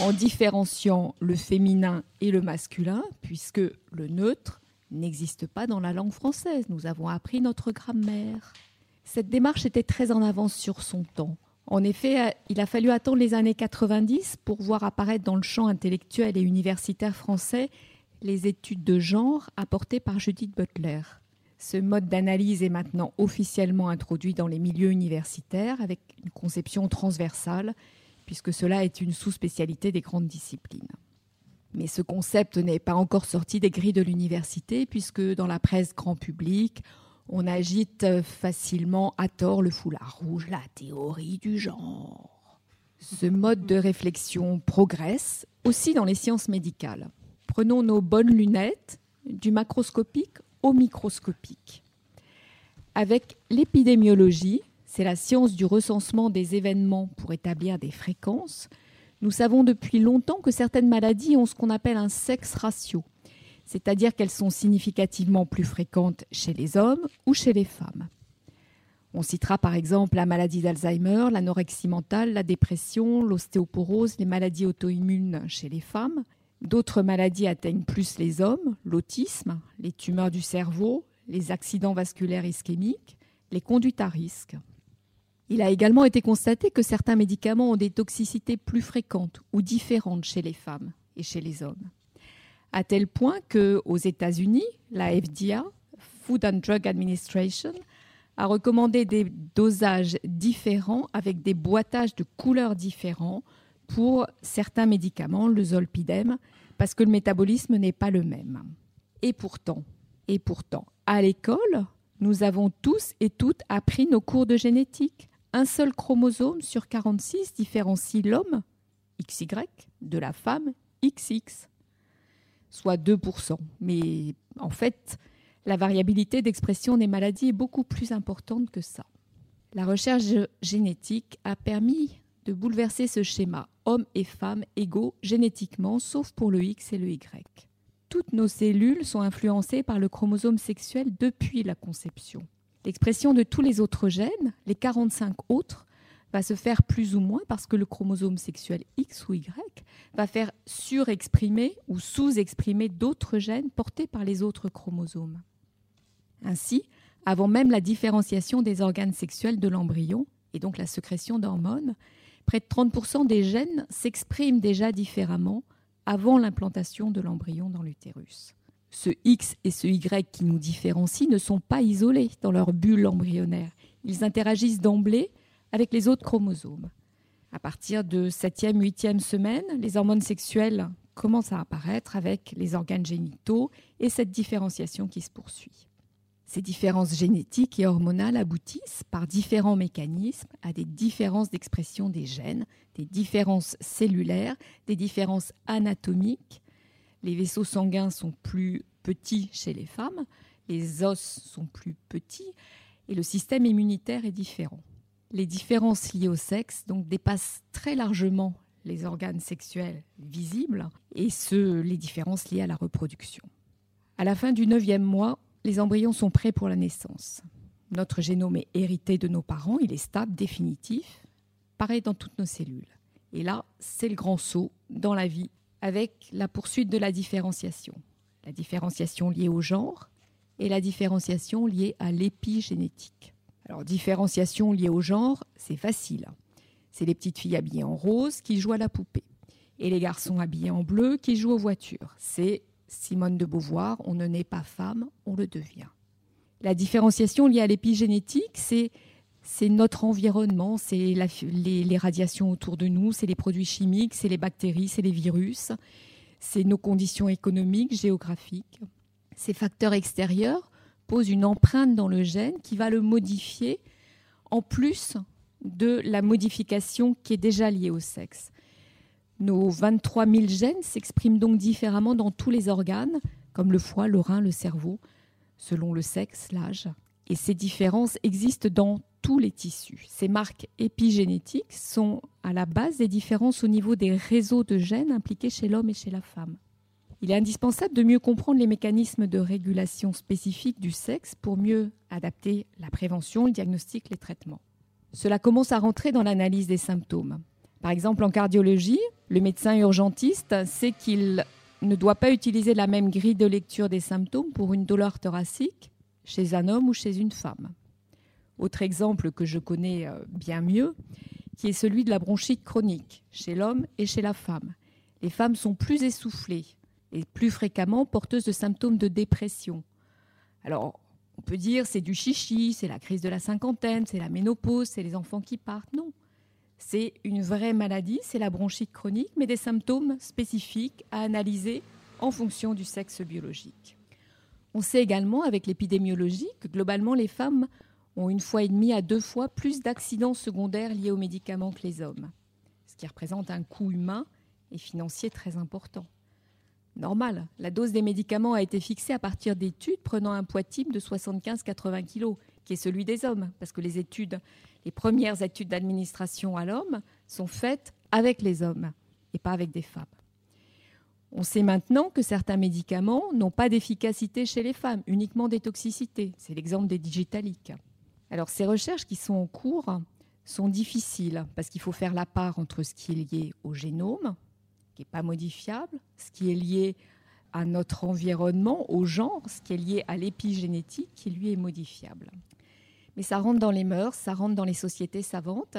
en différenciant le féminin et le masculin, puisque le neutre n'existe pas dans la langue française. Nous avons appris notre grammaire. Cette démarche était très en avance sur son temps. En effet, il a fallu attendre les années 90 pour voir apparaître dans le champ intellectuel et universitaire français les études de genre apportées par Judith Butler. Ce mode d'analyse est maintenant officiellement introduit dans les milieux universitaires avec une conception transversale, puisque cela est une sous-spécialité des grandes disciplines. Mais ce concept n'est pas encore sorti des grilles de l'université, puisque dans la presse grand public, on agite facilement à tort le foulard rouge, la théorie du genre. Ce mode de réflexion progresse aussi dans les sciences médicales. Prenons nos bonnes lunettes, du macroscopique microscopique. Avec l'épidémiologie, c'est la science du recensement des événements pour établir des fréquences, nous savons depuis longtemps que certaines maladies ont ce qu'on appelle un sexe ratio, c'est-à-dire qu'elles sont significativement plus fréquentes chez les hommes ou chez les femmes. On citera par exemple la maladie d'Alzheimer, l'anorexie mentale, la dépression, l'ostéoporose, les maladies auto-immunes chez les femmes, D'autres maladies atteignent plus les hommes, l'autisme, les tumeurs du cerveau, les accidents vasculaires ischémiques, les conduites à risque. Il a également été constaté que certains médicaments ont des toxicités plus fréquentes ou différentes chez les femmes et chez les hommes. À tel point que aux États-Unis, la FDA, Food and Drug Administration, a recommandé des dosages différents avec des boîtages de couleurs différents pour certains médicaments, le zolpidem, parce que le métabolisme n'est pas le même. Et pourtant, et pourtant, à l'école, nous avons tous et toutes appris nos cours de génétique. Un seul chromosome sur 46 différencie l'homme, XY, de la femme, XX, soit 2%. Mais en fait, la variabilité d'expression des maladies est beaucoup plus importante que ça. La recherche génétique a permis de bouleverser ce schéma hommes et femmes égaux génétiquement, sauf pour le X et le Y. Toutes nos cellules sont influencées par le chromosome sexuel depuis la conception. L'expression de tous les autres gènes, les 45 autres, va se faire plus ou moins parce que le chromosome sexuel X ou Y va faire surexprimer ou sous-exprimer d'autres gènes portés par les autres chromosomes. Ainsi, avant même la différenciation des organes sexuels de l'embryon, et donc la sécrétion d'hormones, près de 30% des gènes s'expriment déjà différemment avant l'implantation de l'embryon dans l'utérus. Ce X et ce Y qui nous différencient ne sont pas isolés dans leur bulle embryonnaire. Ils interagissent d'emblée avec les autres chromosomes. À partir de 7e, 8e semaine, les hormones sexuelles commencent à apparaître avec les organes génitaux et cette différenciation qui se poursuit. Ces différences génétiques et hormonales aboutissent par différents mécanismes à des différences d'expression des gènes, des différences cellulaires, des différences anatomiques. Les vaisseaux sanguins sont plus petits chez les femmes, les os sont plus petits et le système immunitaire est différent. Les différences liées au sexe donc dépassent très largement les organes sexuels visibles et ce, les différences liées à la reproduction. À la fin du neuvième mois, les embryons sont prêts pour la naissance. Notre génome est hérité de nos parents, il est stable, définitif, pareil dans toutes nos cellules. Et là, c'est le grand saut dans la vie avec la poursuite de la différenciation. La différenciation liée au genre et la différenciation liée à l'épigénétique. Alors, différenciation liée au genre, c'est facile. C'est les petites filles habillées en rose qui jouent à la poupée. et les garçons habillés en bleu qui jouent aux voitures. C'est Simone de Beauvoir, on ne naît pas femme, on le devient. La différenciation liée à l'épigénétique, c'est notre environnement, c'est les, radiations autour de nous, c'est les produits chimiques, c'est les bactéries, c'est les virus, c'est nos conditions économiques, géographiques. Ces facteurs extérieurs posent une empreinte dans le gène qui va le modifier en plus de la modification qui est déjà liée au sexe. Nos 23 000 gènes s'expriment donc différemment dans tous les organes, comme le foie, le rein, le cerveau, selon le sexe, l'âge. Et ces différences existent dans tous les tissus. Ces marques épigénétiques sont à la base des différences au niveau des réseaux de gènes impliqués chez l'homme et chez la femme. Il est indispensable de mieux comprendre les mécanismes de régulation spécifiques du sexe pour mieux adapter la prévention, le diagnostic, les traitements. Cela commence à rentrer dans l'analyse des symptômes. Par exemple, en cardiologie, le médecin urgentiste sait qu'il ne doit pas utiliser la même grille de lecture des symptômes pour une douleur thoracique chez un homme ou chez une femme. Autre exemple que je connais euh, bien mieux, qui est celui de la bronchite chronique chez l'homme et chez la femme. Les femmes sont plus essoufflées et plus fréquemment porteuses de symptômes de dépression. Alors, on peut dire c'est du chichi, c'est la crise de la cinquantaine, c'est la ménopause, c'est les enfants qui partent. Non, c'est une vraie maladie, c'est la bronchite chronique, mais des symptômes spécifiques à analyser en fonction du sexe biologique. On sait également avec l'épidémiologie que globalement les femmes ont une fois et demie à deux fois plus d'accidents secondaires liés aux médicaments que les hommes, ce qui représente un coût humain et financier très important. Normal, la dose des médicaments a été fixée à partir d'études prenant un poids type de 75-80 kg, qui est celui des hommes, parce que les études, les premières études d'administration à l'homme sont faites avec les hommes et pas avec des femmes. On sait maintenant que certains médicaments n'ont pas d'efficacité chez les femmes, uniquement des toxicités. C'est l'exemple des digitaliques. Alors ces recherches qui sont en cours sont difficiles parce qu'il faut faire la part entre ce qui est lié au génome, qui n'est pas modifiable, ce qui est lié à notre environnement, au genre, ce qui est lié à l'épigénétique, qui lui est modifiable. Mais ça rentre dans les mœurs, ça rentre dans les sociétés savantes,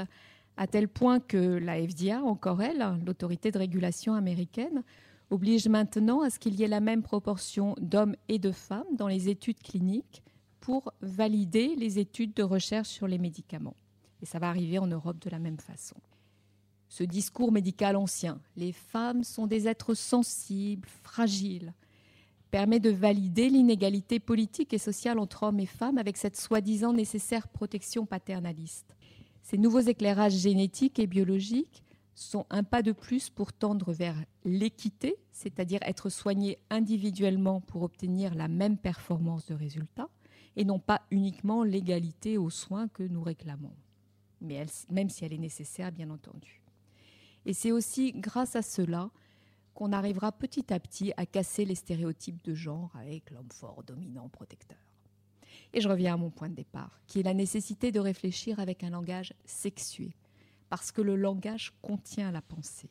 à tel point que la FDA, encore elle, l'autorité de régulation américaine, oblige maintenant à ce qu'il y ait la même proportion d'hommes et de femmes dans les études cliniques pour valider les études de recherche sur les médicaments. Et ça va arriver en Europe de la même façon. Ce discours médical ancien, les femmes sont des êtres sensibles, fragiles, permet de valider l'inégalité politique et sociale entre hommes et femmes avec cette soi-disant nécessaire protection paternaliste. Ces nouveaux éclairages génétiques et biologiques sont un pas de plus pour tendre vers l'équité, c'est-à-dire être soigné individuellement pour obtenir la même performance de résultat, et non pas uniquement l'égalité aux soins que nous réclamons, mais même si elle est nécessaire, bien entendu. Et c'est aussi grâce à cela qu'on arrivera petit à petit à casser les stéréotypes de genre avec l'homme fort, dominant, protecteur. Et je reviens à mon point de départ, qui est la nécessité de réfléchir avec un langage sexué, parce que le langage contient la pensée.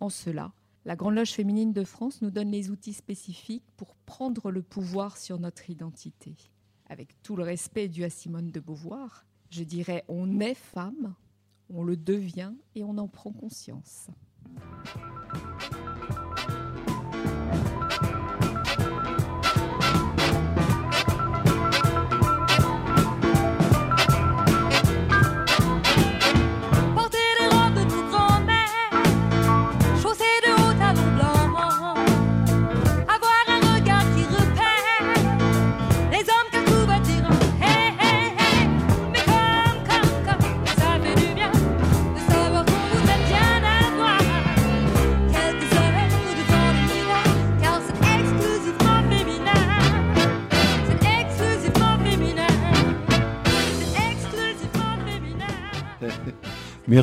En cela, la Grande Loge féminine de France nous donne les outils spécifiques pour prendre le pouvoir sur notre identité. Avec tout le respect dû à Simone de Beauvoir, je dirais on est femme, on le devient et on en prend conscience.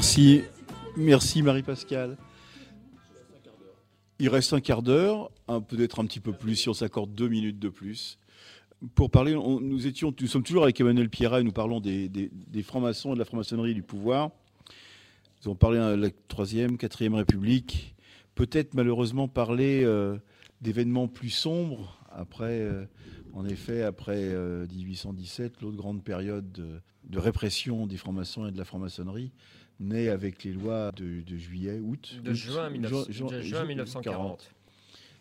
Merci, merci Marie-Pascale. Il reste un quart d'heure, peut-être un petit peu plus si on s'accorde deux minutes de plus. Pour parler, nous, sommes toujours avec Emmanuel Pierrat et nous parlons des, francs-maçons et de la franc-maçonnerie du pouvoir. Nous avons parlé de la troisième, quatrième République. Peut-être malheureusement parler euh, d'événements plus sombres après, euh, En effet, après 1817, l'autre grande période de, répression des francs-maçons et de la franc-maçonnerie naît avec les lois de, juillet, août. De juin, 1940.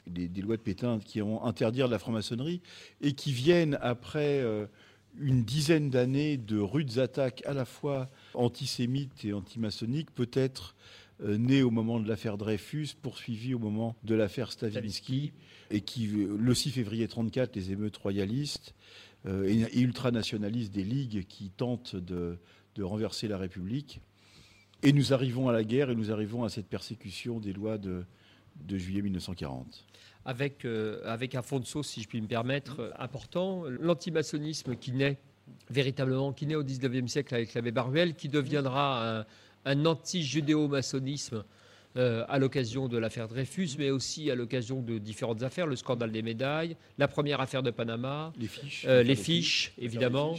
Des, lois de Pétain qui ont interdire la franc-maçonnerie et qui viennent après une dizaine d'années de rudes attaques à la fois antisémites et antimaçonniques, peut-être euh, nées au moment de l'affaire Dreyfus, poursuivies au moment de l'affaire Stavinsky, et qui, euh, le 6 février 1934, les émeutes royalistes euh, et, ultranationalistes des ligues qui tentent de, renverser la République. Et nous arrivons à la guerre et nous arrivons à cette persécution des lois de, de juillet 1940 avec, euh, avec un fond de sauce, si je puis me permettre, euh, important. L'antimaçonnisme qui naît véritablement, qui naît au XIXe siècle avec l'abbé Baruel, qui deviendra un, anti-judéo-maçonnisme euh, à l'occasion de l'affaire Dreyfus, mais aussi à l'occasion de différentes affaires, le scandale des médailles, la première affaire de Panama, les fiches, les fiches évidemment.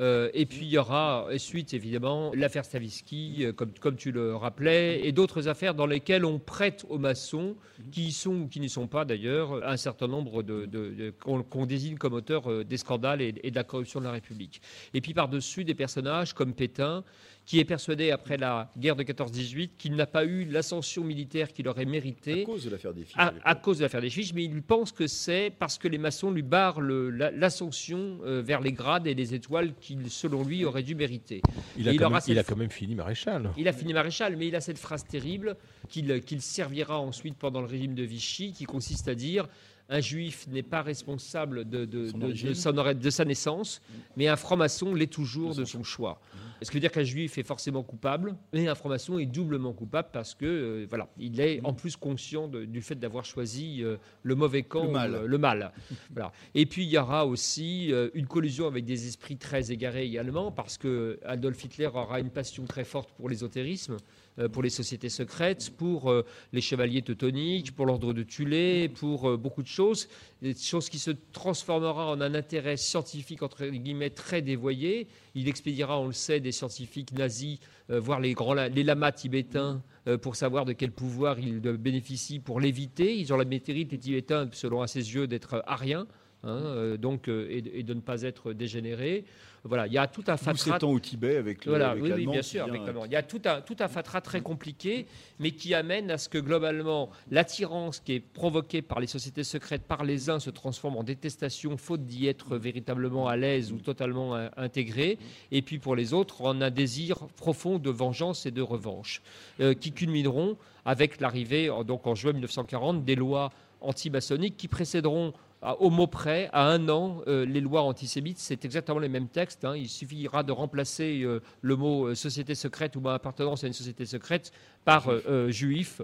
Euh, et puis il y aura ensuite évidemment l'affaire Stavisky, euh, comme, tu le rappelais, et d'autres affaires dans lesquelles on prête aux maçons, qui sont ou qui n'y sont pas d'ailleurs, un certain nombre de, qu'on désigne comme auteurs euh, des scandales et, et, de la corruption de la République. Et puis par-dessus des personnages comme Pétain, qui est persuadé, après la guerre de 14-18, qu'il n'a pas eu l'ascension militaire qu'il aurait mérité. À cause de l'affaire des fiches. À, cause de l'affaire des fiches, mais il pense que c'est parce que les maçons lui barrent l'ascension euh, vers les grades et les étoiles qu'il, selon lui, aurait dû mériter. Il, a, quand, même, il a quand, même, fini maréchal. Il a fini maréchal, mais il a cette phrase terrible qu'il servira ensuite pendant le régime de Vichy, qui consiste à dire un juif n'est pas responsable de, de, de, sa naissance, mais un franc-maçon l'est toujours de son choix. Ce qui veut dire qu'un juif est forcément coupable, mais un franc-maçon est doublement coupable parce que euh, voilà, il est en plus conscient du fait d'avoir choisi euh, le mauvais camp, le mal. voilà. Et puis il y aura aussi euh, une collusion avec des esprits très égarés également, parce que Adolf Hitler aura une passion très forte pour l'ésotérisme. Euh, pour les sociétés secrètes, pour euh, les chevaliers teutoniques, pour l'ordre de Tulé, pour euh, beaucoup de choses, des choses qui se transformera en un intérêt scientifique entre guillemets très dévoyé. Il expédiera, on le sait, des scientifiques nazis voir les grands les lamas tibétains pour savoir de quel pouvoir ils bénéficient pour l'éviter. Ils ont la métérite, les Tibétains, selon à ses yeux, d'être ariens. Hein, donc, et, de ne pas être dégénérés. Voilà, il y a tout un fatras. Nous au Tibet avec le voilà, oui, bien sûr, avec Il y a tout un, tout un fatras très compliqué, mais qui amène à ce que globalement l'attirance qui est provoquée par les sociétés secrètes par les uns se transforme en détestation, faute d'y être véritablement à l'aise ou totalement intégré, et puis pour les autres en un désir profond de vengeance et de revanche, euh, qui culmineront avec l'arrivée, donc en juin 1940, des lois anti-maçonniques qui précéderont au mot près, à un an, euh, les lois antisémites, c'est exactement les mêmes textes. Hein. Il suffira de remplacer euh, le mot euh, société secrète ou appartenance à une société secrète par juif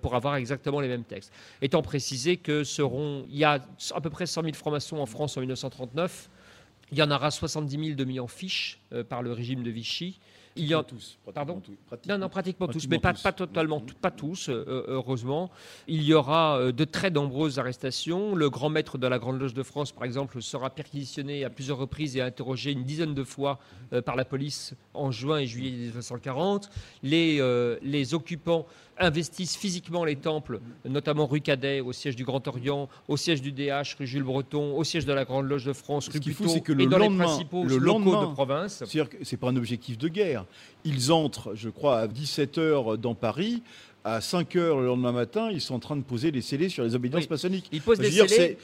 pour avoir exactement les mêmes textes. Étant précisé que seront, y a à peu près 100 000 francs-maçons en France en 1939. Il y en aura 70 000 de mis en fiche par le régime de Vichy. Il y a tous. Pardon Non, non, pratiquement, tous, mais pas, pas totalement, pas tous, euh, euh, heureusement. Il y aura euh, de très nombreuses arrestations. Le grand maître de la Grande Loge de France, par exemple, sera perquisitionné à plusieurs reprises et interrogé une dizaine de fois par la police en juin et juillet 1940. Les, les occupants investissent physiquement les temples, notamment rue Cadet, au siège du Grand Orient, au siège du DH, rue Jules Breton, au siège de la Grande Loge de France, rue Puteaux, et dans les principaux le locaux de province. C'est-à-dire que ce n'est pas un objectif de guerre. Ils entrent, je crois, à 17h dans Paris à 5 heures le lendemain matin, ils sont en train de poser les scellés sur les obédiences maçonniques. Ils posent des scellés.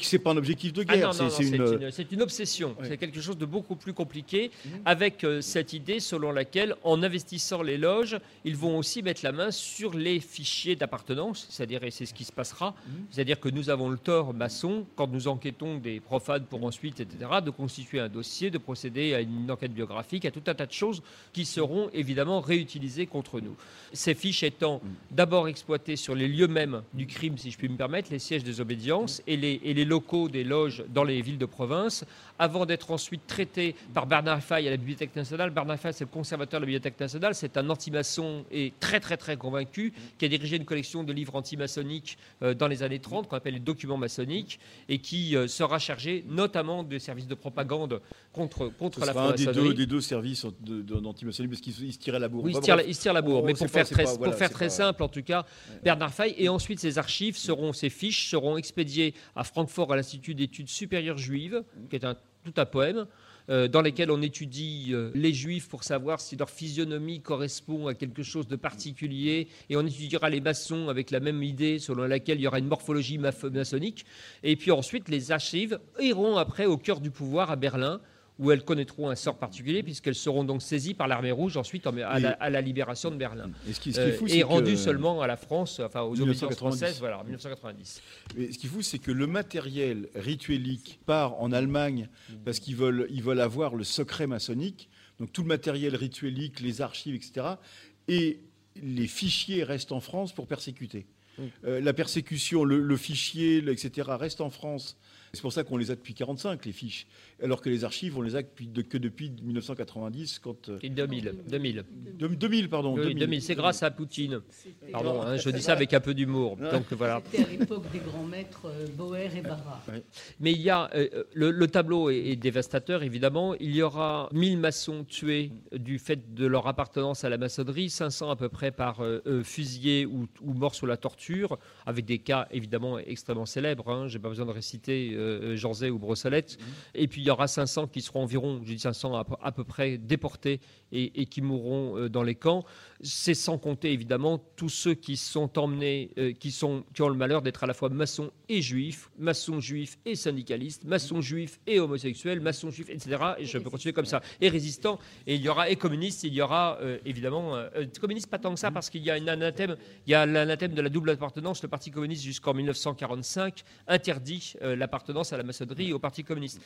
C'est pas un objectif de guerre. Ah c'est une... obsession. C'est quelque chose de beaucoup plus compliqué, mhm. avec euh, cette idée selon laquelle, en investissant les loges, ils vont aussi mettre la main sur les fichiers d'appartenance, c'est-à-dire, et c'est ce qui se passera, mhm. c'est-à-dire que nous avons le tort maçon, quand nous enquêtons des profanes pour ensuite, etc., de constituer un dossier, de procéder à une enquête biographique, à tout un tas de choses qui seront évidemment réutilisées contre nous. Ces fiches étant d'abord exploité sur les lieux mêmes du crime, si je puis me permettre, les sièges des obédiences et les, et les locaux des loges dans les villes de province, avant d'être ensuite traité par Bernard Fay à la Bibliothèque nationale. Bernard Fay, c'est le conservateur de la Bibliothèque nationale, c'est un anti-maçon et très très très convaincu, qui a dirigé une collection de livres anti-maçonniques euh, dans les années 30, qu'on appelle les documents maçonniques, et qui euh, sera chargé notamment des services de propagande contre, contre la franc-maçonnerie. Un des deux, des deux services d'anti-maçonnerie, parce qu'il se tirait la bourre. Oui, il se tire, la bourre, mais pour faire, très, pour faire très simple en tout cas, Bernard Fay. Et ensuite, ces archives seront, ces fiches seront expédiées à Francfort à l'Institut d'études supérieures juives, qui est un, tout un poème. Euh, dans lesquels on étudie euh, les juifs pour savoir si leur physionomie correspond à quelque chose de particulier, et on étudiera les maçons avec la même idée selon laquelle il y aura une morphologie maçonnique. Et puis ensuite, les archives iront après au cœur du pouvoir à Berlin où elles connaîtront un sort particulier, puisqu'elles seront donc saisies par l'armée rouge ensuite à, la, libération de Berlin. Et, ce qui, ce qui euh, rendues seulement à la France, enfin aux obédiences françaises, voilà, en 1990. Mais ce qui est fou, c'est que le matériel rituelique part en Allemagne parce qu'ils veulent, ils veulent avoir le secret maçonnique, donc tout le matériel rituelique, les archives, etc. Et les fichiers restent en France pour persécuter. Euh, la persécution, le, le fichier, etc., reste en France c'est pour ça qu'on les a depuis 45 les fiches, alors que les archives, on les a que depuis 1990 quand. 2000, 2000. 2000, pardon. 2000, c'est grâce à Poutine. Pardon, hein, je dis ça avec un peu d'humour. Donc voilà. C'était à l'époque des grands maîtres euh, Boer et Barra. Mais il y a euh, le, tableau est, dévastateur évidemment. Il y aura 1000 maçons tués du fait de leur appartenance à la maçonnerie, 500 à peu près par euh, fusillés ou, morts sous la torture, avec des cas évidemment extrêmement célèbres. Hein. J'ai pas besoin de réciter euh, ou Brossolette. Et puis il y aura 500 qui seront environ, je dis 500 à, peu près, déportés et, qui mourront euh, dans les camps. C'est sans compter évidemment tous ceux qui sont emmenés, euh, qui, sont, qui ont le malheur d'être à la fois maçons et juifs, maçons juifs et syndicalistes, maçons juifs et homosexuels, maçons juifs, etc. Et je peux continuer comme ça. Et résistants. Et il y aura et communistes, il y aura évidemment. communistes, pas tant que ça, parce qu'il y a un anathème, il y a l'anathème de la double appartenance. Le Parti communiste, jusqu'en 1945, interdit l'appartenance à la maçonnerie et au Parti communiste.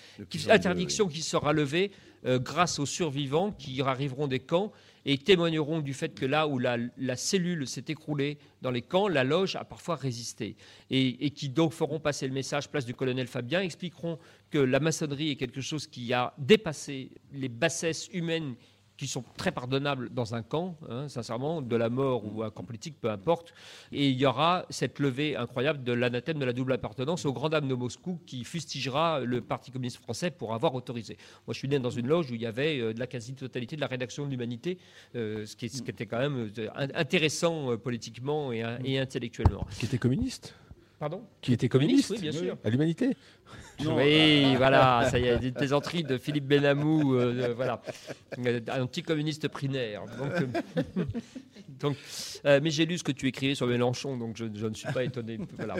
interdiction qui sera levée euh, grâce aux survivants qui arriveront des camps et témoigneront du fait que là où la, cellule s'est écroulée dans les camps, la loge a parfois résisté. Et, qui donc feront passer le message place du colonel Fabien, expliqueront que la maçonnerie est quelque chose qui a dépassé les bassesses humaines qui sont très pardonnables dans un camp, hein, sincèrement, de la mort ou un camp politique, peu importe. Et il y aura cette levée incroyable de l'anathème de la double appartenance au grand dame de Moscou qui fustigera le Parti communiste français pour avoir autorisé. Moi, je suis né dans une loge où il y avait euh, de la quasi-totalité de la rédaction de l'humanité, euh, ce, qui, était quand même euh, intéressant politiquement et, et intellectuellement. Qui était communiste? Pardon? Qui était communiste, oui, bien sûr. À l'humanité? Oui, voilà, ça y est, des plaisanteries de Philippe Benamou, euh, euh, voilà, un anti-communiste primaire. Donc, euh, mais j'ai lu ce que tu écrivais sur Mélenchon, donc je, ne suis pas étonné. Voilà.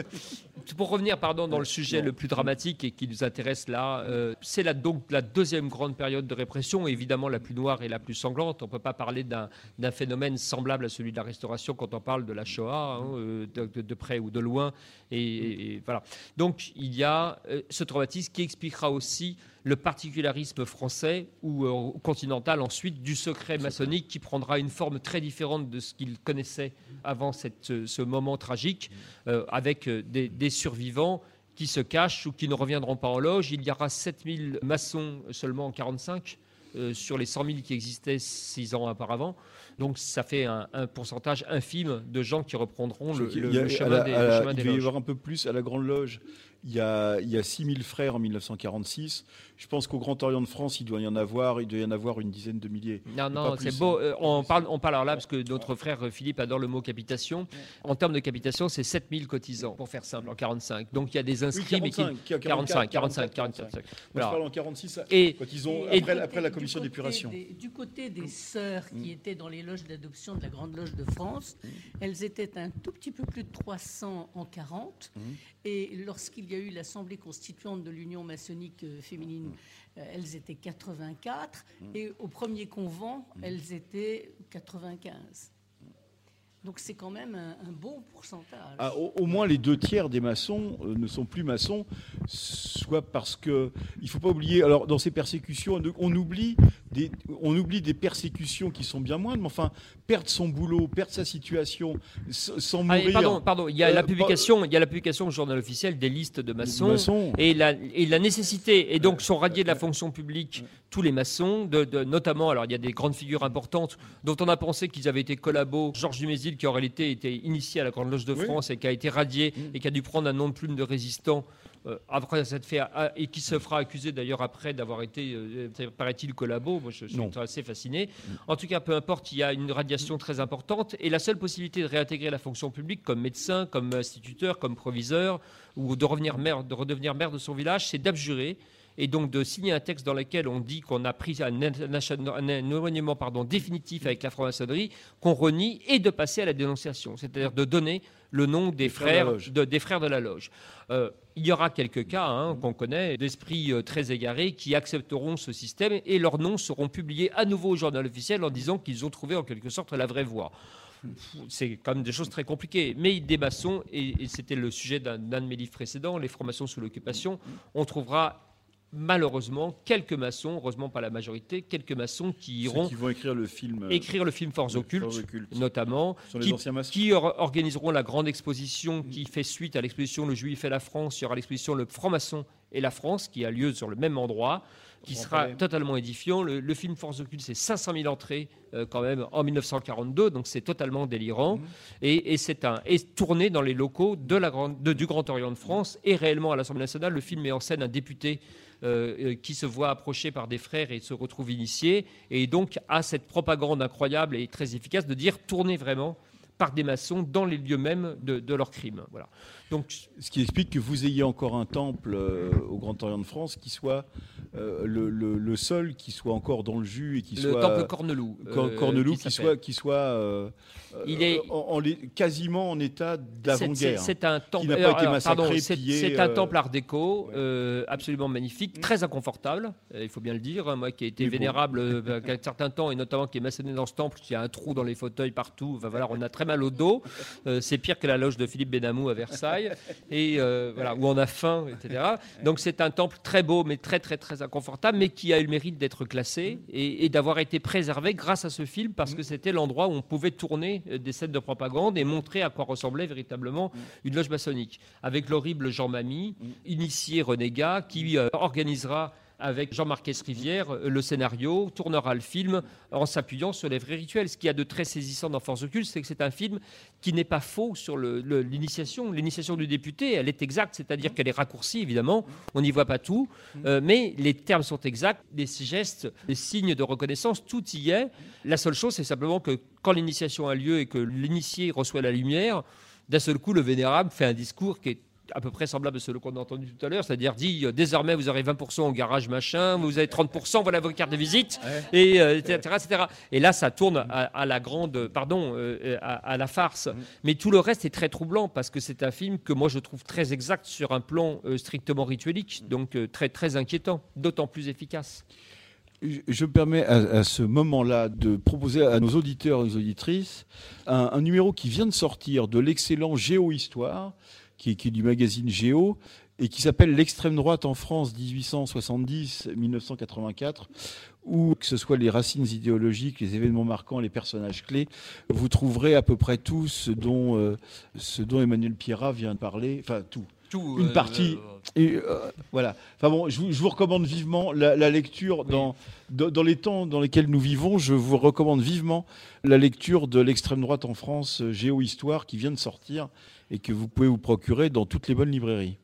Pour revenir, pardon, dans le sujet le plus dramatique et qui nous intéresse là, c'est la, donc la deuxième grande période de répression, évidemment la plus noire et la plus sanglante. On ne peut pas parler d'un phénomène semblable à celui de la Restauration quand on parle de la Shoah, hein, de, de, près ou de loin. Et, voilà. Donc il y a euh, ce traumatisme qui expliquera aussi le particularisme français ou euh, continental ensuite du secret maçonnique qui prendra une forme très différente de ce qu'il connaissait avant cette, ce moment tragique, euh, avec des, survivants qui se cachent ou qui ne reviendront pas en loge. Il y aura 7000 maçons seulement en 1945 sur les 100 000 qui existaient six ans auparavant. Donc ça fait un, pourcentage infime de gens qui reprendront le, chemin, des, Il va y avoir un peu plus à la Grande Loge. Il y a, il y a 6000 frères en 1946. Je pense qu'au Grand Orient de France, il doit y en avoir, il doit y en avoir une dizaine de milliers. Non, non, c'est beau. Euh, on parle, on parle alors là parce que notre frère Philippe adore le mot capitation. En termes de capitation, c'est 7000 cotisants, pour faire simple, en 45. Donc il y a des inscrits, mais qui 45, 45, 45. Moi, je parle en 46, et, cotisons après, après la commission d'épuration. Du côté des sœurs qui étaient dans les loges d'adoption de la Grande Loge de France, elles étaient un tout petit peu plus de 300 en 40. Et lorsqu'il y a eu l'Assemblée constituante de l'Union maçonnique euh, féminine, euh, elles étaient 84. Et au premier convent, elles étaient 95. Donc c'est quand même un, bon pourcentage. Ah, au, moins les deux tiers des maçons euh, ne sont plus maçons, soit parce que il faut pas oublier. Alors dans ces persécutions, on oublie des, on oublie des persécutions qui sont bien moindres, mais enfin perdre son boulot, perdre sa situation, sans mourir. pardon, pardon. Il y a la euh, publication, il y a la publication au journal officiel des listes de maçons, Et, la, et la nécessité et donc sont radiés de la fonction publique tous les maçons, de, notamment. Alors il y a des grandes figures importantes dont on a pensé qu'ils avaient été collabos. Georges Dumézil qui en réalité était initié à la Grande Loge de France et qui a été radié mm. et qui a dû prendre un nom de plume de résistant euh, après cette fait, ah, et qui se fera accuser d'ailleurs après d'avoir été, euh, paraît-il, collabo. Moi, je, suis assez fasciné. En tout cas, peu importe, il y a une radiation très importante et la seule possibilité de réintégrer la fonction publique comme médecin, comme instituteur, comme proviseur ou de revenir maire, de redevenir maire de son village, c'est d'abjurer et donc de signer un texte dans lequel on dit qu'on a pris un, éloignement pardon, définitif avec la franc-maçonnerie, qu'on renie, et de passer à la dénonciation, c'est-à-dire de donner le nom des, frères, de, des frères de la loge. Euh, il y aura quelques cas hein, qu'on connaît d'esprits euh, très égarés qui accepteront ce système et leurs noms seront publiés à nouveau au journal officiel en disant qu'ils ont trouvé en quelque sorte la vraie voie c'est quand même des choses très compliquées. Mais des maçons, et, et c'était le sujet d'un de mes livres précédents, les francs-maçons sous l'occupation, on trouvera malheureusement quelques maçons, heureusement pas la majorité, quelques maçons qui iront qui vont écrire le film, euh, écrire le film Force occulte, notamment, qui, qui organiseront la grande exposition qui fait suite à l'exposition Le Juif et la France. Il y aura l'exposition Le franc-maçon et la France qui a lieu sur le même endroit qui sera totalement édifiant. Le, film Force occulte, c'est 500 000 entrées euh, quand même en 1942, donc c'est totalement délirant. Mhm. Et, c'est un et tourné dans les locaux de la grande, du Grand Orient de France et réellement à l'Assemblée nationale. Le film met en scène un député euh, euh, qui se voit approché par des frères et se retrouve initié, et donc a cette propagande incroyable et très efficace de dire tournez vraiment par des maçons dans les lieux mêmes de, de leurs crimes. Voilà. Donc, ce qui explique que vous ayez encore un temple euh, au Grand Orient de France qui soit euh, le, le, seul qui soit encore dans le jus et qui le soit temple Cornelou, euh, Cornelou qui, soit qui soit il est en, quasiment en état d'avant-guerre. C'est un temple. Massacré, C'est un temple Art déco absolument magnifique, très inconfortable. il faut bien le dire. Hein, moi, qui ai été vénérable bon. un certain temps et notamment qui est maçonné dans ce temple, il y a un trou dans les fauteuils partout. voilà, on a très mal au dos. c'est pire que la loge de Philippe Benamou à Versailles et euh, voilà, où on a faim, etc. Donc c'est un temple très beau, mais très très très inconfortable, mais qui a eu le mérite d'être classé et, d'avoir été préservé grâce à ce film, parce que c'était l'endroit où on pouvait tourner euh, des scènes de propagande et montrer à quoi ressemblait véritablement une loge maçonnique, avec l'horrible Jean Mamie, initié renégat, qui euh, organisera avec Jean-Marc Rivière euh, le scénario, tournera le film en s'appuyant sur les vrais rituels. Ce qui a de très saisissant dans Force occulte, c'est que c'est un film qui n'est pas faux sur l'initiation. L'initiation du député, elle est exacte, c'est-à-dire qu'elle est raccourcie, évidemment, on n'y voit pas tout, euh, mais les termes sont exacts, les gestes, les signes de reconnaissance, tout y est. La seule chose, c'est simplement que quand l'initiation a lieu et que l'initié reçoit la lumière, d'un seul coup, le vénérable fait un discours qui est à peu près semblable à ce qu'on a entendu tout à l'heure, c'est-à-dire dit euh, désormais vous aurez 20% au garage machin, vous avez 30%, voilà vos cartes de visite, et, euh, etc., Et là, ça tourne à, la grande, pardon, euh, à, la farce. Mm. Mais tout le reste est très troublant parce que c'est un film que moi je trouve très exact sur un plan strictement rituelique, donc très très inquiétant, d'autant plus efficace. Je me permets à, ce moment-là de proposer à nos auditeurs et aux auditrices un, un numéro qui vient de sortir de l'excellent Géohistoire qui est, du magazine Géo, et qui s'appelle L'extrême droite en France 1870-1984, où que ce soit les racines idéologiques, les événements marquants, les personnages clés, vous trouverez à peu près tout ce dont, euh, ce dont Emmanuel Pierrat vient de parler, enfin tout. tout une euh, partie. Euh, et, voilà. Enfin bon, je vous, recommande vivement la, lecture dans, dans, les temps dans lesquels nous vivons. Je vous recommande vivement la lecture de l'extrême droite en France, Géo-Histoire, qui vient de sortir et que vous pouvez vous procurer dans toutes les bonnes librairies.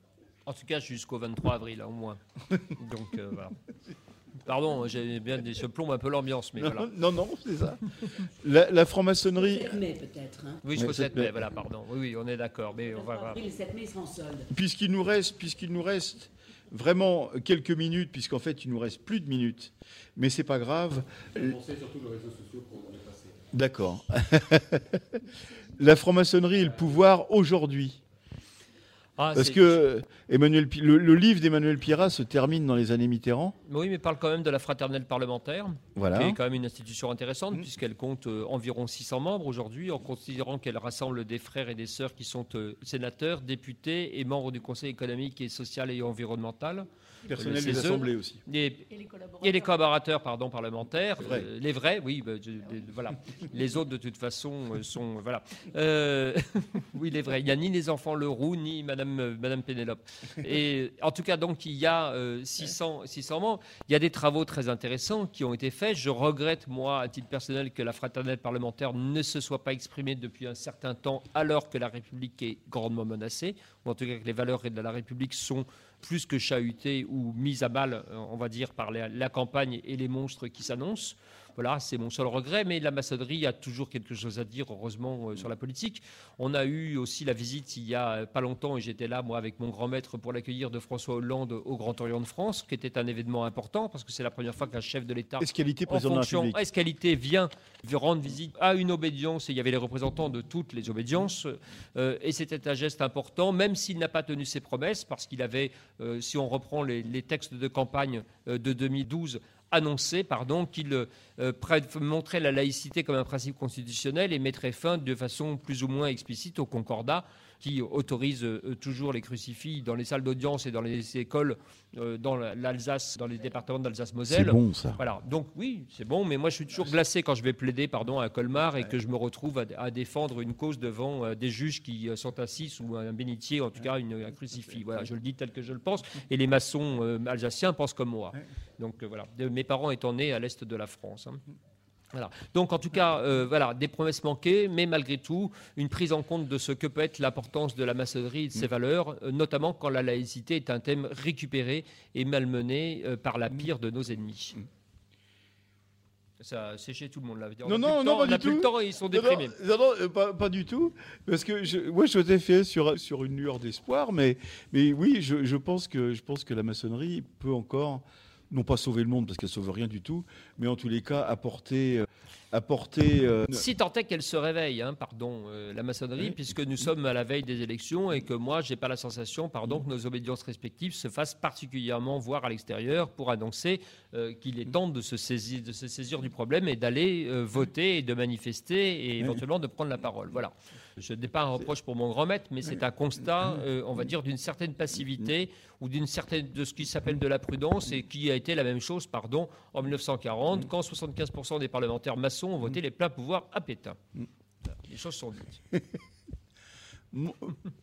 En tout cas, jusqu'au 23 avril, au moins. Donc, euh, voilà. Pardon, j'ai bien je plombe un peu l'ambiance, mais non, voilà. Non, non, c'est ça. La, franc-maçonnerie. 7 mai peut-être. Hein. Oui, jusqu'au 7 mai, voilà, pardon. Oui, oui, on est d'accord, mais on va Le 7 mai sera en solde. Puisqu'il nous reste, puisqu'il nous reste vraiment quelques minutes, puisqu'en fait il nous reste plus de minutes, mais c'est pas grave. surtout les réseaux sociaux pour D'accord. la franc-maçonnerie et le pouvoir aujourd'hui. Ah, Parce que Emmanuel, le, livre d'Emmanuel Pierrat se termine dans les années Mitterrand. Oui, mais parle quand même de la fraternelle parlementaire, voilà. qui est quand même une institution intéressante, mmh. puisqu'elle compte euh, environ 600 membres aujourd'hui, en considérant qu'elle rassemble des frères et des sœurs qui sont euh, sénateurs, députés et membres du Conseil économique et social et environnemental. Personnel des assemblées aussi. et, les collaborateurs pardon, parlementaires. Euh, les vrais, oui, bah, voilà. les autres, de toute façon, sont. Voilà. oui, les vrais. Il n'y a ni les enfants Leroux, ni Madame Madame Pénélope. Et en tout cas, donc, il y a 600, 600 membres. Il y a des travaux très intéressants qui ont été faits. Je regrette, moi, à titre personnel, que la fraternelle parlementaire ne se soit pas exprimée depuis un certain temps, alors que la République est grandement menacée, ou en tout cas que les valeurs de la République sont plus que chahutées ou mises à mal, on va dire, par la campagne et les monstres qui s'annoncent. Voilà, c'est mon seul regret, mais la maçonnerie a toujours quelque chose à dire, heureusement, euh, sur la politique. On a eu aussi la visite il y a pas longtemps, et j'étais là, moi, avec mon grand maître pour l'accueillir de François Hollande au Grand Orient de France, qui était un événement important, parce que c'est la première fois qu'un chef de l'État, en République? Escalité, vient rendre visite à une obédience, et il y avait les représentants de toutes les obédiences, euh, et c'était un geste important, même s'il n'a pas tenu ses promesses, parce qu'il avait, euh, si on reprend les, les textes de campagne de 2012, annoncé pardon, qu'il euh, montrait la laïcité comme un principe constitutionnel et mettrait fin de façon plus ou moins explicite au concordat qui autorise euh, toujours les crucifix dans les salles d'audience et dans les écoles euh, dans l'Alsace, dans les départements d'Alsace-Moselle. C'est bon ça. Voilà. Donc oui, c'est bon, mais moi je suis toujours glacé quand je vais plaider, pardon, à Colmar et que je me retrouve à, défendre une cause devant des juges qui sont assis sous un bénitier, en tout cas une, un crucifix. Voilà, je le dis tel que je le pense. Et les maçons alsaciens pensent comme moi. Donc voilà, mes parents étant nés à l'est de la France. Hein. Voilà. Donc en tout cas, euh, voilà, des promesses manquées, mais malgré tout, une prise en compte de ce que peut être l'importance de la maçonnerie et de ses mm. valeurs, euh, notamment quand la laïcité est un thème récupéré et malmené euh, par la pire de nos ennemis. Mm. Ça a séché tout le monde là. Non, non, non, pas du tout. Le temps, ils sont déprimés. Non, non, pas, pas, du tout. Parce que je, moi, je t'ai fait sur, sur une lueur d'espoir, mais, mais oui, je, je, pense que, je pense que la maçonnerie peut encore non pas sauver le monde parce qu'elle sauve rien du tout, mais en tous les cas apporter. Euh, apporter euh, Si tant est qu'elle se réveille, hein, pardon, euh, la maçonnerie, puisque nous sommes à la veille des élections et que moi, j'ai pas la sensation, pardon, que nos obédiences respectives se fassent particulièrement voir à l'extérieur pour annoncer qu'il est temps de se, saisir, de se saisir du problème et d'aller voter et de manifester et éventuellement de prendre la parole. Voilà. Je n'ai pas un reproche pour mon grand maître, mais c'est un constat, euh, on va dire, d'une certaine passivité ou d'une certaine de ce qui s'appelle de la prudence et qui a été la même chose, pardon, en 1940, quand 75% des parlementaires maçons ont voté les pleins pouvoirs à Pétain. Les choses sont dites.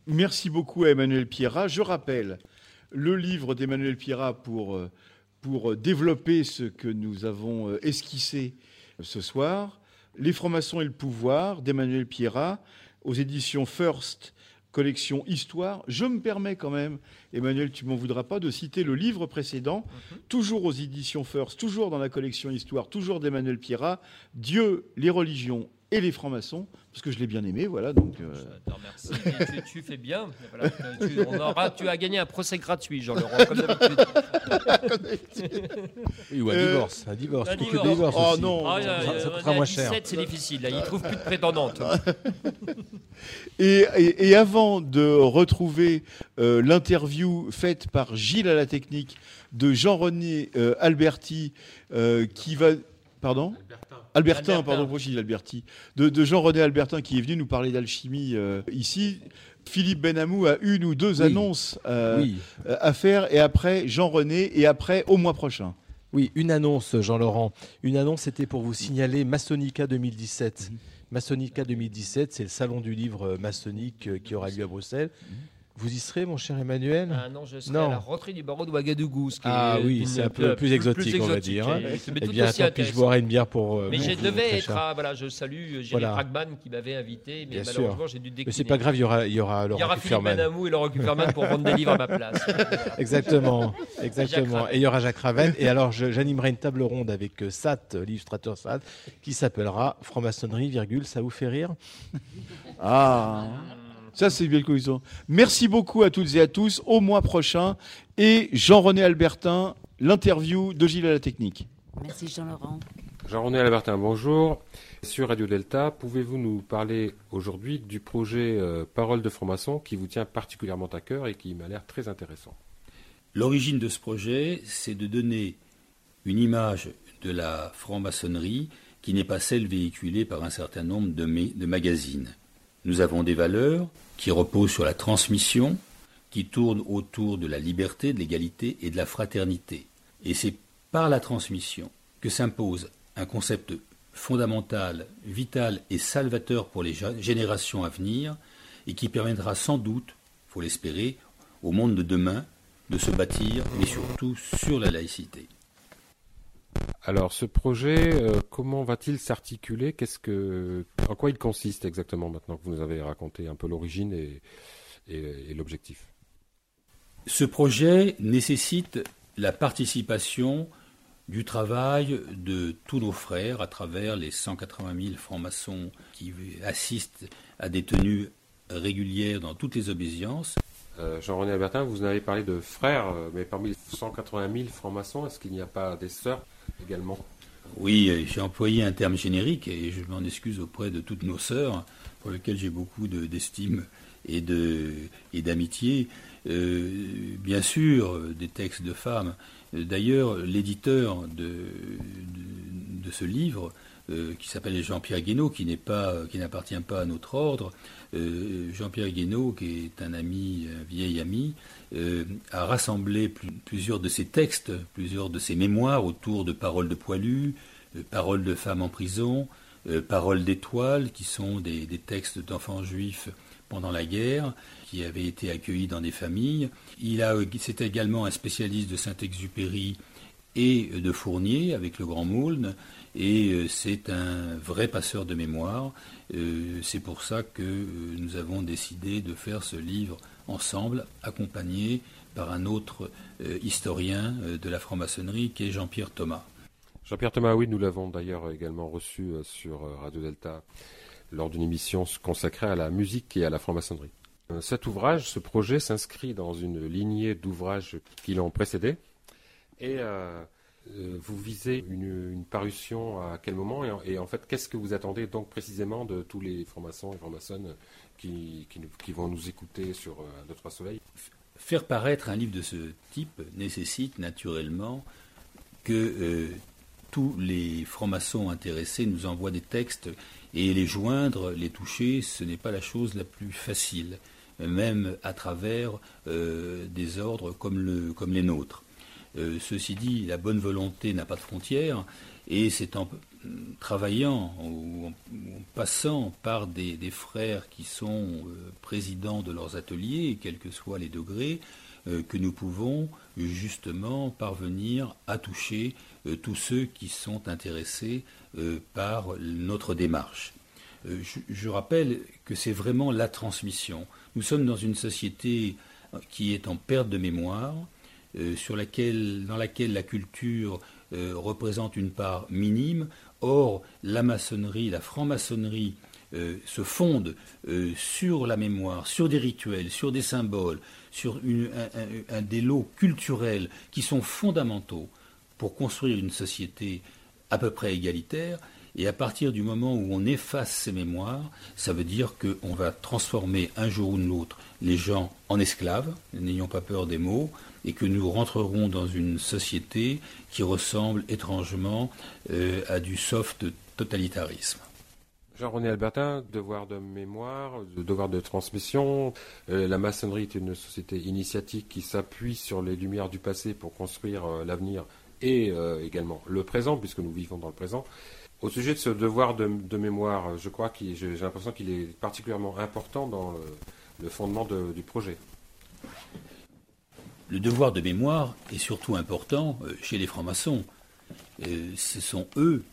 Merci beaucoup à Emmanuel Pierrat. Je rappelle le livre d'Emmanuel Pierrat pour, euh, pour développer ce que nous avons euh, esquissé ce soir. Les francs-maçons et le pouvoir d'Emmanuel Pierrat aux éditions First, collection Histoire. Je me permets quand même, Emmanuel, tu m'en voudras pas, de citer le livre précédent, mhm. toujours aux éditions First, toujours dans la collection Histoire, toujours d'Emmanuel Pierrat, Dieu, les religions et les francs-maçons, parce que je l'ai bien aimé, voilà. Donc, euh... tu, tu, fais bien. tu, on aura, tu as gagné un procès gratuit, Jean-Laurent, comme d'habitude. oui, ou un euh, divorce. Un divorce. Un divorce. divorce oh aussi. non, ah, ça, ça coûtera moins cher. c'est difficile. Là. Il ne trouve plus de prétendante. et, et, et, avant de retrouver euh, l'interview faite par Gilles à la technique de Jean-René euh, Alberti, euh, qui va Pardon? Albertin. pardon, moi j'ai Alberti. De, Jean-René Albertin qui est venu nous parler d'alchimie euh, ici. Philippe Benamou a une ou deux annonces euh, euh, à faire et après Jean-René et après au mois prochain. Oui, une annonce, Jean-Laurent. Une annonce, c'était pour vous signaler Masonica 2017. Mhm. Masonica 2017, c'est le salon du livre maçonnique qui aura lieu à Bruxelles. Mhm. Vous y serez, mon cher Emmanuel ah Non, je serai à la rentrée du barreau de Ouagadougou. ah oui, c'est un peu plus, exotique, on va dire. Et, eh bien, tant pis, je boirai une bière pour. Euh, mais je devais être. À, voilà, je salue Jérémy voilà. qui m'avait invité, mais malheureusement, j'ai dû décliner. Mais c'est pas grave, il y aura, il y aura Laurent Il y aura Philippe et Laurent Kuperman pour vendre des livres à ma place. exactement, exactement. Et il y aura Jacques Raven. Et alors, j'animerai une table ronde avec euh, Sat, l'illustrateur Sat, qui s'appellera Franc-maçonnerie, virgule, ça vous fait rire? Ah ça, c'est bien cohésion. Merci beaucoup à toutes et à tous. Au mois prochain. Et Jean-René Albertin, l'interview de Gilles à la technique. Merci Jean-Laurent. Jean-René Albertin, bonjour. Sur Radio Delta, pouvez-vous nous parler aujourd'hui du projet euh, Parole de franc-maçon qui vous tient particulièrement à cœur et qui m'a l'air très intéressant? L'origine de ce projet, c'est de donner une image de la franc-maçonnerie qui n'est pas celle véhiculée par un certain nombre de, de magazines. Nous avons des valeurs qui reposent sur la transmission, qui tournent autour de la liberté, de l'égalité et de la fraternité. Et c'est par la transmission que s'impose un concept fondamental, vital et salvateur pour les générations à venir, et qui permettra sans doute, faut l'espérer, au monde de demain, de se bâtir, mais surtout sur la laïcité. Alors, ce projet, euh, comment va-t-il s'articuler? Qu'est-ce que, en quoi il consiste exactement maintenant que vous nous avez raconté un peu l'origine et, et l'objectif? Ce projet nécessite la participation du travail de tous nos frères à travers les 180 000 francs-maçons qui assistent à des tenues régulières dans toutes les obédiences. Euh, Jean-René Albertin, vous en avez parlé de frères, euh, mais parmi les 180 000 francs-maçons, est-ce qu'il n'y a pas des sœurs Oui, euh, j'ai employé un terme générique et je m'en excuse auprès de toutes nos sœurs, pour lesquelles j'ai beaucoup d'estime et d'amitié. bien sûr, des textes de femmes, D'ailleurs, l'éditeur de, ce livre, euh, qui s'appelle Jean-Pierre Guénaud, qui n'appartient pas à notre ordre, euh, Jean-Pierre Guénaud, qui est un ami, un vieil ami, euh, a rassemblé plusieurs de ses textes, plusieurs de ses mémoires autour de paroles de poilus, paroles de femmes en prison, paroles d'étoiles, qui sont des textes d'enfants juifs pendant la guerre, qui avait été accueilli dans des familles. Il a, c'est également un spécialiste de Saint-Exupéry et de Fournier avec le Grand Moulne, et euh, c'est un vrai passeur de mémoire. Euh, c'est pour ça que euh, nous avons décidé de faire ce livre ensemble, accompagné par un autre historien de la franc-maçonnerie qui est Jean-Pierre Thomas. Jean-Pierre Thomas, oui, nous l'avons d'ailleurs également reçu sur Radio Delta lors d'une émission consacrée à la musique et à la franc-maçonnerie. Euh, cet ouvrage, ce projet s'inscrit dans une lignée d'ouvrages qui l'ont précédé. Et euh, euh, vous visez une, parution à quel moment et, en fait, qu'est-ce que vous attendez donc précisément de tous les francs-maçons et francs-maçonnes qui, vont nous écouter sur deux trois soleils Faire paraître un livre de ce type nécessite naturellement que tous les francs-maçons intéressés nous envoient des textes et les joindre, les toucher, ce n'est pas la chose la plus facile, même à travers euh, des ordres comme les nôtres. Euh, ceci dit, la bonne volonté n'a pas de frontières, et c'est en travaillant ou en, passant par des, frères qui sont euh, présidents de leurs ateliers, quels que soient les degrés, que nous pouvons justement parvenir à toucher tous ceux qui sont intéressés euh, par notre démarche. Euh, je, rappelle que c'est vraiment la transmission. Nous sommes dans une société euh, qui est en perte de mémoire, sur laquelle, dans laquelle la culture représente une part minime. Or, la maçonnerie, la franc-maçonnerie se fonde sur la mémoire, sur des rituels, sur des symboles, sur un, des lots culturels qui sont fondamentaux pour construire une société à peu près égalitaire. Et à partir du moment où on efface ces mémoires, ça veut dire qu'on va transformer un jour ou l'autre les gens en esclaves, n'ayons pas peur des mots, et que nous rentrerons dans une société qui ressemble étrangement euh, à du soft totalitarisme. Jean-René Albertin, devoir de mémoire, devoir de transmission. Euh, la maçonnerie est une société initiatique qui s'appuie sur les lumières du passé pour construire euh, l'avenir et également le présent, puisque nous vivons dans le présent. Au sujet de ce devoir de, mémoire, je crois que j'ai l'impression qu'il est particulièrement important dans le, fondement du projet. Le devoir de mémoire est surtout important euh, chez les francs-maçons. Euh, ce sont eux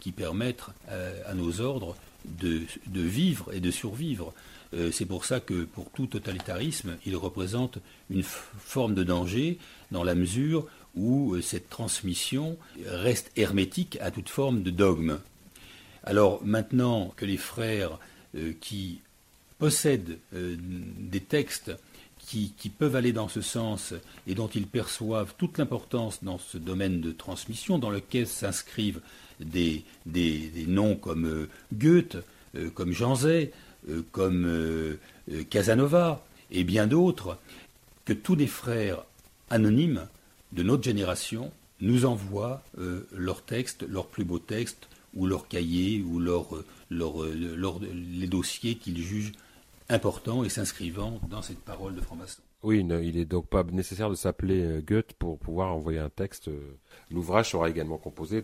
qui permettent à, nos ordres de, vivre et de survivre. C'est pour ça que pour tout totalitarisme, il représente une forme de danger dans la mesure où euh, cette transmission reste hermétique à toute forme de dogme. Alors maintenant que les frères euh, qui possèdent euh, des textes qui, peuvent aller dans ce sens et dont ils perçoivent toute l'importance dans ce domaine de transmission, dans lequel s'inscrivent des, noms comme Goethe, comme Jean Zay, comme Casanova et bien d'autres, que tous les frères anonymes de notre génération nous envoient euh, leurs textes, leurs plus beaux textes, ou leurs cahiers, ou euh, euh, les dossiers qu'ils jugent importants et s'inscrivant dans cette parole de franc-maçon. Oui, il n'est donc pas nécessaire de s'appeler Goethe pour pouvoir envoyer un texte. L'ouvrage sera également composé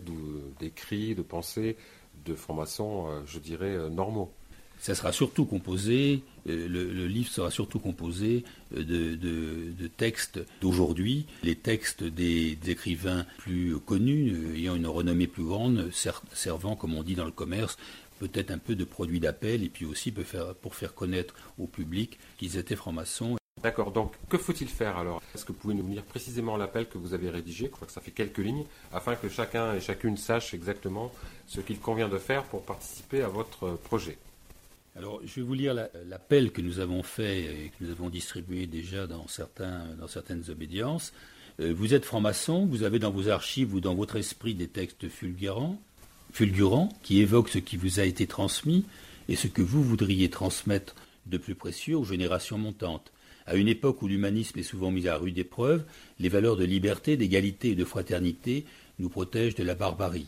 d'écrits, de pensées de francs-maçons, je dirais, normaux. ça sera surtout composé, euh, le, livre sera surtout composé euh, de, textes d'aujourd'hui, les textes des, écrivains plus connus, euh, ayant une renommée plus grande, servant, comme on dit dans le commerce, peut-être un peu de produit d'appel, et puis aussi pour faire, pour faire connaître au public qu'ils étaient francs-maçons. D'accord, donc que faut-il faire alors? Est-ce que vous pouvez nous lire précisément l'appel que vous avez rédigé? Je crois que ça fait quelques lignes, afin que chacun et chacune sache exactement ce qu'il convient de faire pour participer à votre projet. Alors, je vais vous lire l'appel que nous avons fait et que nous avons distribué déjà dans, certains, dans certaines obédiences. Euh, vous êtes franc-maçon, vous avez dans vos archives ou dans votre esprit des textes fulgurants, fulgurants qui évoquent ce qui vous a été transmis et ce que vous voudriez transmettre de plus précieux aux générations montantes. À une époque où l'humanisme est souvent mis à rude épreuve, les valeurs de liberté, d'égalité et de fraternité nous protègent de la barbarie.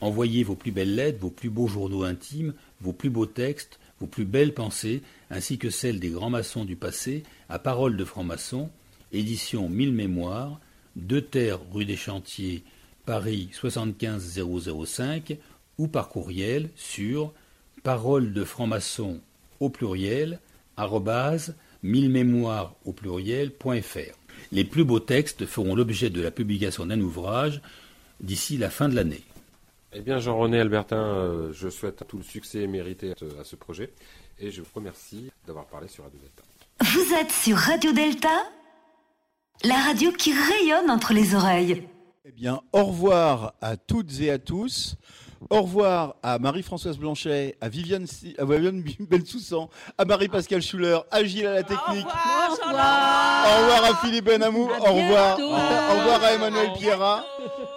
Envoyez vos plus belles lettres, vos plus beaux journaux intimes, vos plus beaux textes, vos plus belles pensées, ainsi que celles des grands maçons du passé, à Parole de franc-maçon, édition 1000 mémoires, deux terres rue des Chantiers, Paris 75005, ou par courriel sur parole de franc-maçon au pluriel, arrobase, mille mémoires au pluriel.fr. Les plus beaux textes feront l'objet de la publication d'un ouvrage d'ici la fin de l'année. Eh bien, Jean-René Albertin, euh, je souhaite tout le succès mérité à ce projet et je vous remercie d'avoir parlé sur Radio Delta. Vous êtes sur Radio Delta, la radio qui rayonne entre les oreilles. Eh bien, au revoir à toutes et à tous. Au revoir à Marie-Françoise Blanchet, à Viviane, à Viviane Bensoussan, à Marie-Pascale Schuller, à Gilles à la technique. Au revoir. Au revoir à Philippe Benamou. Au revoir. Au revoir à Emmanuel Pierra.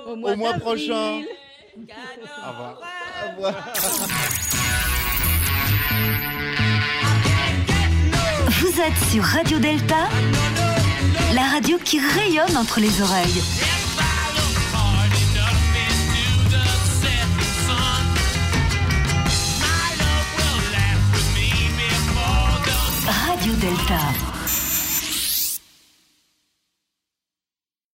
Au mois prochain. Au revoir. Au revoir. Vous êtes sur Radio Delta, la radio qui rayonne entre les oreilles. Radio Delta.